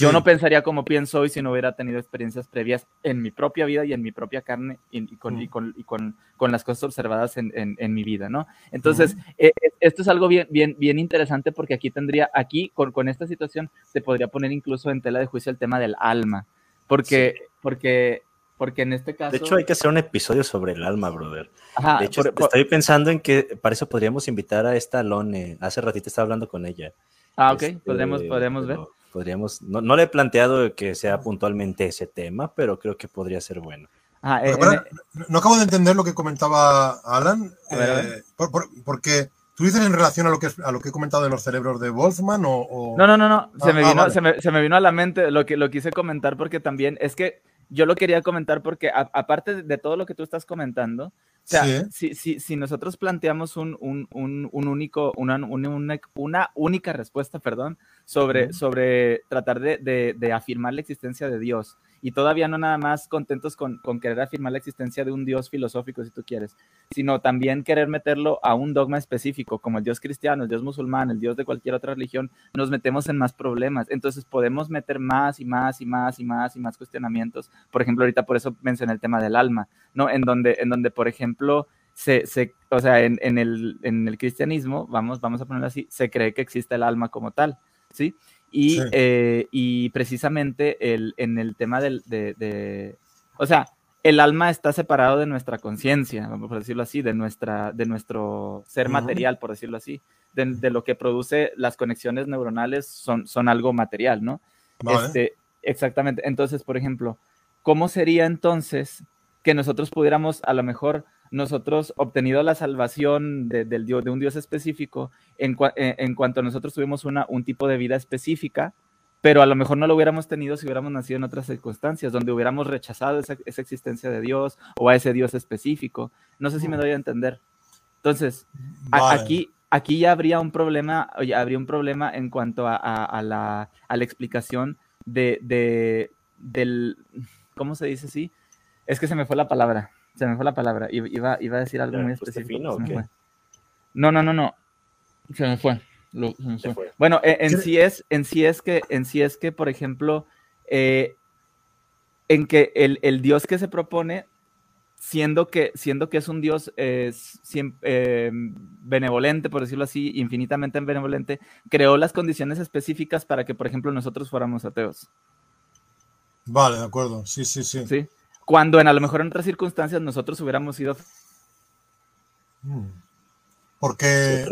Yo no pensaría como pienso hoy si no hubiera tenido experiencias previas en mi propia vida y en mi propia carne y, y con, y con, y con, con las cosas observadas en, en, en mi vida, ¿no? Entonces, eh, eh, esto es algo bien, bien, bien interesante porque aquí tendría, aquí con, con esta situación se podría poner incluso en tela de juicio el tema del alma, porque, porque, porque en este caso... De hecho, hay que hacer un episodio sobre el alma, brother. Ajá, De hecho, por- por- estoy pensando en que para eso podríamos invitar a esta Lone. Hace ratito estaba hablando con ella. ah, ok, Este, podremos, podremos ver. pero Podríamos, no, no le he planteado que sea puntualmente ese tema, pero creo que podría ser bueno. Ah, eh, para- en- no acabo de entender lo que comentaba Alan, A ver, a ver. eh, por- por- porque tú dices en relación a lo que, a lo que he comentado de los cerebros de Wolfman o... o- No, no, no, no. Se, Ah, me ah, vino, vale. se, me, se me vino a la mente lo que lo quise comentar porque también es que yo lo quería comentar porque a- aparte de, todo lo que tú estás comentando, o sea, Sí. si, si, si nosotros planteamos un, un, un, un único, una, una, una- una única respuesta, perdón, sobre, sobre tratar de, de- de afirmar la existencia de Dios y todavía no nada más contentos con, con querer afirmar la existencia de un Dios filosófico, si tú quieres, sino también querer meterlo a un dogma específico, como el Dios cristiano, el Dios musulmán, el Dios de cualquier otra religión, nos metemos en más problemas. Entonces podemos meter más y más y más y más y más cuestionamientos. Por ejemplo, ahorita por eso mencioné el tema del alma, ¿no? En donde, en donde por ejemplo, se, se, o sea, en, en el, en el cristianismo, vamos, vamos a ponerlo así, se cree que existe el alma como tal, ¿sí? Y, Sí. eh, y precisamente el, en el tema del, de, de- o sea, el alma está separado de nuestra conciencia, a decirlo así, de, nuestra, de nuestro ser material, por decirlo así, de, de lo que produce las conexiones neuronales son, son algo material, ¿no? Vale. Este, exactamente. Entonces, por ejemplo, ¿cómo sería entonces que nosotros pudiéramos, a lo mejor, nosotros obtenido la salvación de, del Dios, de un Dios específico, en, cua- en, en cuanto nosotros tuvimos una, un tipo de vida específica, pero a lo mejor no lo hubiéramos tenido si hubiéramos nacido en otras circunstancias, donde hubiéramos rechazado esa, esa existencia de Dios o a ese Dios específico. No sé si me doy a entender. Entonces, a- aquí, aquí ya habría un problema, oye, habría un problema en cuanto a, a- a la, la explicación de, de- del, ¿cómo se dice así? Es que se me fue la palabra, se me fue la palabra, iba, iba a decir algo ¿Ya muy específico. fino se o me qué? fue. No, no, no, no, se me fue. lo- se me Se fue. fue. Bueno, e- en ¿Quiere- sí es, en sí es que, en sí es que, por ejemplo, eh, en que el, el Dios que se propone, siendo que, siendo que es un Dios eh, siem- eh, benevolente, por decirlo así, infinitamente benevolente, creó las condiciones específicas para que, por ejemplo, nosotros fuéramos ateos. Vale, de acuerdo. Sí, sí, sí. ¿sí? Cuando en a lo mejor en otras circunstancias nosotros hubiéramos sido Mm. Se Porque...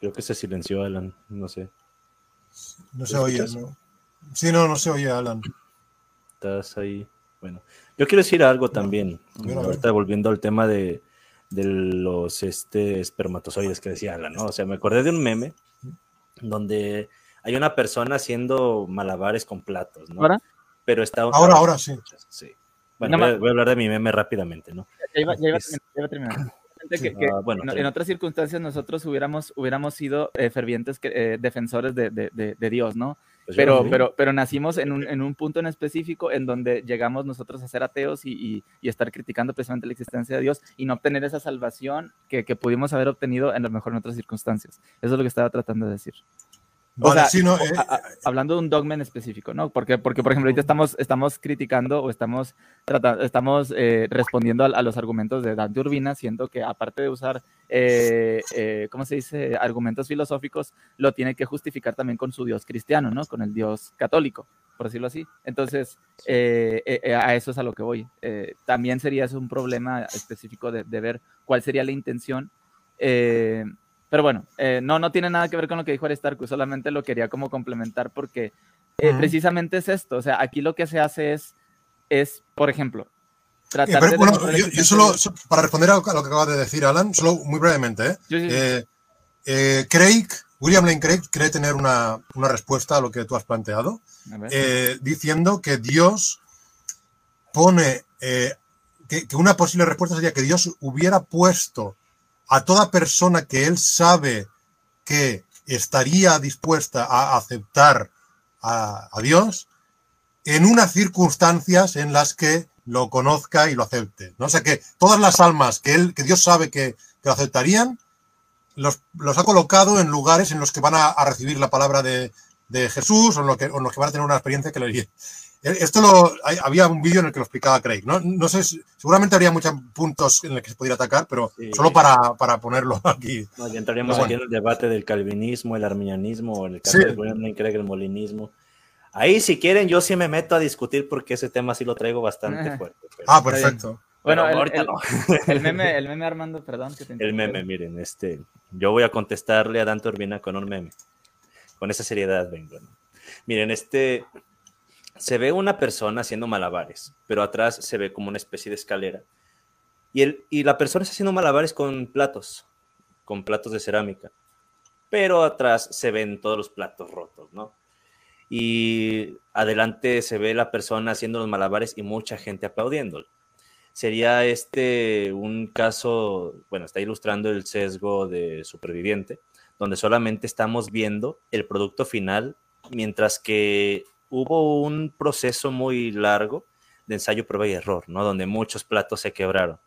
Creo que se silenció Alan, no sé. no se ¿Me oye? ¿no? Sí, no, no se oye, Alan. Estás ahí. Bueno, yo quiero decir algo también. Ahorita volviendo al tema de, de los este, espermatozoides que decía Alan, ¿no? O sea, me acordé de un meme donde hay una persona haciendo malabares con platos, ¿no? ¿Ahora? Pero está... Ahora, ahora sí. Sí. Bueno, voy a, voy a hablar de mi meme rápidamente, ¿no? Ya iba, ya iba a Es- terminar, ya iba a terminar. [CLEARS THROAT] Que- Sí. que Ah, bueno, en, en otras circunstancias nosotros hubiéramos, hubiéramos sido eh, fervientes que- eh, defensores de, de- de- de Dios, ¿no? Pues Pero, pero, pero nacimos en un, en un punto en específico en donde llegamos nosotros a ser ateos y, y- y estar criticando precisamente la existencia de Dios y no obtener esa salvación que, que pudimos haber obtenido en lo mejor en otras circunstancias. Eso es lo que estaba tratando de decir. O Vale, sea, sí, no, eh, a- a- hablando de un dogma en específico, ¿no? Porque, porque por ejemplo, ahorita estamos, estamos criticando o estamos, trata- estamos eh, respondiendo a, a los argumentos de Dante Urbina, siendo que aparte de usar, eh, eh, ¿cómo se dice?, argumentos filosóficos, lo tiene que justificar también con su Dios cristiano, ¿no? Con el Dios católico, por decirlo así. Entonces, eh, eh, eh, a eso es a lo que voy. Eh, también sería eso un problema específico de, de ver cuál sería la intención. eh, pero bueno, eh, no, no tiene nada que ver con lo que dijo Aristarco, solamente lo quería como complementar porque eh, Ujú. precisamente es esto, o sea, aquí lo que se hace es, es por ejemplo, tratar pero, de... bueno, yo, yo solo, para responder a lo que acaba de decir Alan, solo muy brevemente, ¿eh? Sí, sí, sí. Eh, eh, Craig, William Lane Craig, cree tener una, una respuesta a lo que tú has planteado, eh, diciendo que Dios pone, que, que una posible respuesta sería que Dios hubiera puesto a toda persona que él sabe que estaría dispuesta a aceptar a, Dios en unas circunstancias en las que lo conozca y lo acepte. ¿no? O sea que todas las almas que él, que Dios sabe que, que lo aceptarían, los, los ha colocado en lugares en los que van a, recibir la palabra de, de Jesús o en, o en los que van a tener una experiencia que le. Esto lo, hay- había un vídeo en el que lo explicaba Craig. No, no sé, si- seguramente habría muchos puntos en los que se podría atacar, pero Sí. solo para, para ponerlo [LAUGHS] aquí. No, ya entraríamos Bueno. aquí en el debate del calvinismo, el arminianismo, el caso Sí. Craig, el molinismo. Ahí, si quieren, yo sí me meto a discutir porque ese tema sí lo traigo bastante Ajá. fuerte. pero- Ah, perfecto. bueno, el, ahorita el- no. [LAUGHS] el meme, el meme Armando, perdón. que te El meme, miren, este, yo voy a contestarle a Dante Urbina con un meme. Con esa seriedad vengo. ¿no? Miren, este, se ve una persona haciendo malabares, pero atrás se ve como una especie de escalera. Y, el, y la persona está haciendo malabares con platos, con platos de cerámica, pero atrás se ven todos los platos rotos, ¿no? Y adelante se ve la persona haciendo los malabares y mucha gente aplaudiéndolo. Sería este un caso, bueno, está ilustrando el sesgo de superviviente, donde solamente estamos viendo el producto final, mientras que hubo un proceso muy largo de ensayo, prueba y error, ¿no? Donde muchos platos se quebraron.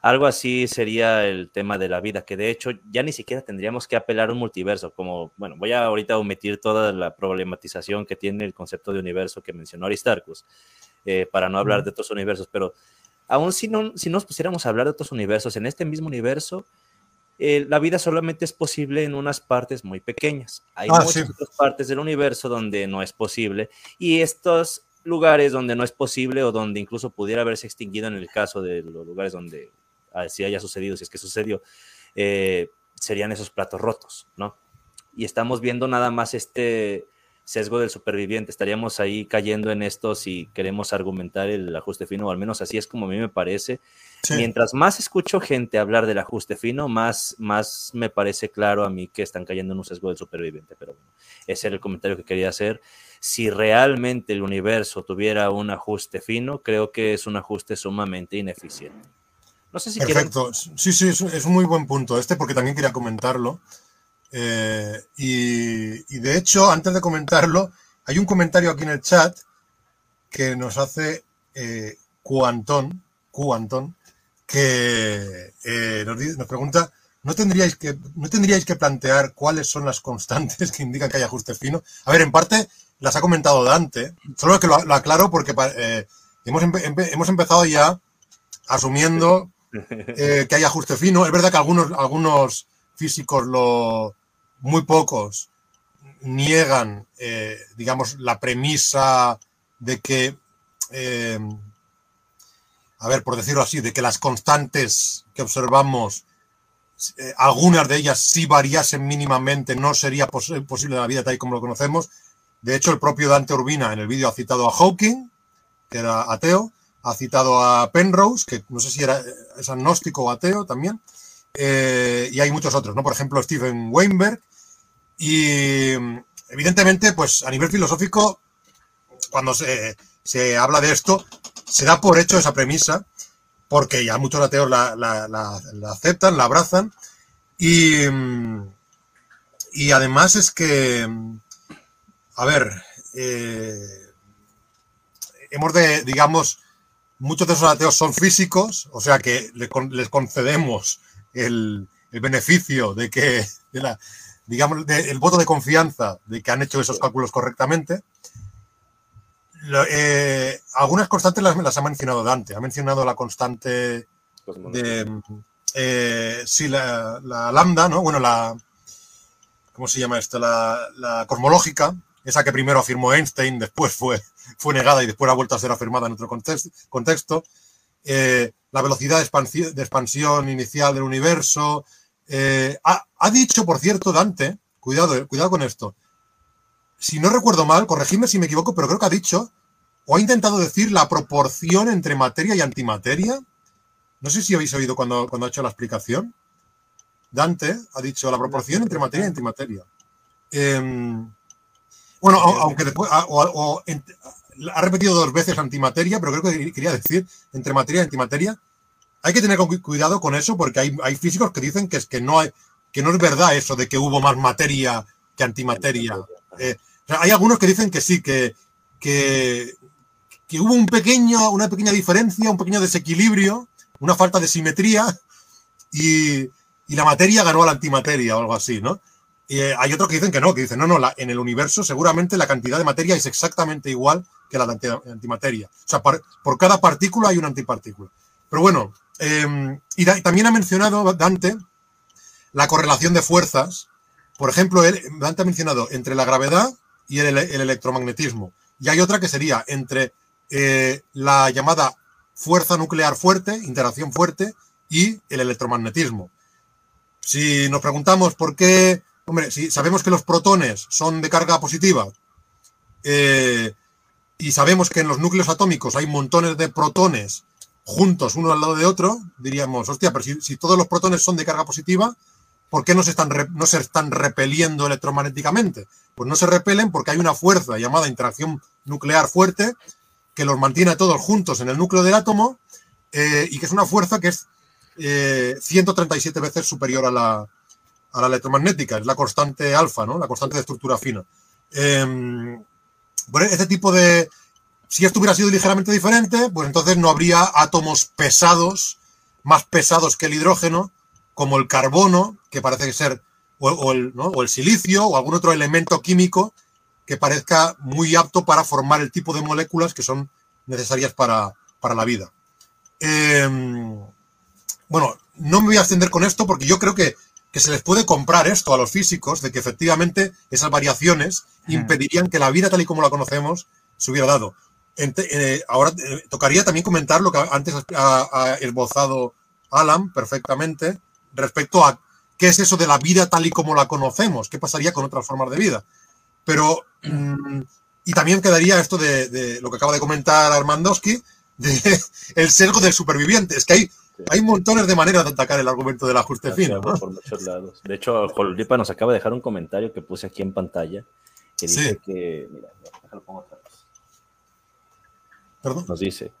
Algo así sería el tema de la vida, que de hecho ya ni siquiera tendríamos que apelar a un multiverso, como, bueno, voy a ahorita omitir toda la problematización que tiene el concepto de universo que mencionó Aristarchus, eh, para no hablar de otros universos, pero aún si, no, si nos pusiéramos a hablar de otros universos, en este mismo universo, eh, la vida solamente es posible en unas partes muy pequeñas. Hay Ah, muchas sí. otras partes del universo donde no es posible y estos lugares donde no es posible o donde incluso pudiera haberse extinguido en el caso de los lugares donde así haya sucedido, si es que sucedió, eh, serían esos platos rotos, ¿no? Y estamos viendo nada más este sesgo del superviviente, estaríamos ahí cayendo en esto si queremos argumentar el ajuste fino, o al menos así es como a mí me parece, Sí. Mientras más escucho gente hablar del ajuste fino, más, más me parece claro a mí que están cayendo en un sesgo del superviviente. Pero bueno, ese era el comentario que quería hacer. Si realmente el universo tuviera un ajuste fino, creo que es un ajuste sumamente ineficiente. No sé si quieren- Perfecto. Sí, sí, es, es un muy buen punto este porque también quería comentarlo. Eh, y, y de hecho, antes de comentarlo, hay un comentario aquí en el chat que nos hace eh, Cuantón, Cuantón, que eh, nos, pregunta, ¿no tendríais, que, ¿no tendríais que plantear cuáles son las constantes que indican que hay ajuste fino? A ver, en parte las ha comentado Dante, solo que lo, lo aclaro porque eh, hemos, empe- hemos empezado ya asumiendo eh, que hay ajuste fino. Es verdad que algunos, algunos físicos, lo, muy pocos, niegan, eh, digamos, la premisa de que, eh, a ver, por decirlo así, de que las constantes que observamos, eh, algunas de ellas si variasen mínimamente, no sería pos- posible la vida tal y como lo conocemos. De hecho, el propio Dante Urbina en el vídeo ha citado a Hawking, que era ateo, ha citado a Penrose, que no sé si era, es agnóstico o ateo también, eh, y hay muchos otros, ¿no? Por ejemplo, Stephen Weinberg. Y mm, evidentemente, pues a nivel filosófico, cuando se, se habla de esto, se da por hecho esa premisa, porque ya muchos ateos la, la- aceptan, la abrazan, y, mm, y además es que, mm, a ver, eh, hemos de, digamos, muchos de esos ateos son físicos, o sea que les concedemos el, el beneficio de que, de la, digamos, de- el voto de confianza de que han hecho esos cálculos correctamente. Lo- eh, algunas constantes las, las ha mencionado Dante. Ha mencionado la constante de eh, sí, la, la lambda, ¿no? Bueno, la ¿cómo se llama esto? La, la cosmológica, esa que primero afirmó Einstein, después fue, fue negada y después ha vuelto a ser afirmada en otro context- contexto. Eh, la velocidad de expansión, de expansión inicial del universo. Eh, ha, ha dicho, por cierto, Dante, cuidado, eh, cuidado con esto. Si no recuerdo mal, corregidme si me equivoco, pero creo que ha dicho o ha intentado decir la proporción entre materia y antimateria. No sé si habéis oído cuando, cuando ha hecho la explicación. Dante ha dicho la proporción entre materia y antimateria. Em, bueno, au- aunque después a- o- o en- ha repetido dos veces antimateria, pero creo que quería decir entre materia y antimateria. Hay que tener cu- cuidado con eso porque hay, hay físicos que dicen que es que no hay, que no es verdad eso de que hubo más materia que antimateria. Eh, o sea, hay algunos que dicen que sí, que, que, que hubo un pequeño, una pequeña diferencia, un pequeño desequilibrio, una falta de simetría y, y la materia ganó a la antimateria o algo así, ¿no? Y eh, hay otros que dicen que no, que dicen, no, no, la- en el universo seguramente la cantidad de materia es exactamente igual que la antimateria. O sea, por cada partícula hay una antipartícula. Pero bueno, eh, y, también ha mencionado Dante la correlación de fuerzas. Por ejemplo, él- Dante ha mencionado entre la gravedad y el electromagnetismo. Y hay otra que sería entre eh, la llamada fuerza nuclear fuerte, interacción fuerte, y el electromagnetismo. Si nos preguntamos por qué, hombre, si sabemos que los protones son de carga positiva, eh, y sabemos que en los núcleos atómicos hay montones de protones juntos uno al lado de otro, diríamos, hostia, pero si, todos los protones son de carga positiva, ¿por qué no se, están no se están repeliendo electromagnéticamente? Pues no se repelen porque hay una fuerza llamada interacción nuclear fuerte que los mantiene a todos juntos en el núcleo del átomo eh, y que es una fuerza que es 137 eh, veces superior a la, a la electromagnética, es la constante alfa, ¿no? La constante de estructura fina. Eh, bueno, este tipo de... Si esto hubiera sido ligeramente diferente, pues entonces no habría átomos pesados, más pesados que el hidrógeno, como el carbono, que parece ser, o, el, o el silicio, o algún otro elemento químico que parezca muy apto para formar el tipo de moléculas que son necesarias para, para la vida. Em, bueno, no me voy a extender con esto porque yo creo que que se les puede comprar esto a los físicos, de que efectivamente esas variaciones impedirían que la vida tal y como la conocemos se hubiera dado. Eh, ahora eh, tocaría también comentar lo que antes ha, esbozado Alan perfectamente respecto a qué es eso de la vida tal y como la conocemos, qué pasaría con otras formas de vida. Pero, mm, y también quedaría esto de, de, lo que acaba de comentar Armandowski, de [LAUGHS] el sesgo del superviviente. Es que hay hay montones de maneras de atacar el argumento del ajuste fino. Por muchos lados. De hecho, Jolipa nos acaba de dejar un comentario que puse aquí en pantalla que dice que. Mira, déjalo pongo otra vez. ¿Perdón? Nos dice.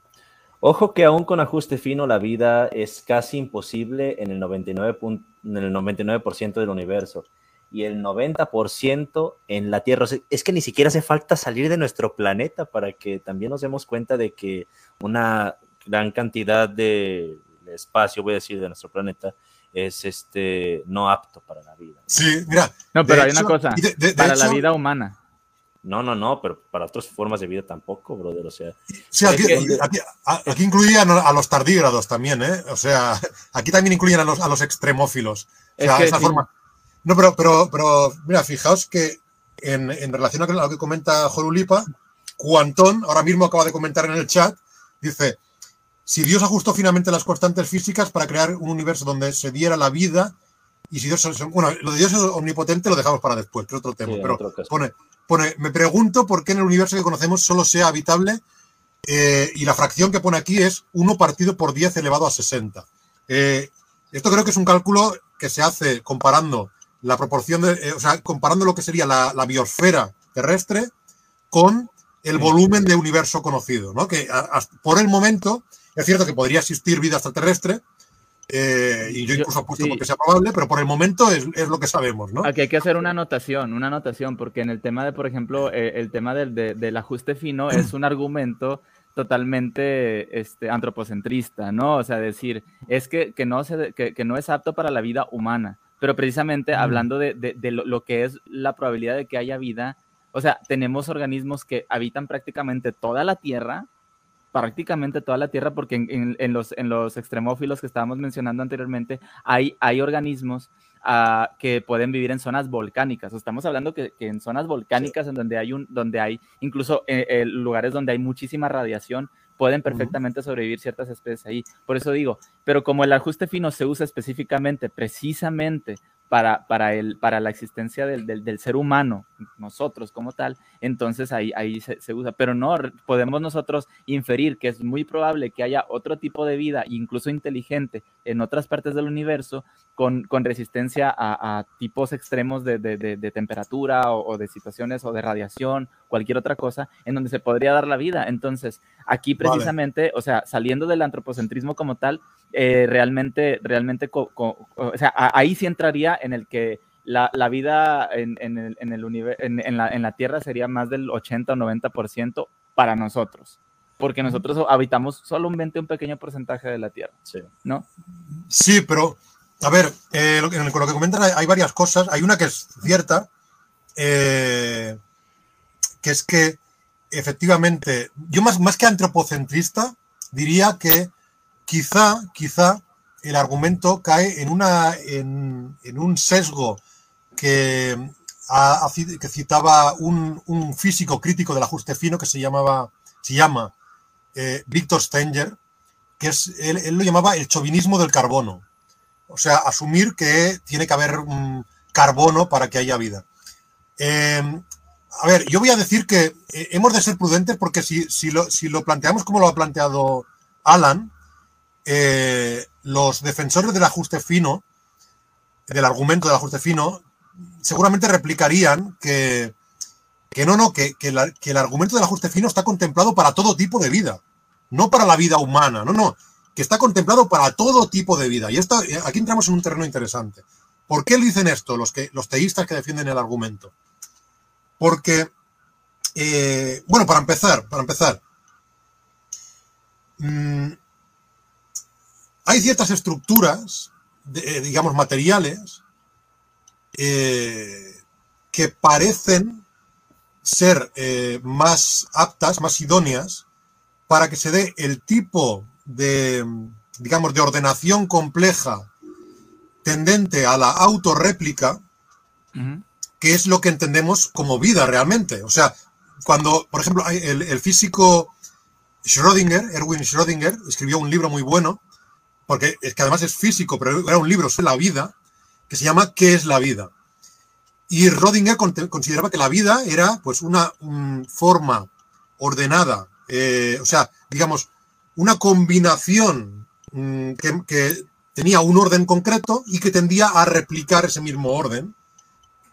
Ojo que aún con ajuste fino la vida es casi imposible en el 99%, en el 99 del universo y el 90% en la Tierra. es que ni siquiera hace falta salir de nuestro planeta para que también nos demos cuenta de que una gran cantidad de espacio, voy a decir, de nuestro planeta, es este no apto para la vida. Sí, mira. No, pero hay una cosa, para la vida humana. No, no, no, pero para otras formas de vida tampoco, brother. O sea. Sí, aquí, incluían a los tardígrados también, ¿eh? O sea, [LAUGHS] aquí también incluyen a los, a los extremófilos. O sea, esa forma. No, pero, pero, pero, mira, fijaos que en, en relación a lo que comenta Jorulipa, Cuantón, ahora mismo acaba de comentar en el chat, dice: si Dios ajustó finalmente las constantes físicas para crear un universo donde se diera la vida, y si Dios, bueno, lo de Dios es omnipotente lo dejamos para después, que es otro tema, pero pone, pone, me pregunto por qué en el universo que conocemos solo sea habitable, eh, y la fracción que pone aquí es 1 partido por 10 elevado a 60. Eh, esto creo que es un cálculo que se hace comparando la proporción de, eh, o sea, comparando lo que sería la, biosfera terrestre con el volumen de universo conocido, ¿no? Que por el momento es cierto que podría existir vida extraterrestre, eh, y yo incluso apuesto porque sea probable, pero por el momento es, lo que sabemos, ¿no? Aquí hay que hacer una anotación, una anotación, porque en el tema de, por ejemplo, eh, el tema del, del, ajuste fino es un argumento totalmente este, antropocentrista, ¿no? O sea, decir, es que, que no, se, que, que, no es apto para la vida humana, pero precisamente hablando de, de, lo, lo, que es la probabilidad de que haya vida, o sea, tenemos organismos que habitan prácticamente toda la Tierra, prácticamente toda la Tierra, porque en, los, en los extremófilos que estábamos mencionando anteriormente, hay, hay organismos ah, que pueden vivir en zonas volcánicas. Estamos hablando que, en zonas volcánicas, en donde hay, un, donde hay incluso eh, eh, lugares donde hay muchísima radiación, pueden perfectamente sobrevivir ciertas especies ahí. Por eso digo, pero como el ajuste fino se usa específicamente, precisamente para, para, el, para la existencia del, del, ser humano, nosotros como tal, entonces ahí, ahí se, se, usa. Pero no, podemos nosotros inferir que es muy probable que haya otro tipo de vida, incluso inteligente, en otras partes del universo, con, con resistencia a, tipos extremos de, de, de, temperatura o, de situaciones o de radiación, cualquier otra cosa, en donde se podría dar la vida. Entonces, aquí precisamente, o sea, saliendo del antropocentrismo como tal, eh, realmente, realmente, o sea, ahí sí entraría en el que la, la vida en, en, el, en, el en, en, la, en la Tierra sería más del 80 o 90% para nosotros, porque nosotros habitamos solamente un pequeño porcentaje de la Tierra, ¿no? Sí, pero, a ver, eh, lo, con lo que comentan hay, varias cosas. Hay una que es cierta, eh, que es que efectivamente, yo más, más que antropocentrista, diría que quizá, quizá el argumento cae en, un sesgo que, citaba un, físico crítico del ajuste fino que se, llamaba, se llama eh, Victor Stenger, que es, él, lo llamaba el chauvinismo del carbono. O sea, asumir que tiene que haber carbono para que haya vida. Em, a ver, yo voy a decir que eh, hemos de ser prudentes porque si, si, lo, si lo planteamos como lo ha planteado Alan, eh, los defensores del ajuste fino, del argumento del ajuste fino, seguramente replicarían que, que no, no, que, que, el argumento del ajuste fino está contemplado para todo tipo de vida, no para la vida humana, no, no, que está contemplado para todo tipo de vida. Y esto, eh, aquí entramos en un terreno interesante. ¿Por qué dicen esto los, que, los teístas que defienden el argumento? Porque, eh, bueno, para empezar, para empezar, mm, hay ciertas estructuras, de- eh, digamos, materiales, eh, que parecen ser eh, más aptas, más idóneas, para que se dé el tipo de, digamos, de ordenación compleja tendente a la autorréplica, que es lo que entendemos como vida realmente. O sea, cuando, por ejemplo, el, el físico Schrödinger, Erwin Schrödinger, escribió un libro muy bueno, porque es que además es físico, pero era un libro sobre la vida, que se llama ¿Qué es la vida? Y Schrödinger con- consideraba que la vida era pues una mm, forma ordenada, eh, o sea, digamos, una combinación mm, que, que tenía un orden concreto y que tendía a replicar ese mismo orden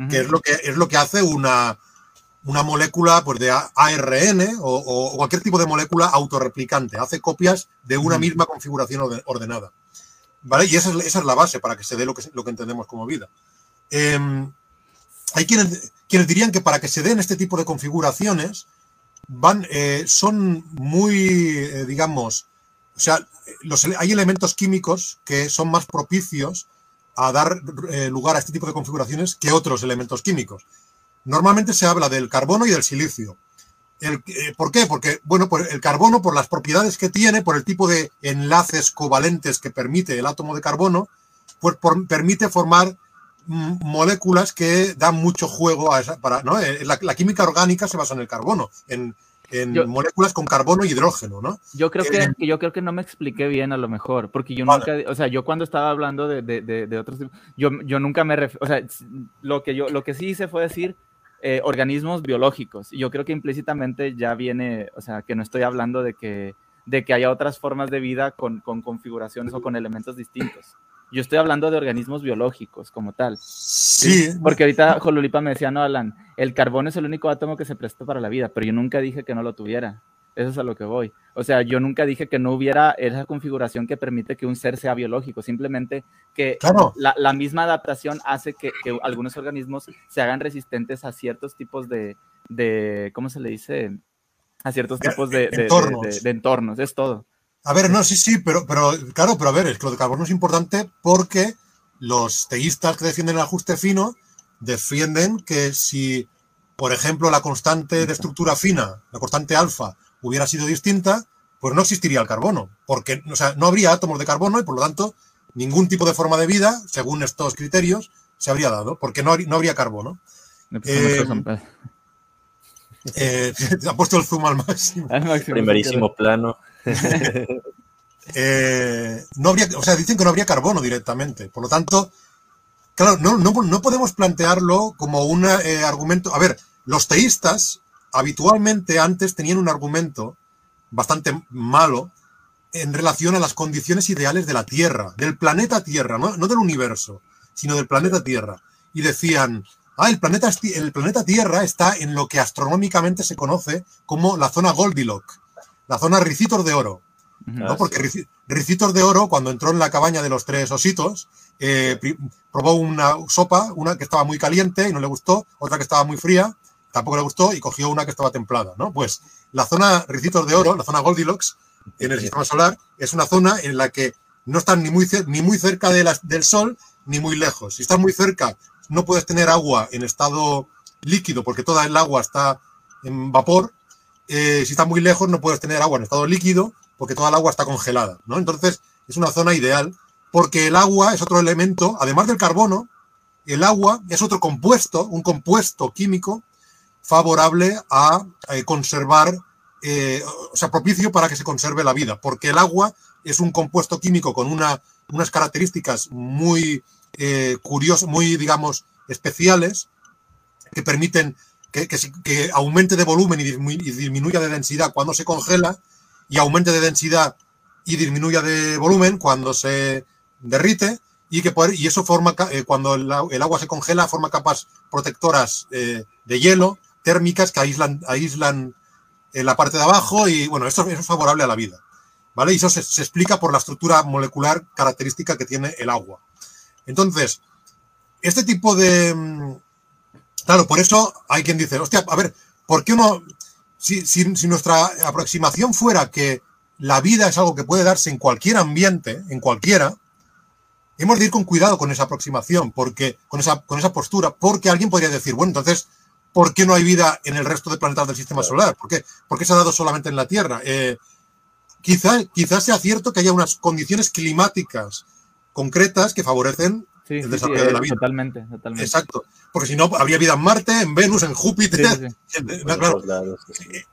que es lo que es lo que hace una, una molécula pues de ARN o, o cualquier tipo de molécula autorreplicante. Hace copias de una Ujú. misma configuración orde- ordenada. ¿Vale? Y esa es, esa es la base para que se dé lo que, lo que entendemos como vida. Em, hay quienes, quienes dirían que para que se den este tipo de configuraciones van, eh, son muy, eh, digamos, o sea, los, hay elementos químicos que son más propicios a dar eh, lugar a este tipo de configuraciones que otros elementos químicos. Normalmente se habla del carbono y del silicio. El- eh, ¿Por qué? Porque, bueno, por el carbono, por las propiedades que tiene, por el tipo de enlaces covalentes que permite el átomo de carbono, pues permite formar mm, moléculas que dan mucho juego a esa, para, ¿no? Eh, La, química orgánica se basa en el carbono, en Yo- moléculas con carbono y hidrógeno, ¿no? Yo creo Eh, que, yo creo que no me expliqué bien a lo mejor, porque yo Vale. nunca, o sea, yo cuando estaba hablando de, de, de, de otros, yo, yo nunca me ref- o sea, lo que yo, lo que sí hice fue decir eh, organismos biológicos, y yo creo que implícitamente ya viene, o sea, que no estoy hablando de que, de que haya otras formas de vida con, con configuraciones o con elementos distintos. Yo estoy hablando de organismos biológicos como tal. Sí, Porque ahorita Jolulipa me decía, no, Alan, el carbono es el único átomo que se presta para la vida, pero yo nunca dije que no lo tuviera. Eso es a lo que voy. O sea, yo nunca dije que no hubiera esa configuración que permite que un ser sea biológico, simplemente que claro. la, la misma adaptación hace que, que algunos organismos se hagan resistentes a ciertos tipos de, de ¿cómo se le dice? A ciertos tipos de, de- de- entornos. entornos, es todo. A ver, no, sí, sí, pero, pero claro, pero a ver, es que lo de carbono es importante porque los teístas que defienden el ajuste fino defienden que si, por ejemplo, la constante de estructura fina, la constante alfa, hubiera sido distinta, pues no existiría el carbono, porque o sea, no habría átomos de carbono y por lo tanto ningún tipo de forma de vida, según estos criterios, se habría dado, porque no, habría- no habría carbono. Me puse mucho Eh, Eh, [LAUGHS] ha puesto el zoom al máximo. Al máximo, Primerísimo plano. [LAUGHS] Eh, no habría, o sea, dicen que no habría carbono directamente. Por lo tanto, claro, no, no, no podemos plantearlo como un eh, argumento. A ver, los teístas habitualmente antes tenían un argumento bastante malo en relación a las condiciones ideales de la Tierra, del planeta Tierra, no, no del universo, sino del planeta Tierra. Y decían, ah, el planeta, el planeta Tierra está en lo que astronómicamente se conoce como la zona Goldilocks, la zona Ricitos de Oro. ¿no? Ah, Porque Ricitos de Oro, cuando entró en la cabaña de los tres ositos, eh, probó una sopa, una que estaba muy caliente y no le gustó, otra que estaba muy fría, tampoco le gustó, y cogió una que estaba templada, ¿no? Pues la zona Ricitos de Oro, la zona Goldilocks, en el sistema solar, es una zona en la que no están ni muy, ni muy cerca de del Sol ni muy lejos. Si estás muy cerca, no puedes tener agua en estado líquido porque toda el agua está en vapor. Eh, si estás muy lejos, no puedes tener agua en estado líquido porque toda el agua está congelada. ¿no? Entonces, es una zona ideal porque el agua es otro elemento, además del carbono, el agua es otro compuesto, un compuesto químico favorable a eh, conservar, eh, o sea, propicio para que se conserve la vida, porque el agua es un compuesto químico con una, unas características muy eh, curiosas, muy, digamos, especiales, que permiten que, que, aumente de volumen y, dismi- y disminuya de densidad cuando se congela y aumente de densidad y disminuya de volumen cuando se derrite y que y eso forma eh, cuando el, agua se congela forma capas protectoras eh, de hielo térmicas que aíslan aíslan en la parte de abajo y bueno eso es favorable a la vida vale y eso se, se explica por la estructura molecular característica que tiene el agua. Entonces este tipo de mm, claro por eso hay quien dice hostia a ver por qué uno si, si, si nuestra aproximación fuera que la vida es algo que puede darse en cualquier ambiente, en cualquiera, hemos de ir con cuidado con esa aproximación, porque con esa, con esa postura, porque alguien podría decir, bueno, entonces, ¿por qué no hay vida en el resto de planetas del sistema solar? ¿Por qué, por qué se ha dado solamente en la Tierra? Eh, quizá, quizás sea cierto que haya unas condiciones climáticas concretas que favorecen Sí, el sí, sí, desarrollo de la eh, vida. totalmente, totalmente. Exacto. Porque si no, habría vida en Marte, en Venus, en Júpiter. Sí, sí, sí. [LAUGHS] en- Por claro,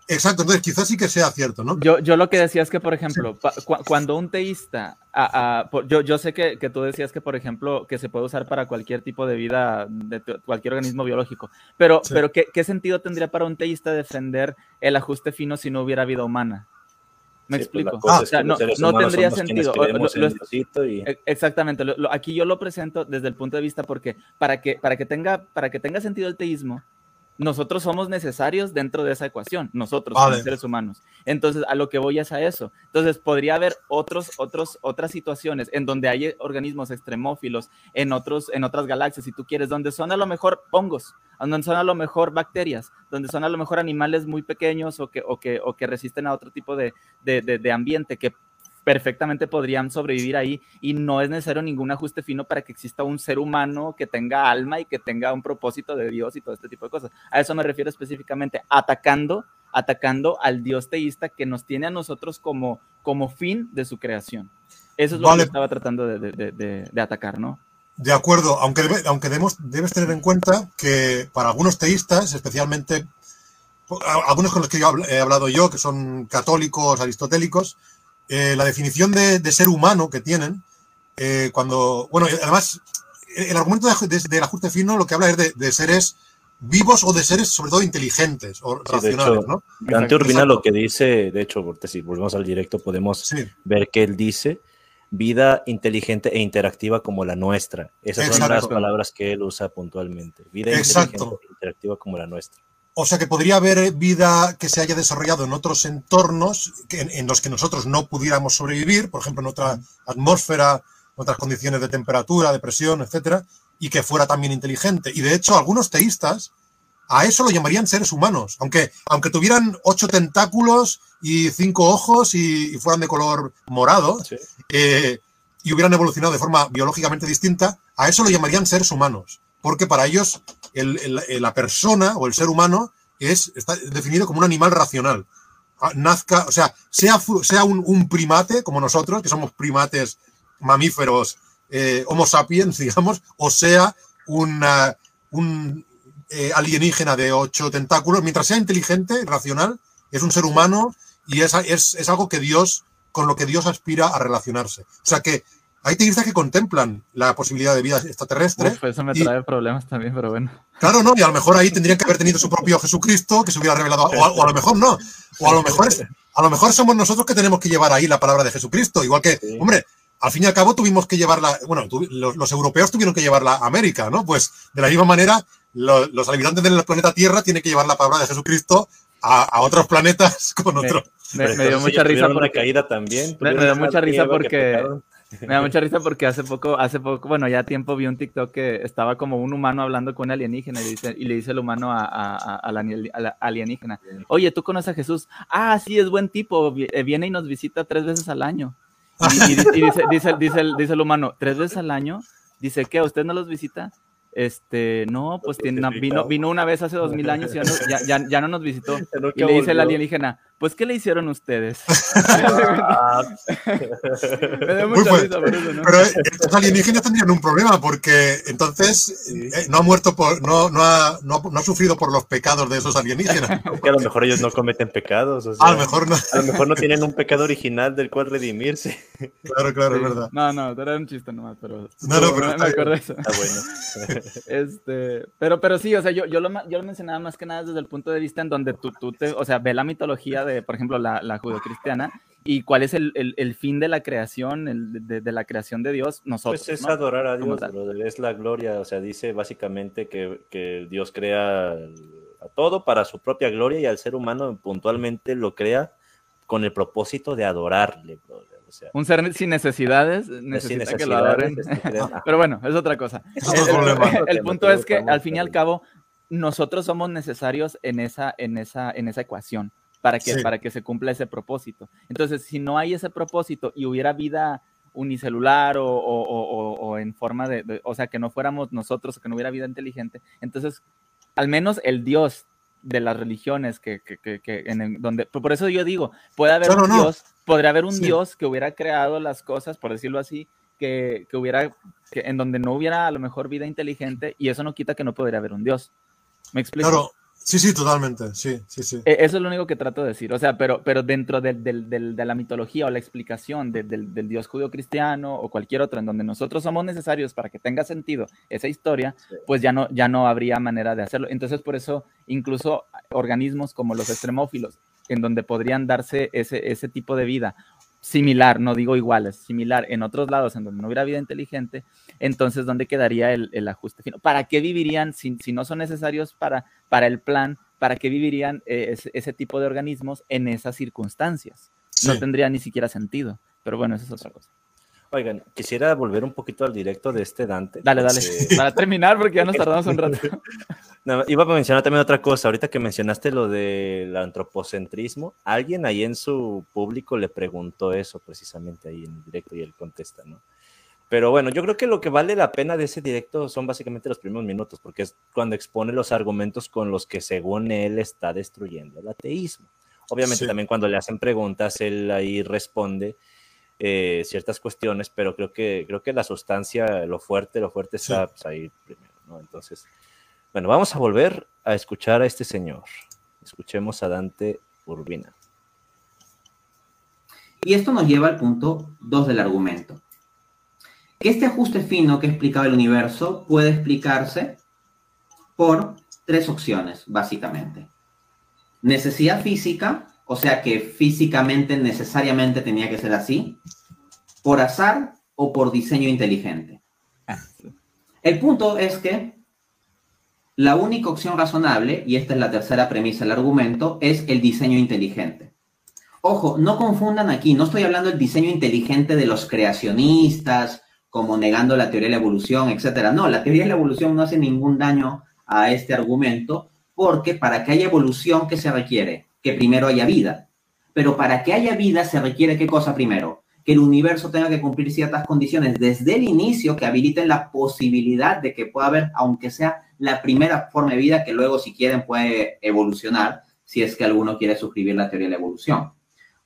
exacto. Entonces, quizás sí que sea cierto, ¿no? Yo, yo lo que decía es que, por ejemplo, cu- cuando un teísta, a- a- yo, yo sé que, que tú decías que, por ejemplo, que se puede usar para cualquier tipo de vida, de cualquier organismo biológico, pero, Sí. pero ¿qué, ¿qué sentido tendría para un teísta defender el ajuste fino si no hubiera vida humana? ¿Me Sí, pues explico? o sea, que no, tendría sentido. Lo- lo- y- E- Exactamente. lo- lo- aquí yo lo presento desde el punto de vista porque para que, para que, tenga, para que tenga sentido el teísmo, nosotros somos necesarios dentro de esa ecuación, nosotros Vale. como seres humanos. Entonces, a lo que voy es a eso. Entonces, podría haber otros, otros, otras situaciones en donde hay organismos extremófilos en, otros, en otras galaxias, si tú quieres, donde son a lo mejor hongos, donde son a lo mejor bacterias, donde son a lo mejor animales muy pequeños o que, o que, o que resisten a otro tipo de, de, de- de ambiente que perfectamente podrían sobrevivir ahí y no es necesario ningún ajuste fino para que exista un ser humano que tenga alma y que tenga un propósito de Dios y todo este tipo de cosas. A eso me refiero específicamente, atacando, atacando al Dios teísta que nos tiene a nosotros como, como fin de su creación. Eso es lo Vale. que estaba tratando de, de- de- de atacar, ¿no? De acuerdo, aunque, aunque debemos, debes tener en cuenta que para algunos teístas, especialmente algunos con los que yo he hablado yo, que son católicos, aristotélicos, eh, la definición de, de ser humano que tienen, eh, cuando, bueno, además, el argumento de- de- del ajuste fino lo que habla es de, de seres vivos o de seres sobre todo inteligentes o Sí, racionales, hecho, ¿no? Dante Urbina exacto. lo que dice, de hecho, porque si volvemos al directo, podemos Sí, ver que él dice vida inteligente e interactiva como la nuestra. Esas son las palabras que él usa puntualmente. Vida Exacto. inteligente e interactiva como la nuestra. O sea que podría haber vida que se haya desarrollado en otros entornos en, en los que nosotros no pudiéramos sobrevivir, por ejemplo, en otra atmósfera, otras condiciones de temperatura, de presión, etcétera, y que fuera también inteligente. Y de hecho, algunos teístas a eso lo llamarían seres humanos, aunque, aunque tuvieran ocho tentáculos y cinco ojos y, y fueran de color morado Sí. eh, y hubieran evolucionado de forma biológicamente distinta, a eso lo llamarían seres humanos, porque para ellos el- el- el- la persona o el ser humano es, está definido como un animal racional. Ah, Nazca, o sea, sea, sea un, un primate como nosotros, que somos primates mamíferos, eh, Homo sapiens, [LAUGHS] digamos, o sea una- un eh, alienígena de ocho tentáculos, mientras sea inteligente, racional, es un ser humano y es, es, es algo que Dios, con lo que Dios aspira a relacionarse. O sea que hay teístas que contemplan la posibilidad de vida extraterrestre. Uf, eso me y- trae problemas también, pero bueno. Claro, no, y a lo mejor ahí tendrían que haber tenido su propio Jesucristo, que se hubiera revelado, o a, o a lo mejor no, o a lo mejor es- a lo mejor somos nosotros que tenemos que llevar ahí la palabra de Jesucristo, igual que, Sí. hombre, al fin y al cabo tuvimos que llevarla, bueno, tu- los, los europeos tuvieron que llevarla a América, ¿no? Pues de la misma manera, lo- los habitantes del planeta Tierra tienen que llevar la palabra de Jesucristo a, a otros planetas [LAUGHS] con Me- otro. Me, dio mucha risa una porque... caída también. Me- una mucha risa porque-. Me da mucha risa porque hace poco, hace poco, bueno, ya tiempo vi un TikTok que estaba como un humano hablando con un alienígena y, dice, y le dice el humano a, la, alienígena, oye, ¿tú conoces a Jesús? Ah, sí, es buen tipo, eh, viene y nos visita tres veces al año. Y, y di- y dice, dice, dice, el, dice el humano, ¿tres veces al año? Dice, ¿qué? ¿Usted no los visita? Este, no, pues tiene una- vino, vino una vez hace dos mil años y ya no, ya, ya- ya no nos visitó. [LAUGHS] Y le dice el alienígena, pues, ¿qué le hicieron ustedes? [LAUGHS] Me da mucha risa por eso, ¿no? Pero estos alienígenas tendrían un problema porque entonces eh, no ha muerto por, no, no, ha, no, ha, sufrido por los pecados de esos alienígenas. [LAUGHS] Es que a lo mejor ellos no cometen pecados. a, lo mejor no. a lo mejor no tienen un pecado original del cual redimirse. Claro, claro, es verdad. No, no, era un chiste nomás, pero. No, no, pero. Me, acuerdo de eso. Está bueno. Este, pero, pero sí, o sea, yo, yo, lo, yo lo mencionaba más que nada desde el punto de vista en donde tú, tú te, o sea, ve la mitología de, por ejemplo, la, la judio-cristiana y cuál es el, el, el, fin de la creación, el, de, de, la creación de Dios, nosotros. Pues es adorar a Dios, es la gloria, o sea, dice básicamente que, que Dios crea a todo para su propia gloria y al ser humano puntualmente lo crea con el propósito de adorarle, O sea, un ser sin necesidades necesita que lo adoren. Pero bueno, es otra cosa. [LAUGHS] el, el, punto es que al fin y al cabo nosotros somos necesarios en esa, en esa, en esa ecuación para que, para que se cumpla ese propósito. Entonces, si no hay ese propósito y hubiera vida unicelular o, o, o, o en forma de, o sea, que no fuéramos nosotros o que no hubiera vida inteligente, entonces, al menos el Dios de las religiones que, que, que, en donde, por eso yo digo, puede haber un Dios, podría haber un Dios que hubiera creado las cosas, por decirlo así, que, que hubiera, que en donde no hubiera a lo mejor vida inteligente y eso no quita que no podría haber un Dios. ¿Me explico? Claro, sí, sí, totalmente, sí, sí, sí. E, eso es lo único que trato de decir, o sea, pero, pero dentro de, de la mitología o la explicación del, del, Dios judío cristiano o cualquier otro en donde nosotros somos necesarios para que tenga sentido esa historia, pues ya no, ya no habría manera de hacerlo. Entonces, por eso, incluso organismos como los extremófilos, en donde podrían darse ese, ese tipo de vida similar, no digo iguales, similar en otros lados en donde no hubiera vida inteligente, entonces ¿dónde quedaría el, el ajuste fino? ¿Para qué vivirían si, si, no son necesarios para, para el plan? ¿Para qué vivirían eh, ese, ese, tipo de organismos en esas circunstancias? Sí. No tendría ni siquiera sentido, pero bueno, eso es otra cosa. Oigan, quisiera volver un poquito al directo de este Dante. Dale, dale. Porque... [LAUGHS] Para terminar, porque ya nos [LAUGHS] tardamos un rato. No, iba a mencionar también otra cosa. Ahorita que mencionaste lo del antropocentrismo, alguien ahí en su público le preguntó eso precisamente ahí en el directo y él contesta, ¿no? Pero bueno, yo creo que lo que vale la pena de ese directo son básicamente los primeros minutos, porque es cuando expone los argumentos con los que según él está destruyendo el ateísmo. Obviamente sí. también cuando le hacen preguntas, él ahí responde eh, ciertas cuestiones, pero creo que, creo que la sustancia, lo fuerte, lo fuerte está sí. pues, ahí primero, ¿no? Entonces, bueno, vamos a volver a escuchar a este señor. Escuchemos a Dante Urbina. Y esto nos lleva al punto 2 del argumento. Que este ajuste fino que explicaba el universo puede explicarse por tres opciones, básicamente. Necesidad física, o sea que físicamente necesariamente tenía que ser así, por azar o por diseño inteligente. El punto es que la única opción razonable, y esta es la tercera premisa del argumento, es el diseño inteligente. Ojo, no confundan aquí, no estoy hablando del diseño inteligente de los creacionistas, como negando la teoría de la evolución, etcétera. No, la teoría de la evolución no hace ningún daño a este argumento, porque para que haya evolución, ¿qué se requiere? Que primero haya vida. Pero para que haya vida se requiere qué cosa primero? Que el universo tenga que cumplir ciertas condiciones desde el inicio que habiliten la posibilidad de que pueda haber, aunque sea la primera forma de vida, que luego si quieren puede evolucionar, si es que alguno quiere suscribir la teoría de la evolución.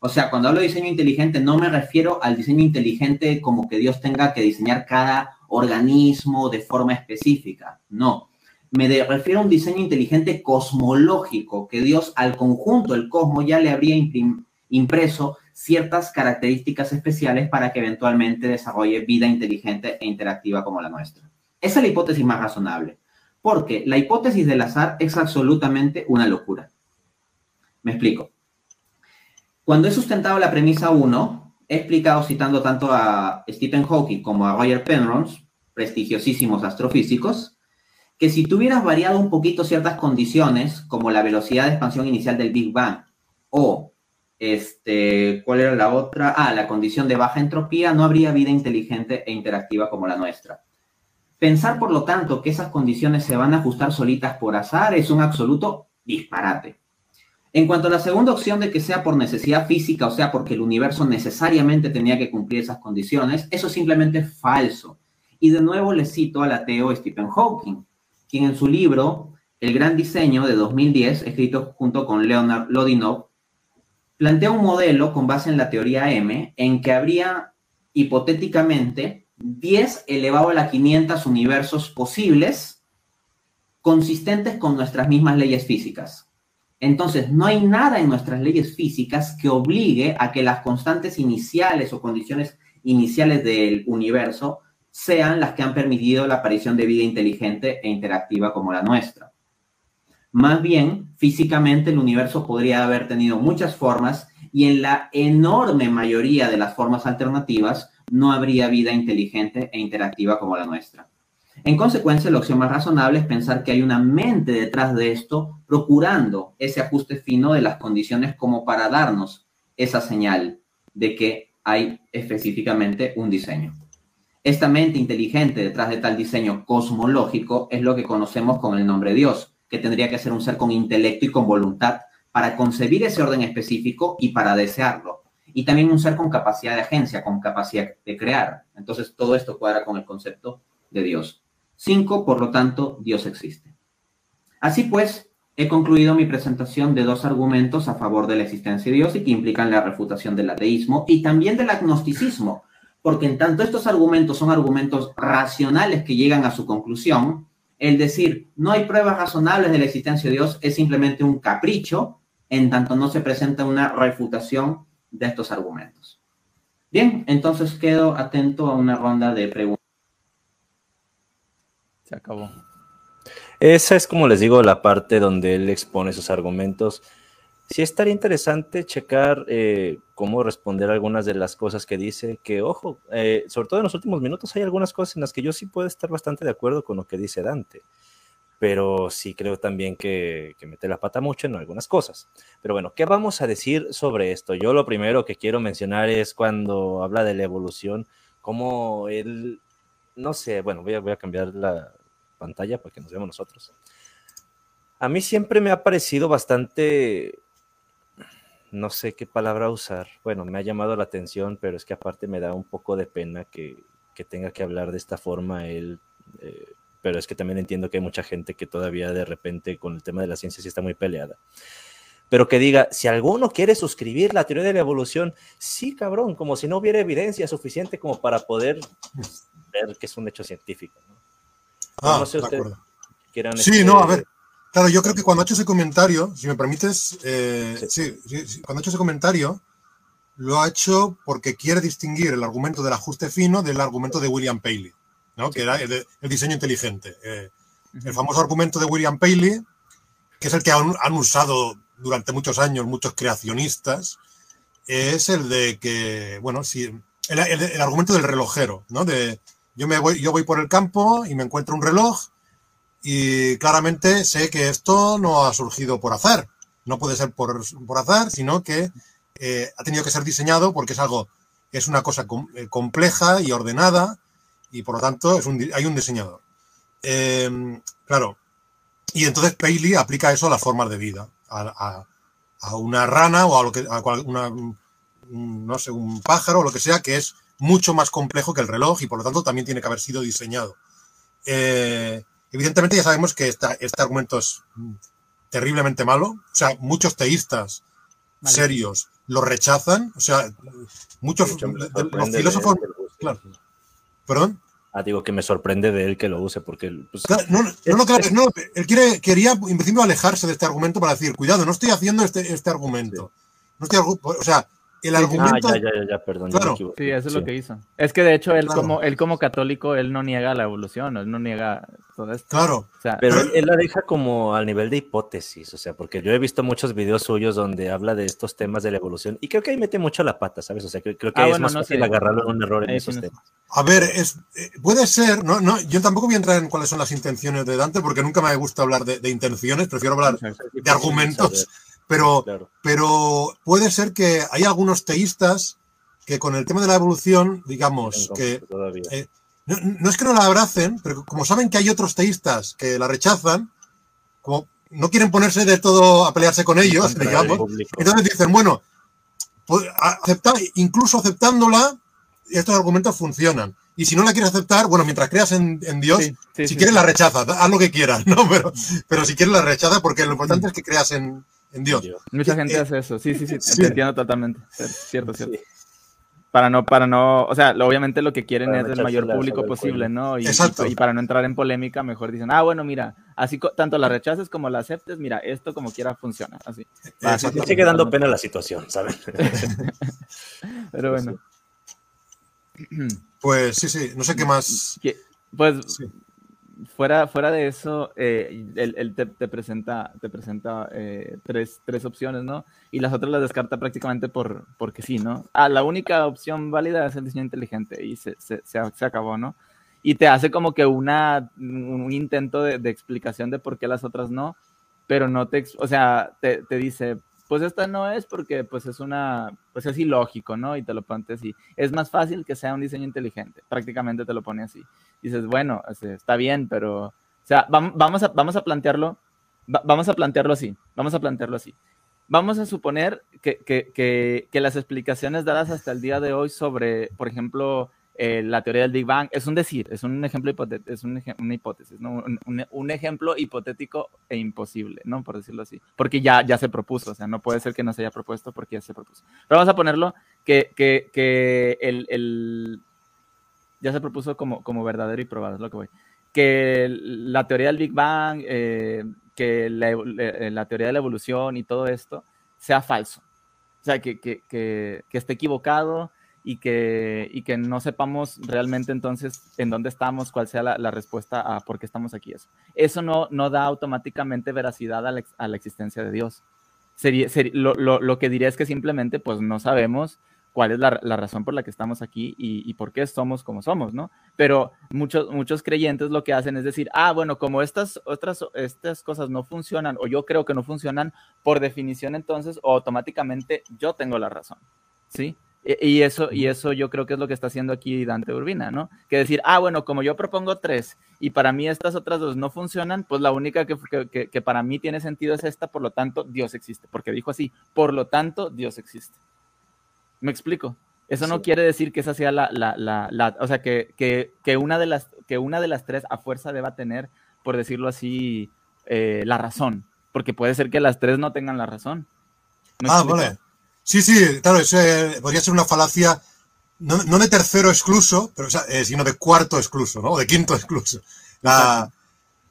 O sea, cuando hablo de diseño inteligente, no me refiero al diseño inteligente como que Dios tenga que diseñar cada organismo de forma específica. No. Me refiero a un diseño inteligente cosmológico, que Dios al conjunto, el cosmos, ya le habría impreso ciertas características especiales para que eventualmente desarrolle vida inteligente e interactiva como la nuestra. Esa es la hipótesis más razonable, porque la hipótesis del azar es absolutamente una locura. Me explico. Cuando he sustentado la premisa 1, he explicado citando tanto a Stephen Hawking como a Roger Penrose, prestigiosísimos astrofísicos, que si tuvieras variado un poquito ciertas condiciones, como la velocidad de expansión inicial del Big Bang, o este, ¿cuál era la otra? Ah, la condición de baja entropía, no habría vida inteligente e interactiva como la nuestra. Pensar, por lo tanto, que esas condiciones se van a ajustar solitas por azar es un absoluto disparate. En cuanto a la segunda opción de que sea por necesidad física, o sea, porque el universo necesariamente tenía que cumplir esas condiciones, eso es simplemente falso. Y de nuevo le cito al ateo Stephen Hawking, quien en su libro El Gran Diseño de 2010, escrito junto con Leonard Lodinov, plantea un modelo con base en la teoría M en que habría hipotéticamente 10 elevado a la 500 universos posibles consistentes con nuestras mismas leyes físicas. Entonces, no hay nada en nuestras leyes físicas que obligue a que las constantes iniciales o condiciones iniciales del universo sean las que han permitido la aparición de vida inteligente e interactiva como la nuestra. Más bien, físicamente el universo podría haber tenido muchas formas y en la enorme mayoría de las formas alternativas no habría vida inteligente e interactiva como la nuestra. En consecuencia, la opción más razonable es pensar que hay una mente detrás de esto procurando ese ajuste fino de las condiciones como para darnos esa señal de que hay específicamente un diseño. Esta mente inteligente detrás de tal diseño cosmológico es lo que conocemos con el nombre Dios, que tendría que ser un ser con intelecto y con voluntad para concebir ese orden específico y para desearlo. Y también un ser con capacidad de agencia, con capacidad de crear. Entonces, todo esto cuadra con el concepto de Dios. Cinco, por lo tanto, Dios existe. Así pues, he concluido mi presentación de dos argumentos a favor de la existencia de Dios y que implican la refutación del ateísmo y también del agnosticismo, porque en tanto estos argumentos son argumentos racionales que llegan a su conclusión, el decir no hay pruebas razonables de la existencia de Dios es simplemente un capricho, en tanto no se presenta una refutación de estos argumentos. Bien, entonces quedo atento a una ronda de preguntas. Se acabó. Esa es, como les digo, la parte donde él expone sus argumentos sí estaría interesante checar eh, cómo responder algunas de las cosas que dice, que ojo, eh, sobre todo en los últimos minutos hay algunas cosas en las que yo sí puedo estar bastante de acuerdo con lo que dice Dante, pero sí creo también que, que mete la pata mucho en algunas cosas. Pero bueno, ¿qué vamos a decir sobre esto? Yo lo primero que quiero mencionar es cuando habla de la evolución, cómo él, no sé, bueno, voy a, voy a cambiar la pantalla para que nos veamos nosotros. A mí siempre me ha parecido bastante no sé qué palabra usar. Bueno, me ha llamado la atención, pero es que aparte me da un poco de pena que, tenga que hablar de esta forma él. Eh, pero es que también entiendo que hay mucha gente que todavía de repente con el tema de la ciencia sí está muy peleada. Pero que diga, si alguno quiere suscribir la teoría de la evolución, sí, cabrón, como si no hubiera evidencia suficiente como para poder ver que es un hecho científico. ¿no? Ah, no sé Sí, no, a este ver, Claro, yo creo que cuando ha hecho ese comentario, si me permites, eh, sí. cuando ha hecho ese comentario, lo ha hecho porque quiere distinguir el argumento del ajuste fino del argumento de William Paley, ¿no? que era el, diseño inteligente. Eh, el famoso argumento de William Paley, que es el que han, usado durante muchos años muchos creacionistas, es el de que, bueno, si el, el, argumento del relojero, ¿no? De yo me voy, yo voy por el campo y me encuentro un reloj y claramente sé que esto no ha surgido por azar. No puede ser por, por azar, sino que eh, ha tenido que ser diseñado porque es algo, es una cosa eh, compleja y ordenada y por lo tanto es un, hay un diseñador. Em, claro. Y entonces Paley aplica eso a las formas de vida, a, a, una rana o a lo que a una, no sé, un pájaro o lo que sea, que es mucho más complejo que el reloj y por lo tanto también tiene que haber sido diseñado. Eh, Evidentemente ya sabemos que este argumento es terriblemente malo. O sea, muchos teístas serios lo rechazan. O sea, muchos los filósofos... Claro. ¿Perdón? Ah, digo que me sorprende de él que lo use porque... Pues, no, no, claro, no, él quiere, quería en principio alejarse de este argumento para decir, cuidado, no estoy haciendo este, este argumento. No estoy, o sea, el argumento. Ah, ya, ya, ya, perdón. sí, eso es lo que hizo. Es que de hecho, él, como, él como católico, él no niega la evolución, él no niega todo esto. Claro. pero él, la deja como al nivel de hipótesis, o sea, porque yo he visto muchos videos suyos donde habla de estos temas de la evolución y creo que ahí mete mucho la pata, ¿sabes? O sea, creo, que ah, es más fácil agarrarlo en un error en esos temas. A ver, es, eh, puede ser, no, no, yo tampoco voy a entrar en cuáles son las intenciones de Dante porque nunca me gusta hablar de, de intenciones, prefiero hablar de argumentos. Pero, pero puede ser que hay algunos teístas que con el tema de la evolución, digamos, que eh, no, es que no la abracen, pero como saben que hay otros teístas que la rechazan, como no quieren ponerse de todo a pelearse con ellos, digamos, entonces dicen, bueno, pues, aceptar, incluso aceptándola, estos argumentos funcionan. Y si no la quieres aceptar, bueno, mientras creas en, Dios, si quieres la rechaza, haz lo que quieras, ¿no? [LAUGHS] Pero, pero si quieres la rechaza, porque lo importante es que creas en, en Dios. Mucha Eh, gente eh, hace eso, sí, sí, sí, [LAUGHS] sí. te entiendo totalmente. Cierto, cierto. Sí. Para no, para no, o sea, obviamente lo que quieren Para es el mayor público posible. ¿no? Y, Exacto. y- y para no entrar en polémica, mejor dicen, ah, bueno, mira, así tanto la rechaces como la aceptes, mira, esto como quiera funciona, así. Sí, Exacto. Me sigue dando pena la situación, ¿saben? [LAUGHS] Pero bueno, [CLEARS THROAT] Pues sí, sí, no sé qué más. que- pues Sí. Fuera, fuera de eso, eh, él, te, presenta, te presenta eh, tres, tres opciones, ¿no? Y las otras las descarta prácticamente por, porque sí, ¿no? Ah, la única opción válida es el diseño inteligente y se, se, se, acabó, ¿no? Y te hace como que una, un intento de, de explicación de por qué las otras no, pero no te, o sea, te, te dice, pues esta no es porque pues es una, pues es ilógico, ¿no? Y te lo pone así. Es más fácil que sea un diseño inteligente, prácticamente te lo pone así dices, bueno, este, está bien, pero, o sea, vam- vamos a, vamos a plantearlo, va- vamos a plantearlo así, vamos a plantearlo así. Vamos a suponer que- que- que las explicaciones dadas hasta el día de hoy sobre, por ejemplo, eh, la teoría del Big Bang, es un decir, es un ejemplo es un eje- una hipótesis, ¿no? Un, un- un ejemplo hipotético e imposible, ¿no? Por decirlo así, porque ya, ya se propuso, o sea, no puede ser que no se haya propuesto porque ya se propuso. Pero vamos a ponerlo que, que, que el, el- ya se propuso como, como verdadero y probado, es lo que voy. Que la teoría del Big Bang, eh, que la, eh, la teoría de la evolución y todo esto sea falso. O sea, que, que, que, que esté equivocado y que, y que no sepamos realmente entonces en dónde estamos, cuál sea la, respuesta a por qué estamos aquí. Eso, eso no, no da automáticamente veracidad a la, existencia de Dios. Sería, lo, lo, lo que diría es que simplemente pues no sabemos cuál es la, razón por la que estamos aquí y, y por qué somos como somos, ¿no? Pero muchos, muchos creyentes lo que hacen es decir, ah, bueno, como estas otras estas cosas no funcionan o yo creo que no funcionan, por definición entonces automáticamente yo tengo la razón, ¿sí? Y eso, y eso yo creo que es lo que está haciendo aquí Dante Urbina, ¿no? Que decir, ah, bueno, como yo propongo tres y para mí estas otras dos no funcionan, pues la única que, que, que- para mí tiene sentido es esta, por lo tanto Dios existe, porque dijo así, por lo tanto Dios existe. ¿Me explico? Eso no Sí. quiere decir que esa sea la, la, la, la- o sea, que, que, que una de las, que una de las tres a fuerza deba tener, por decirlo así, eh, la razón, porque puede ser que las tres no tengan la razón. ¿Me Ah, explico? vale. Sí, sí, claro, eso, eh, podría ser una falacia, no, no de tercero excluso, pero, o sea, eh, sino de cuarto excluso, ¿no? O de quinto [LAUGHS] excluso. La,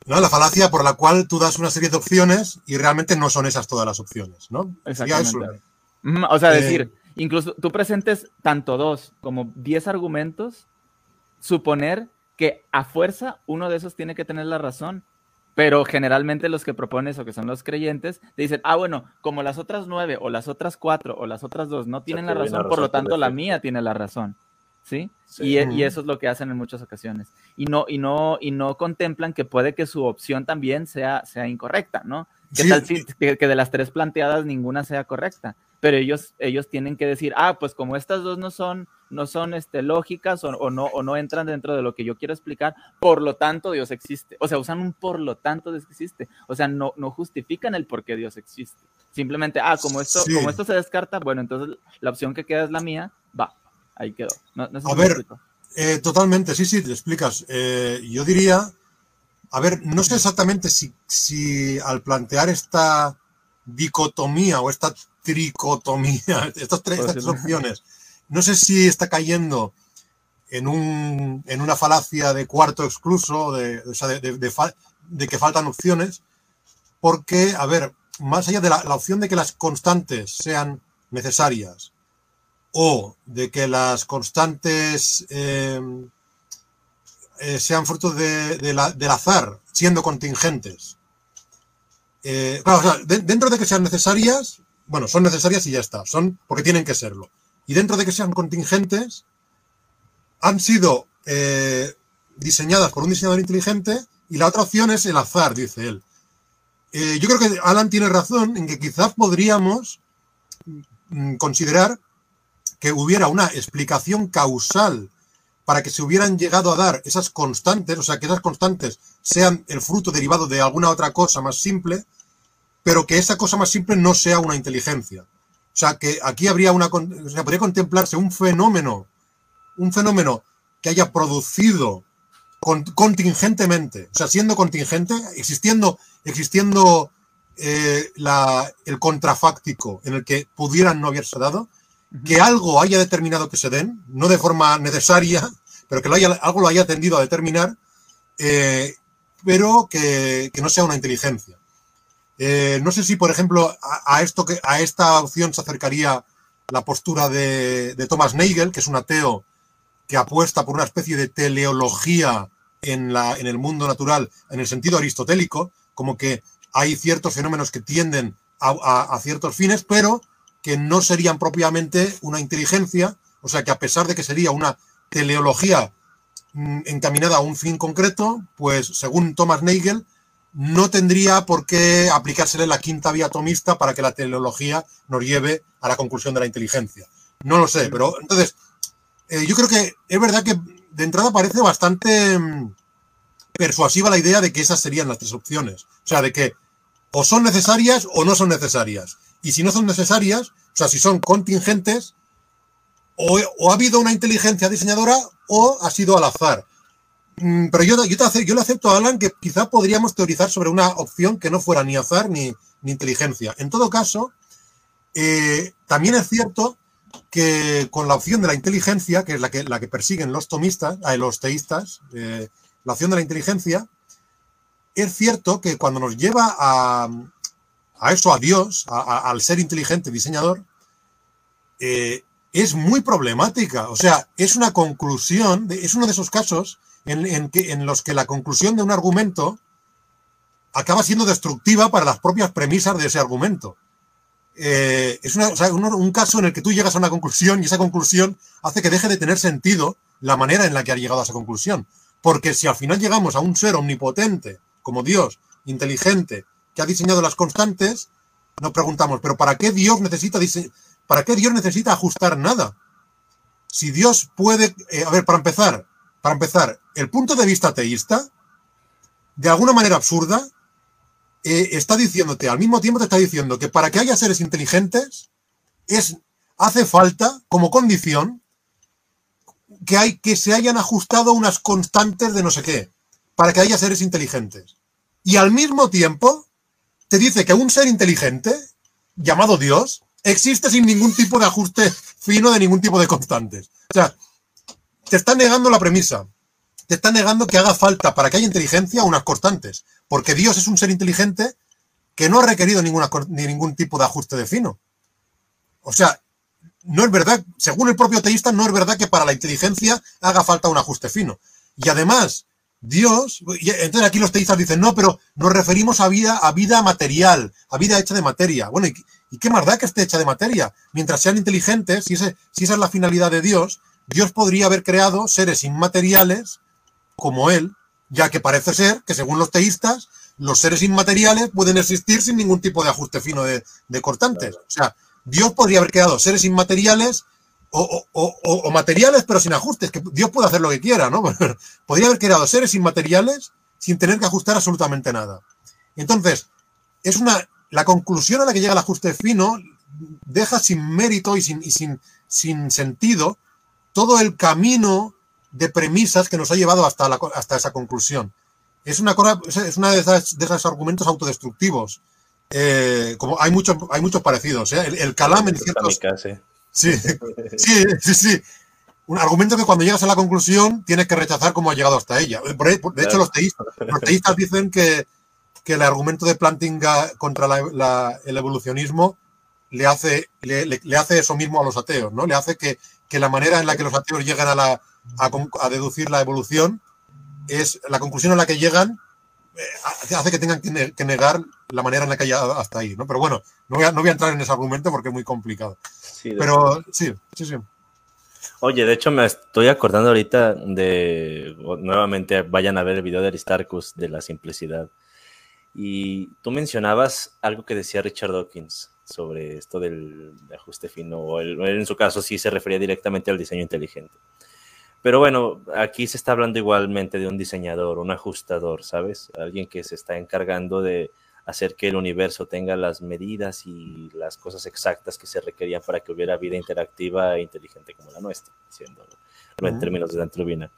¿no? la falacia por la cual tú das una serie de opciones y realmente no son esas todas las opciones, ¿no? Eso. Exactamente. Ujú, O sea, Eh, decir, incluso tú presentes tanto dos como diez argumentos, suponer que a fuerza uno de esos tiene que tener la razón, pero generalmente los que propones o que son los creyentes te dicen, ah, bueno, como las otras nueve o las otras cuatro o las otras dos no tienen la razón, por lo tanto la mía tiene la razón, ¿sí? Sí. Y, e- y eso es lo que hacen en muchas ocasiones. Y no, y no, y no contemplan que puede que su opción también sea, sea incorrecta, ¿no? ¿Qué Sí. tal si que, que de las tres planteadas ninguna sea correcta? Pero ellos, ellos tienen que decir, ah, pues como estas dos no son, no son este, lógicas o, o no, o no entran dentro de lo que yo quiero explicar, por lo tanto Dios existe. O sea, usan un por lo tanto Dios existe. O sea, no, no justifican el por qué Dios existe. Simplemente, ah, como esto, Sí. como esto se descarta, bueno, entonces la opción que queda es la mía, va, ahí quedó. No, no sé A ver. Eh, totalmente, sí, sí, te explicas. Eh, yo diría, a ver, no sé exactamente si, si al plantear esta dicotomía o esta tricotomía, [LAUGHS] estas tres, estas opciones, no sé si está cayendo en, un, en una falacia de cuarto excluso, de, o sea, de, de- de fal- de que faltan opciones, porque, a ver, más allá de la, la opción de que las constantes sean necesarias o de que las constantes eh, eh, sean fruto de- del azar, siendo contingentes. Eh, claro, o sea, de- dentro de que sean necesarias, bueno, son necesarias y ya está, son porque tienen que serlo. Y dentro de que sean contingentes, han sido eh, diseñadas por un diseñador inteligente y la otra opción es el azar, dice él. Yo creo que Alan tiene razón en que quizás podríamos mm, considerar que hubiera una explicación causal para que se hubieran llegado a dar esas constantes, o sea, que esas constantes sean el fruto derivado de alguna otra cosa más simple, pero que esa cosa más simple no sea una inteligencia. O sea, que aquí habría una, o sea, podría contemplarse un fenómeno, un fenómeno que haya producido con- contingentemente, o sea, siendo contingente, existiendo, existiendo eh, la, el contrafáctico en el que pudieran no haberse dado, que algo haya determinado que se den, no de forma necesaria, pero que algo lo haya tendido a determinar, eh, pero que, no sea una inteligencia. Eh, no sé si, por ejemplo, a, esto a esta opción se acercaría la postura de, Thomas Nagel, que es un ateo que apuesta por una especie de teleología en, el mundo natural, en el sentido aristotélico, como que hay ciertos fenómenos que tienden a, ciertos fines, pero que no serían propiamente una inteligencia, o sea que a pesar de que sería una teleología mm, encaminada a un fin concreto, pues según Thomas Nagel, no tendría por qué aplicársele la quinta vía atomista para que la teleología nos lleve a la conclusión de la inteligencia. No lo sé, pero entonces, eh, yo creo que es verdad que de entrada parece bastante mm, persuasiva la idea de que esas serían las tres opciones. O sea, de que o son necesarias o no son necesarias. Y si no son necesarias, o sea, si son contingentes, o, ha habido una inteligencia diseñadora o ha sido al azar. Mm, pero yo, yo, le acepto a Alan que quizá podríamos teorizar sobre una opción que no fuera ni azar ni, inteligencia. En todo caso, eh, también es cierto que con la opción de la inteligencia, que es la que, la que persiguen los tomistas, eh, los teístas, eh, la opción de la inteligencia, es cierto que cuando nos lleva a, a eso, a Dios, al ser inteligente diseñador, es muy problemática. O sea, es una conclusión, es uno de esos casos en, en, que, en, los que la conclusión de un argumento acaba siendo destructiva para las propias premisas de ese argumento. Eh, es una, o sea, un, un, caso en el que tú llegas a una conclusión y esa conclusión hace que deje de tener sentido la manera en la que ha llegado a esa conclusión. Porque si al final llegamos a un ser omnipotente, como Dios, inteligente, que ha diseñado las constantes, nos preguntamos, ¿pero para qué Dios necesita, para qué Dios necesita ajustar nada? Si Dios puede, eh, a ver, para empezar, para empezar, el punto de vista teísta, de alguna manera absurda, eh, está diciéndote, al mismo tiempo te está diciendo que para que haya seres inteligentes, es, hace falta, como condición, que, hay, que se hayan ajustado unas constantes de no sé qué, para que haya seres inteligentes. Y al mismo tiempo, te dice que un ser inteligente, llamado Dios, existe sin ningún tipo de ajuste fino de ningún tipo de constantes. O sea, te está negando la premisa. Te está negando que haga falta para que haya inteligencia unas constantes. Porque Dios es un ser inteligente que no ha requerido ninguna, ni ningún tipo de ajuste de fino. O sea, no es verdad, según el propio teísta, no es verdad que para la inteligencia haga falta un ajuste fino. Y además, Dios, entonces aquí los teístas dicen, no, pero nos referimos a vida, a vida material, a vida hecha de materia. Bueno, ¿y, y qué más da que esté hecha de materia? Mientras sean inteligentes, si, ese, si esa es la finalidad de Dios, Dios podría haber creado seres inmateriales como Él, ya que parece ser que según los teístas, los seres inmateriales pueden existir sin ningún tipo de ajuste fino de, de cortantes. O sea, Dios podría haber creado seres inmateriales o, o, o, o, materiales pero sin ajustes, que Dios puede hacer lo que quiera, ¿no? [LAUGHS] Podría haber creado seres inmateriales sin tener que ajustar absolutamente nada. Entonces, es una, la conclusión a la que llega el ajuste fino deja sin mérito y sin, y sin, sin sentido todo el camino de premisas que nos ha llevado hasta, la, hasta esa conclusión. Es una, cosa, es una de, esas, de esos argumentos autodestructivos. Eh, como hay muchos, hay muchos parecidos. ¿eh? El, el calam en ciertos... Sí, [LAUGHS] sí, sí, sí. Un argumento que cuando llegas a la conclusión tienes que rechazar cómo ha llegado hasta ella. De hecho, los teístas, los teístas dicen que, que, el argumento de Plantinga contra la, la, el evolucionismo le hace, le, le, le, hace eso mismo a los ateos, ¿no? Le hace que, que la manera en la que los ateos llegan a, la, a, a deducir la evolución es la conclusión a la que llegan eh, hace que tengan que negar la manera en la que haya hasta ahí, ¿no? Pero bueno, no voy a, no voy a entrar en ese argumento porque es muy complicado. Sí, Pero sí, sí, sí. Oye, de hecho me estoy acordando ahorita de, nuevamente vayan a ver el video de Aristarchus de la simplicidad. Y tú mencionabas algo que decía Richard Dawkins sobre esto del ajuste fino, o el, en su caso sí se refería directamente al diseño inteligente. Pero bueno, aquí se está hablando igualmente de un diseñador, un ajustador, ¿sabes? Alguien que se está encargando de hacer que el universo tenga las medidas y las cosas exactas que se requerían para que hubiera vida interactiva e inteligente como la nuestra, diciéndolo en términos de Dante Urbina.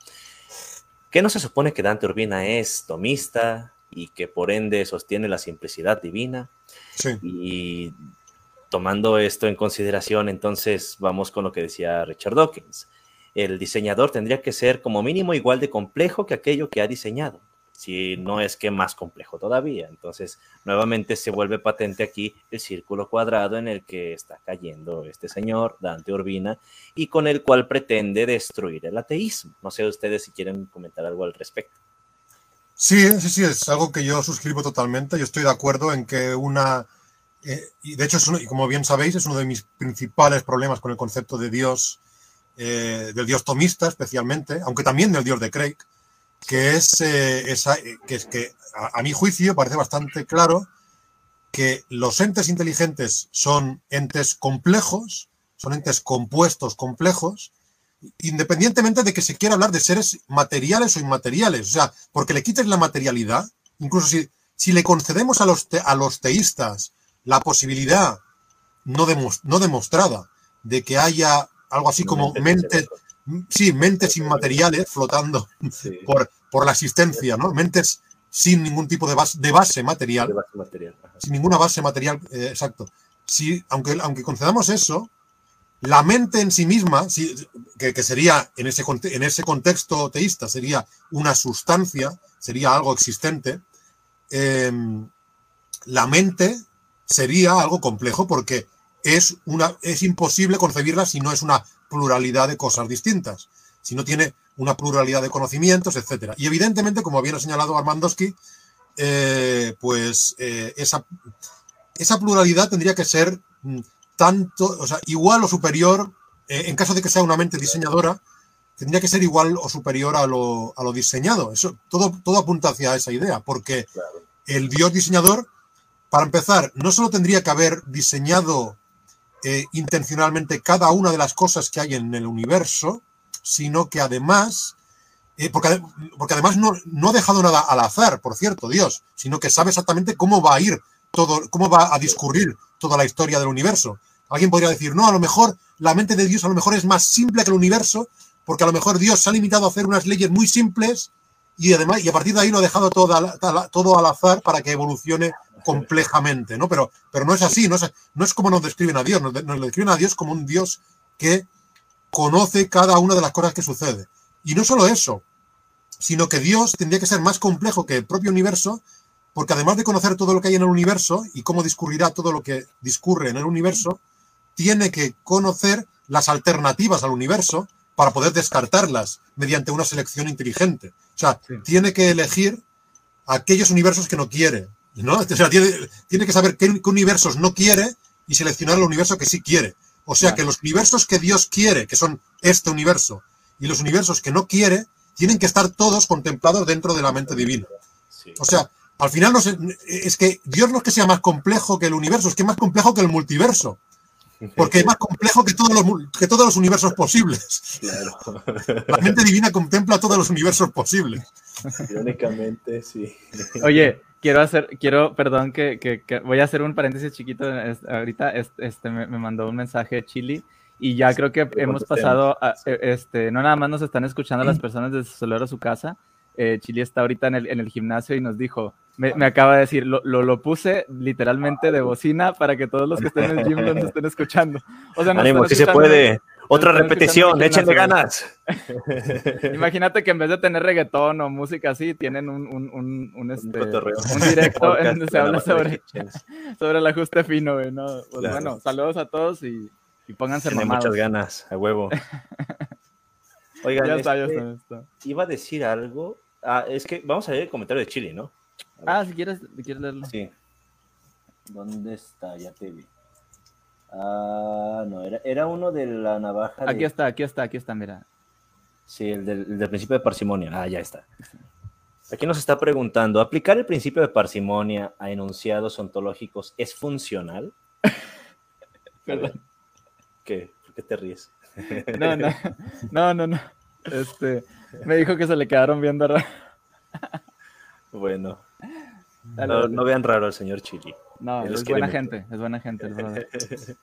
¿Qué no se supone que Dante Urbina es tomista, y que por ende sostiene la simplicidad divina. Sí. Y tomando esto en consideración, entonces vamos con lo que decía Richard Dawkins. El diseñador tendría que ser como mínimo igual de complejo que aquello que ha diseñado si no es que más complejo todavía. Entonces, nuevamente se vuelve patente aquí el círculo cuadrado en el que está cayendo este señor, Dante Urbina, y con el cual pretende destruir el ateísmo. No sé ustedes si quieren comentar algo al respecto. Sí, sí, sí, es algo que yo suscribo totalmente. Yo estoy de acuerdo en que una... Eh, y de hecho, es uno, y como bien sabéis, es uno de mis principales problemas con el concepto de Dios, eh, del Dios tomista especialmente, aunque también del Dios de Craig, que es, eh, esa, que, es que a, a, mi juicio parece bastante claro que los entes inteligentes son entes complejos, son entes compuestos complejos, independientemente de que se quiera hablar de seres materiales o inmateriales. O sea, porque le quites la materialidad, incluso si, si le concedemos a los, te, a los teístas la posibilidad no, demos, no demostrada de que haya algo así como mentes, sí, mentes inmateriales flotando sí. por, por la existencia, ¿no? Mentes sin ningún tipo de base, de base material. De base material. Sin ninguna base material, eh, exacto. Si, aunque, aunque concedamos eso, la mente en sí misma, que, sería en ese, en ese contexto teísta, sería una sustancia, sería algo existente, eh, la mente sería algo complejo porque es, una, es imposible concebirla si no es una pluralidad de cosas distintas, si no tiene una pluralidad de conocimientos, etcétera. Y evidentemente, como bien ha señalado Armandowski, eh, pues eh, esa, esa, pluralidad tendría que ser tanto, o sea, igual o superior, eh, en caso de que sea una mente diseñadora, tendría que ser igual o superior a lo, a lo diseñado. Eso, todo, todo apunta hacia esa idea, porque claro. el Dios diseñador, para empezar, no solo tendría que haber diseñado eh, intencionalmente cada una de las cosas que hay en el universo, sino que además, eh, porque, porque, además no, no, ha dejado nada al azar, por cierto, Dios, sino que sabe exactamente cómo va a ir todo, cómo va a discurrir toda la historia del universo. Alguien podría decir, no, a lo mejor la mente de Dios a lo mejor es más simple que el universo, porque a lo mejor Dios se ha limitado a hacer unas leyes muy simples y además, y a partir de ahí lo ha dejado todo, todo al azar para que evolucione complejamente, ¿no? Pero, pero no es así, no es, no es como nos describen a Dios, nos, nos describen a Dios como un Dios que conoce cada una de las cosas que sucede. Y no solo eso, sino que Dios tendría que ser más complejo que el propio universo, porque además de conocer todo lo que hay en el universo y cómo discurrirá todo lo que discurre en el universo, tiene que conocer las alternativas al universo para poder descartarlas mediante una selección inteligente. O sea, sí. tiene que elegir aquellos universos que no quiere, ¿no? [LAUGHS] O sea, tiene, tiene que saber qué, qué, universos no quiere y seleccionar el universo que sí quiere. O sea, que los universos que Dios quiere, que son este universo, y los universos que no quiere, tienen que estar todos contemplados dentro de la mente divina. O sea, al final no sé, es que Dios no es que sea más complejo que el universo, es que es más complejo que el multiverso. Porque es más complejo que todos los, que todos los universos posibles. Claro. La mente divina contempla todos los universos posibles. Irónicamente, sí. Oye, quiero hacer, quiero, perdón, que, que, que, voy a hacer un paréntesis chiquito. Ahorita este, me, me mandó un mensaje de Chili y ya creo que hemos pasado, a, este, no nada más nos están escuchando las [CLEARS THROAT] personas desde su celular a su casa. Eh, Chili está ahorita en el, en el gimnasio y nos dijo, me, me acaba de decir, lo, lo, lo, puse literalmente de bocina para que todos los que estén en el gym nos [LAUGHS] estén escuchando. O sea, Ánimo, si se puede. Otra repetición, échenle ganas. [LAUGHS] Imagínate que en vez de tener reggaetón o música así, tienen un, un, un, un, este, directo en donde se habla sobre, [LAUGHS] sobre el ajuste fino. ¿no? pues claro. Bueno, saludos a todos y, y pónganse Tiene mamados. muchas ganas, a huevo. Oigan, ya está, este, ya está, iba a decir algo. Ah, es que vamos a ver el comentario de Chile, ¿no? Ah, si quieres, quieres leerlo. Sí. ¿Dónde está? Ya te vi. Ah, no, era, era uno de la navaja. Aquí de... está, aquí está, aquí está, mira. Sí, el del, el del, principio de parsimonia. Ah, ya está. Aquí nos está preguntando, ¿aplicar el principio de parsimonia a enunciados ontológicos es funcional? [LAUGHS] Perdón. ¿Qué? ¿Por qué te ríes? No, no, no, no, no. Este, me dijo que se le quedaron viendo raro. Bueno. Dale, no, dale. no, vean raro al señor Chili. No, es buena gente, es buena gente. El [LAUGHS]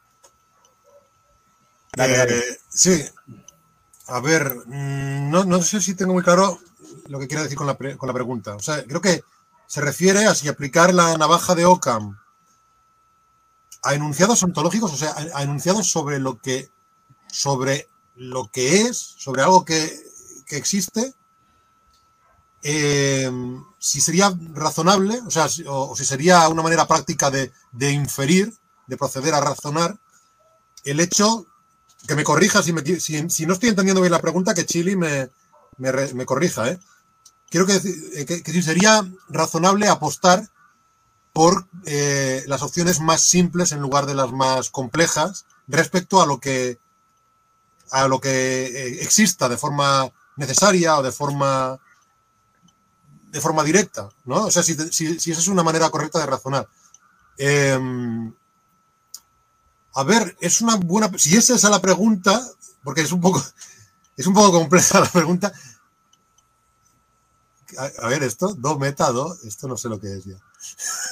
dale, eh, sí. A ver, mm, no, no, sé si tengo muy claro lo que quiero decir con la, pre, con la pregunta. O sea, creo que se refiere a si aplicar la navaja de Ockham a enunciados ontológicos, o sea, a enunciados sobre lo que sobre lo que es, sobre algo que, que existe, eh, si sería razonable, o sea, o, si sería una manera práctica de, de, inferir, de proceder a razonar, el hecho, que me corrija si, me, si, no estoy entendiendo bien la pregunta, que Chili me, me, corrija, ¿eh? Quiero que, que, que, si sería razonable apostar por eh, las opciones más simples en lugar de las más complejas respecto a lo que a lo que eh, exista de forma necesaria o de forma de forma directa, ¿no? O sea, si, si, esa es una manera correcta de razonar. Eh, a ver, es una buena. Si esa es la pregunta, porque es un poco, es un poco compleja la pregunta. A, ver, esto, do meta, do, esto no sé lo que es ya.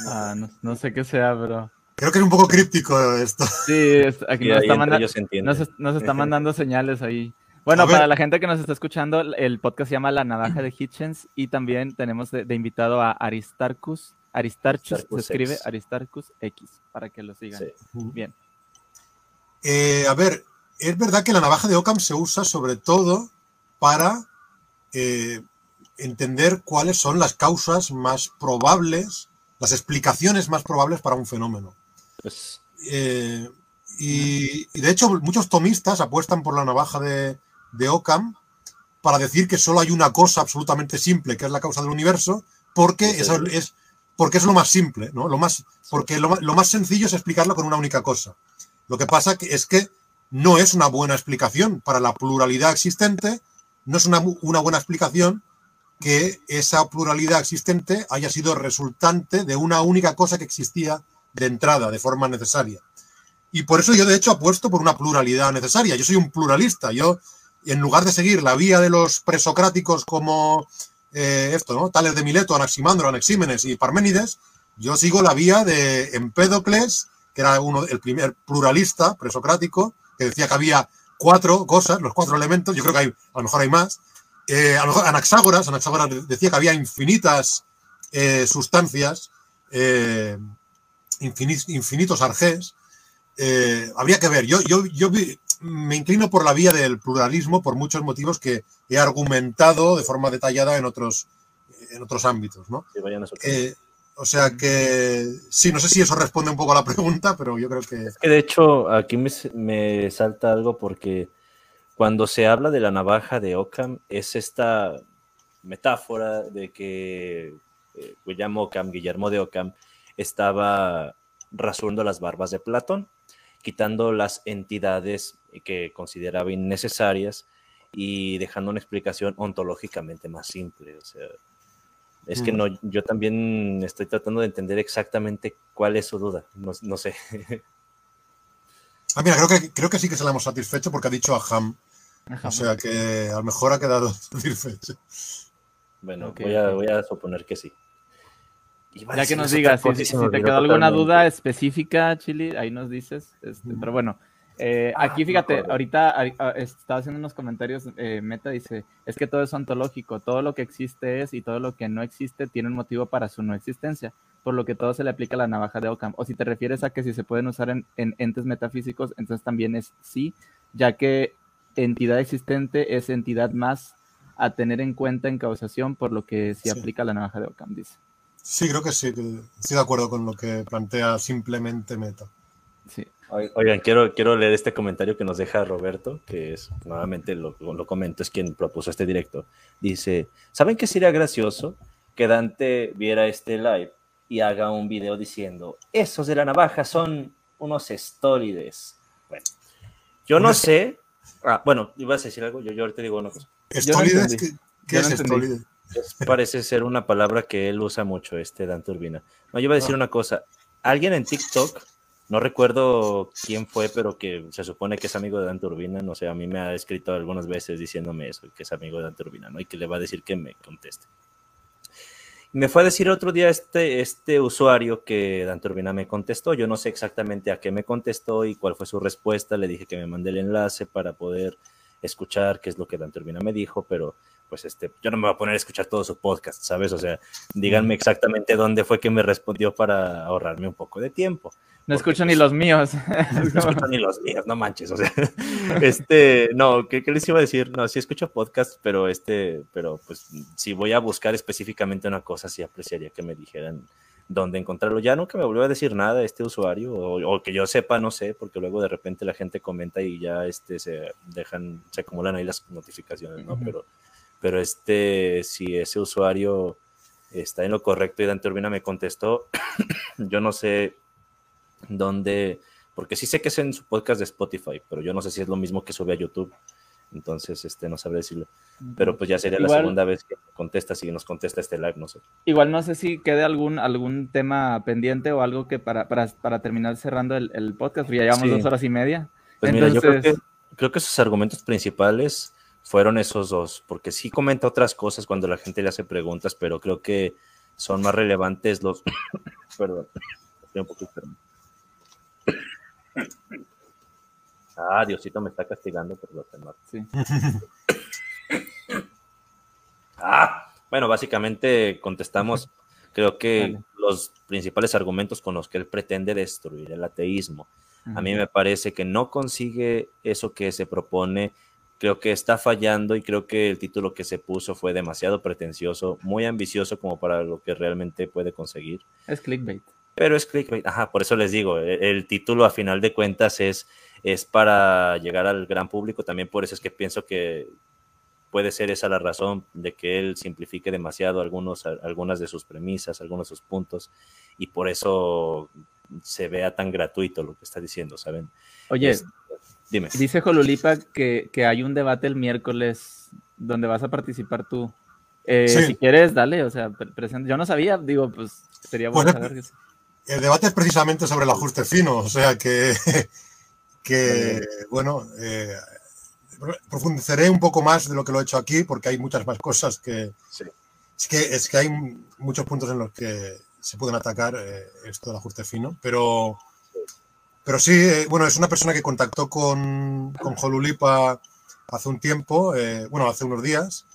Ah, no, no sé qué sea, pero. Creo que es un poco críptico esto. Sí, es, aquí nos, está manda, nos, nos, está mandando señales ahí. Bueno, para la gente que nos está escuchando, el podcast se llama La Navaja de Hitchens y también tenemos de, de invitado a Aristarchus. Aristarchus, Aristarchus se escribe X. Aristarchus X, para que lo sigan. Sí. Bien. Eh, a ver, es verdad que la navaja de Occam se usa sobre todo para eh, entender cuáles son las causas más probables, las explicaciones más probables para un fenómeno. Pues... Eh, y, y, de hecho, muchos tomistas apuestan por la navaja de, de Occam para decir que solo hay una cosa absolutamente simple, que es la causa del universo, porque sí, es, porque es lo más simple, ¿no? Lo más, porque lo, lo, más sencillo es explicarlo con una única cosa. Lo que pasa es que no es una buena explicación para la pluralidad existente, no es una, una buena explicación que esa pluralidad existente haya sido resultante de una única cosa que existía de entrada, de forma necesaria. Y por eso yo, de hecho, apuesto por una pluralidad necesaria. Yo soy un pluralista. Yo, en lugar de seguir la vía de los presocráticos como eh, esto, ¿no? Tales de Mileto, Anaximandro, Anexímenes y Parménides, yo sigo la vía de Empédocles, que era uno, el primer pluralista presocrático, que decía que había cuatro cosas, los cuatro elementos. Yo creo que hay, a lo mejor hay más. Eh, Anaxágoras, Anaxágoras decía que había infinitas eh, sustancias, infinit, infinitos arjés. Eh, habría que ver. Yo, yo, yo me inclino por la vía del pluralismo por muchos motivos que he argumentado de forma detallada en otros, en otros ámbitos. ¿no? Sí, vayan a eh, o sea que sí, no sé si eso responde un poco a la pregunta, pero yo creo que... Es que de hecho aquí me, me salta algo porque cuando se habla de la navaja de Ockham es esta metáfora de que eh, William Ockham, Guillermo de Ockham, estaba rasurando las barbas de Platón, quitando las entidades que consideraba innecesarias y dejando una explicación ontológicamente más simple. O sea, es que no, yo también estoy tratando de entender exactamente cuál es su duda. No, no sé. [LAUGHS] Ah, mira, creo que, creo que sí que se la hemos satisfecho porque ha dicho a Ham. Ajá. O sea que a lo mejor ha quedado [LAUGHS] satisfecho. Bueno, okay. voy, a, voy, a, suponer que sí. Ya que nos digas, si, si, te quedó alguna duda específica, Chili, ahí nos dices. Este, pero bueno, eh, ah, aquí fíjate, ahorita estaba haciendo unos comentarios, eh, Meta dice, es que todo es ontológico, todo lo que existe es y todo lo que no existe tiene un motivo para su no existencia, por lo que todo se le aplica a la navaja de Ockham. O si te refieres a que si se pueden usar en, en entes metafísicos, entonces también es sí, ya que entidad existente es entidad más a tener en cuenta en causación, por lo que se sí. aplica la navaja de Ockham, dice. Sí, creo que sí, estoy de acuerdo con lo que plantea simplemente Meta. Sí. Oigan, quiero, quiero leer este comentario que nos deja Roberto, que es, nuevamente lo, lo comento, es quien propuso este directo. Dice, ¿saben qué sería gracioso? Que Dante viera este live y haga un video diciendo, esos de la navaja son unos estólides. Bueno, yo no sé, ah, bueno, ibas a decir algo, yo, yo ahorita digo una cosa. ¿Estólides? No ¿Qué, qué es estólides? Parece ser una palabra que él usa mucho, este Dante Urbina. No, yo iba a decir ah. una cosa. Alguien en TikTok no recuerdo quién fue, pero que se supone que es amigo de Dante Urbina, no sé, a mí me ha escrito algunas veces diciéndome eso, que es amigo de Dante Urbina, ¿no? Y que le va a decir que me conteste. Me fue a decir otro día este, este usuario que Dante Urbina me contestó, yo no sé exactamente a qué me contestó y cuál fue su respuesta, le dije que me mande el enlace para poder escuchar qué es lo que Dante Urbina me dijo, pero pues este, yo no me voy a poner a escuchar todo su podcast, ¿sabes? O sea, díganme exactamente dónde fue que me respondió para ahorrarme un poco de tiempo. No escucho ni los míos. [LAUGHS] No escucho ni los míos, no manches. O sea, [LAUGHS] este, no, ¿qué, ¿qué, les iba a decir? No, sí escucho podcast, pero este, pero pues si voy a buscar específicamente una cosa, sí apreciaría que me dijeran dónde encontrarlo. Ya nunca me volvió a decir nada este usuario, o, o, que yo sepa, no sé, porque luego de repente la gente comenta y ya este se dejan, se acumulan ahí las notificaciones, ¿no? Uh -huh. Pero, pero este, si ese usuario está en lo correcto y Dante Urbina me contestó, [COUGHS] yo no sé dónde, porque sí sé que es en su podcast de Spotify, pero yo no sé si es lo mismo que sube a YouTube. Entonces, este, no sabré decirlo. Pero pues ya sería igual, la segunda vez que contesta, si nos contesta este live, no sé. Igual no sé si quede algún, algún tema pendiente o algo que para, para, para terminar cerrando el, el podcast, ya llevamos sí. dos horas y media. Pues Entonces... mira, yo creo que, creo que sus argumentos principales fueron esos dos, porque sí comenta otras cosas cuando la gente le hace preguntas, pero creo que son más relevantes los... [COUGHS] Perdón, estoy un poco enfermo. Ah, Diosito me está castigando por los temas. Sí. ah, bueno, básicamente contestamos, creo que vale. los principales argumentos con los que él pretende destruir el ateísmo. Uh -huh. A mí me parece que no consigue eso que se propone, creo que está fallando y creo que el título que se puso fue demasiado pretencioso, muy ambicioso como para lo que realmente puede conseguir. Es clickbait. Pero es clickbait, ajá, por eso les digo, el, el título a final de cuentas es es para llegar al gran público. También por eso es que pienso que puede ser esa la razón de que él simplifique demasiado algunos, algunas de sus premisas, algunos de sus puntos, y por eso se vea tan gratuito lo que está diciendo, ¿saben? Oye, es, dime. Dice Jolulipa que, que, hay un debate el miércoles donde vas a participar tú. Eh, sí. Si quieres, dale, o sea, presente. Yo no sabía, digo, pues sería bueno pues saber. Que... El debate es precisamente sobre el ajuste fino, o sea que [LAUGHS] que, bueno, eh, profundizaré un poco más de lo que lo he hecho aquí, porque hay muchas más cosas que... Sí. Es, que es que hay muchos puntos en los que se pueden atacar eh, esto del ajuste fino, pero, pero sí, eh, bueno, es una persona que contactó con, con Jolulipa hace un tiempo, eh, bueno, hace unos días,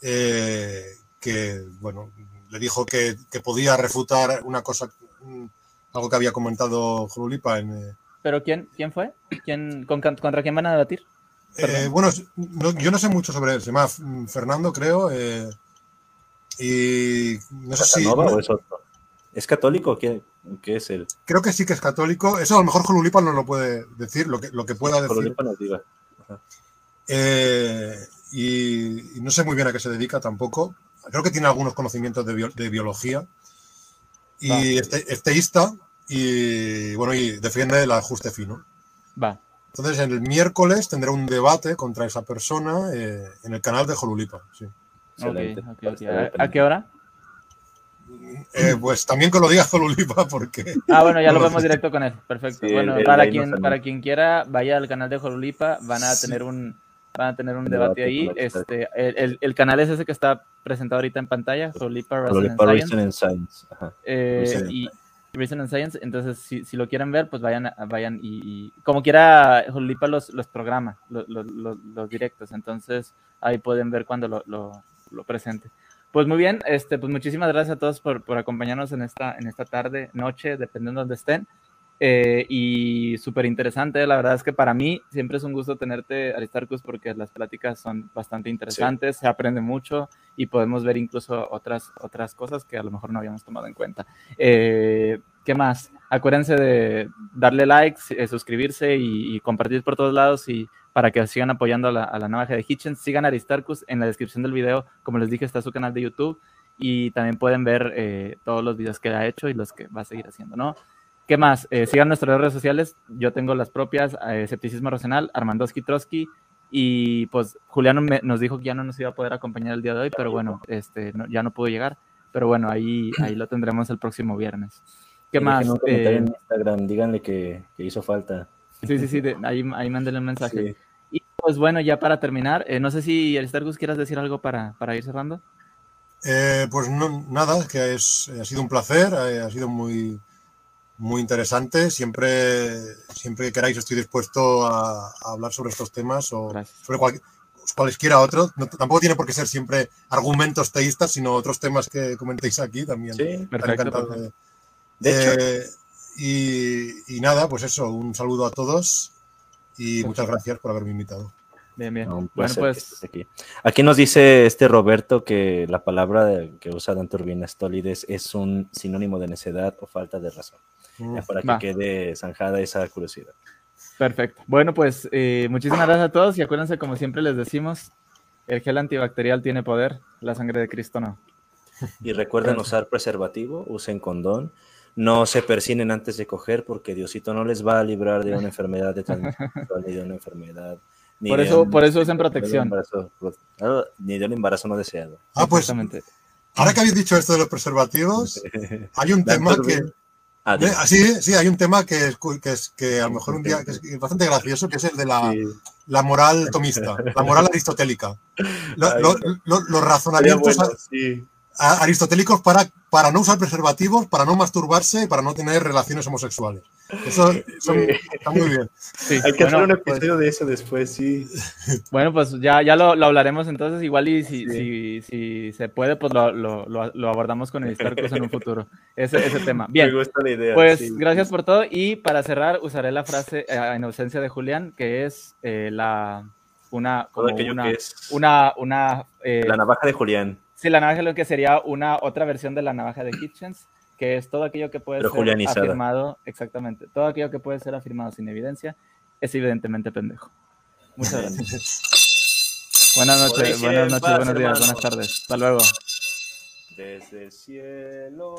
eh, que, bueno, le dijo que, que, podía refutar una cosa, algo que había comentado Jolulipa en ¿Pero quién, quién fue? ¿Quién, con, ¿Contra quién van a debatir? Eh, bueno, no, yo no sé mucho sobre él. Se llama Fernando, creo. Eh, y no sé si. No, es, otro? ¿Es católico? ¿Qué, ¿Qué, es él? Creo que sí que es católico. Eso a lo mejor Jolulipa no lo puede decir, lo que, lo que pueda decir. Jolulipa nos diga. Eh, y, y, no sé muy bien a qué se dedica tampoco. Creo que tiene algunos conocimientos de, bio, de biología. Y este, es teísta, y bueno, y defiende el ajuste fino. Va. Entonces, el miércoles tendrá un debate contra esa persona eh, en el canal de Jolulipa. Sí. Okay, okay, okay. ¿A, ¿A, qué hora? Eh, pues también que lo diga Jolulipa, porque. Ah, bueno, ya lo vemos directo con él. Perfecto. Sí, bueno, el, para, quien, para quien quiera, vaya al canal de Jolulipa, van a tener un. Van a tener un debate ahí. Este, el, el, el, canal es ese que está presentado ahorita en pantalla, Jolulipa Reason and Science. Ajá. Eh, y, Reason and Science, entonces si, si, lo quieren ver, pues vayan, vayan y, y como quiera, Jolipa los, los programa, los, los, los, directos, entonces ahí pueden ver cuando lo, lo, lo, presente. Pues muy bien, este, pues muchísimas gracias a todos por, por acompañarnos en esta, en esta tarde, noche, dependiendo de donde estén. Eh, y súper interesante, la verdad es que para mí siempre es un gusto tenerte, Aristarcus, porque las pláticas son bastante interesantes, sí. se aprende mucho y podemos ver incluso otras, otras cosas que a lo mejor no habíamos tomado en cuenta. Eh, ¿Qué más? Acuérdense de darle likes, eh, suscribirse y, y, compartir por todos lados y para que sigan apoyando a la, a la nueva de Hitchens. Sigan a Aristarcus en la descripción del video, como les dije, está su canal de YouTube y también pueden ver eh, todos los videos que ha hecho y los que va a seguir haciendo, ¿no? ¿Qué más? Eh, sigan nuestras redes sociales. Yo tengo las propias, eh, Escepticismo Racional, Armandoski Trotsky. Y pues Juliano me, nos dijo que ya no nos iba a poder acompañar el día de hoy, pero bueno, este, no, ya no pudo llegar. Pero bueno, ahí, ahí lo tendremos el próximo viernes. ¿Qué y más? Eh, en Instagram, díganle que, que, hizo falta. Sí, sí, sí, de, ahí, ahí mándenle un mensaje. Sí. Y pues bueno, ya para terminar, eh, no sé si Aristargus quieras decir algo para, para ir cerrando. Eh, pues no, nada, que es, ha sido un placer, ha sido muy, muy interesante. Siempre, siempre que queráis estoy dispuesto a, a hablar sobre estos temas o sobre, cual, cualesquiera otro. No- tampoco tiene por qué ser siempre argumentos teístas, sino otros temas que comentéis aquí también. Sí, Estaré perfecto, encantado perfecto. de- De hecho- Eh, y, y nada, pues eso, un saludo a todos y muchas gracias por haberme invitado. Bien, bien. No, bueno, pues aquí. Aquí nos dice este Roberto que la palabra que usa Dante Urbina Stólides es un sinónimo de necedad o falta de razón. Ya para que Va. quede zanjada esa curiosidad. perfecto. Bueno, pues eh, muchísimas gracias a todos y acuérdense, como siempre les decimos, el gel antibacterial tiene poder, la sangre de Cristo no. Y recuerden Gracias. usar preservativo, usen condón, no se persinen antes de coger porque Diosito no les va a librar de una enfermedad de [LAUGHS] ni de una enfermedad. Ni Por de eso- un- por eso usen ni de un protección. embarazo- ni de un embarazo no deseado. Ah, pues ahora que habéis dicho esto de los preservativos, [LAUGHS] hay un tema que... Ah, Eh, Sí, sí, hay un tema que es, que es que a lo mejor un día que es bastante gracioso, que es el de la, Sí. la moral [LAUGHS] tomista, la moral aristotélica. Lo- Ay, lo- no. lo- los razonamientos bueno, sí. Aristotélicos para, para no usar preservativos, para no masturbarse y para no tener relaciones homosexuales. Eso, está muy bien. Sí, Hay que bueno, hacer un pues- episodio de eso después, sí. [LAUGHS] Bueno, pues ya, ya lo, lo hablaremos entonces, igual y si, Sí. si, si se puede, pues lo, lo, abordamos con el Cruz en un futuro, ese, ese tema. Bien, Me gusta la idea. pues sí. gracias por todo y para cerrar usaré la frase eh, en ausencia de Julián, que es eh, la, una, como aquello una, que es una, una, eh, la navaja de Julián, sí, la navaja lo que sería una otra versión de la navaja de Hitchens, que es todo aquello que puede Pero ser julianizada. afirmado, exactamente, todo aquello que puede ser afirmado sin evidencia es evidentemente pendejo. Muchas gracias. Buenas noches, buenas en noches, buenos días, buenas tardes. Hasta luego. desde el cielo.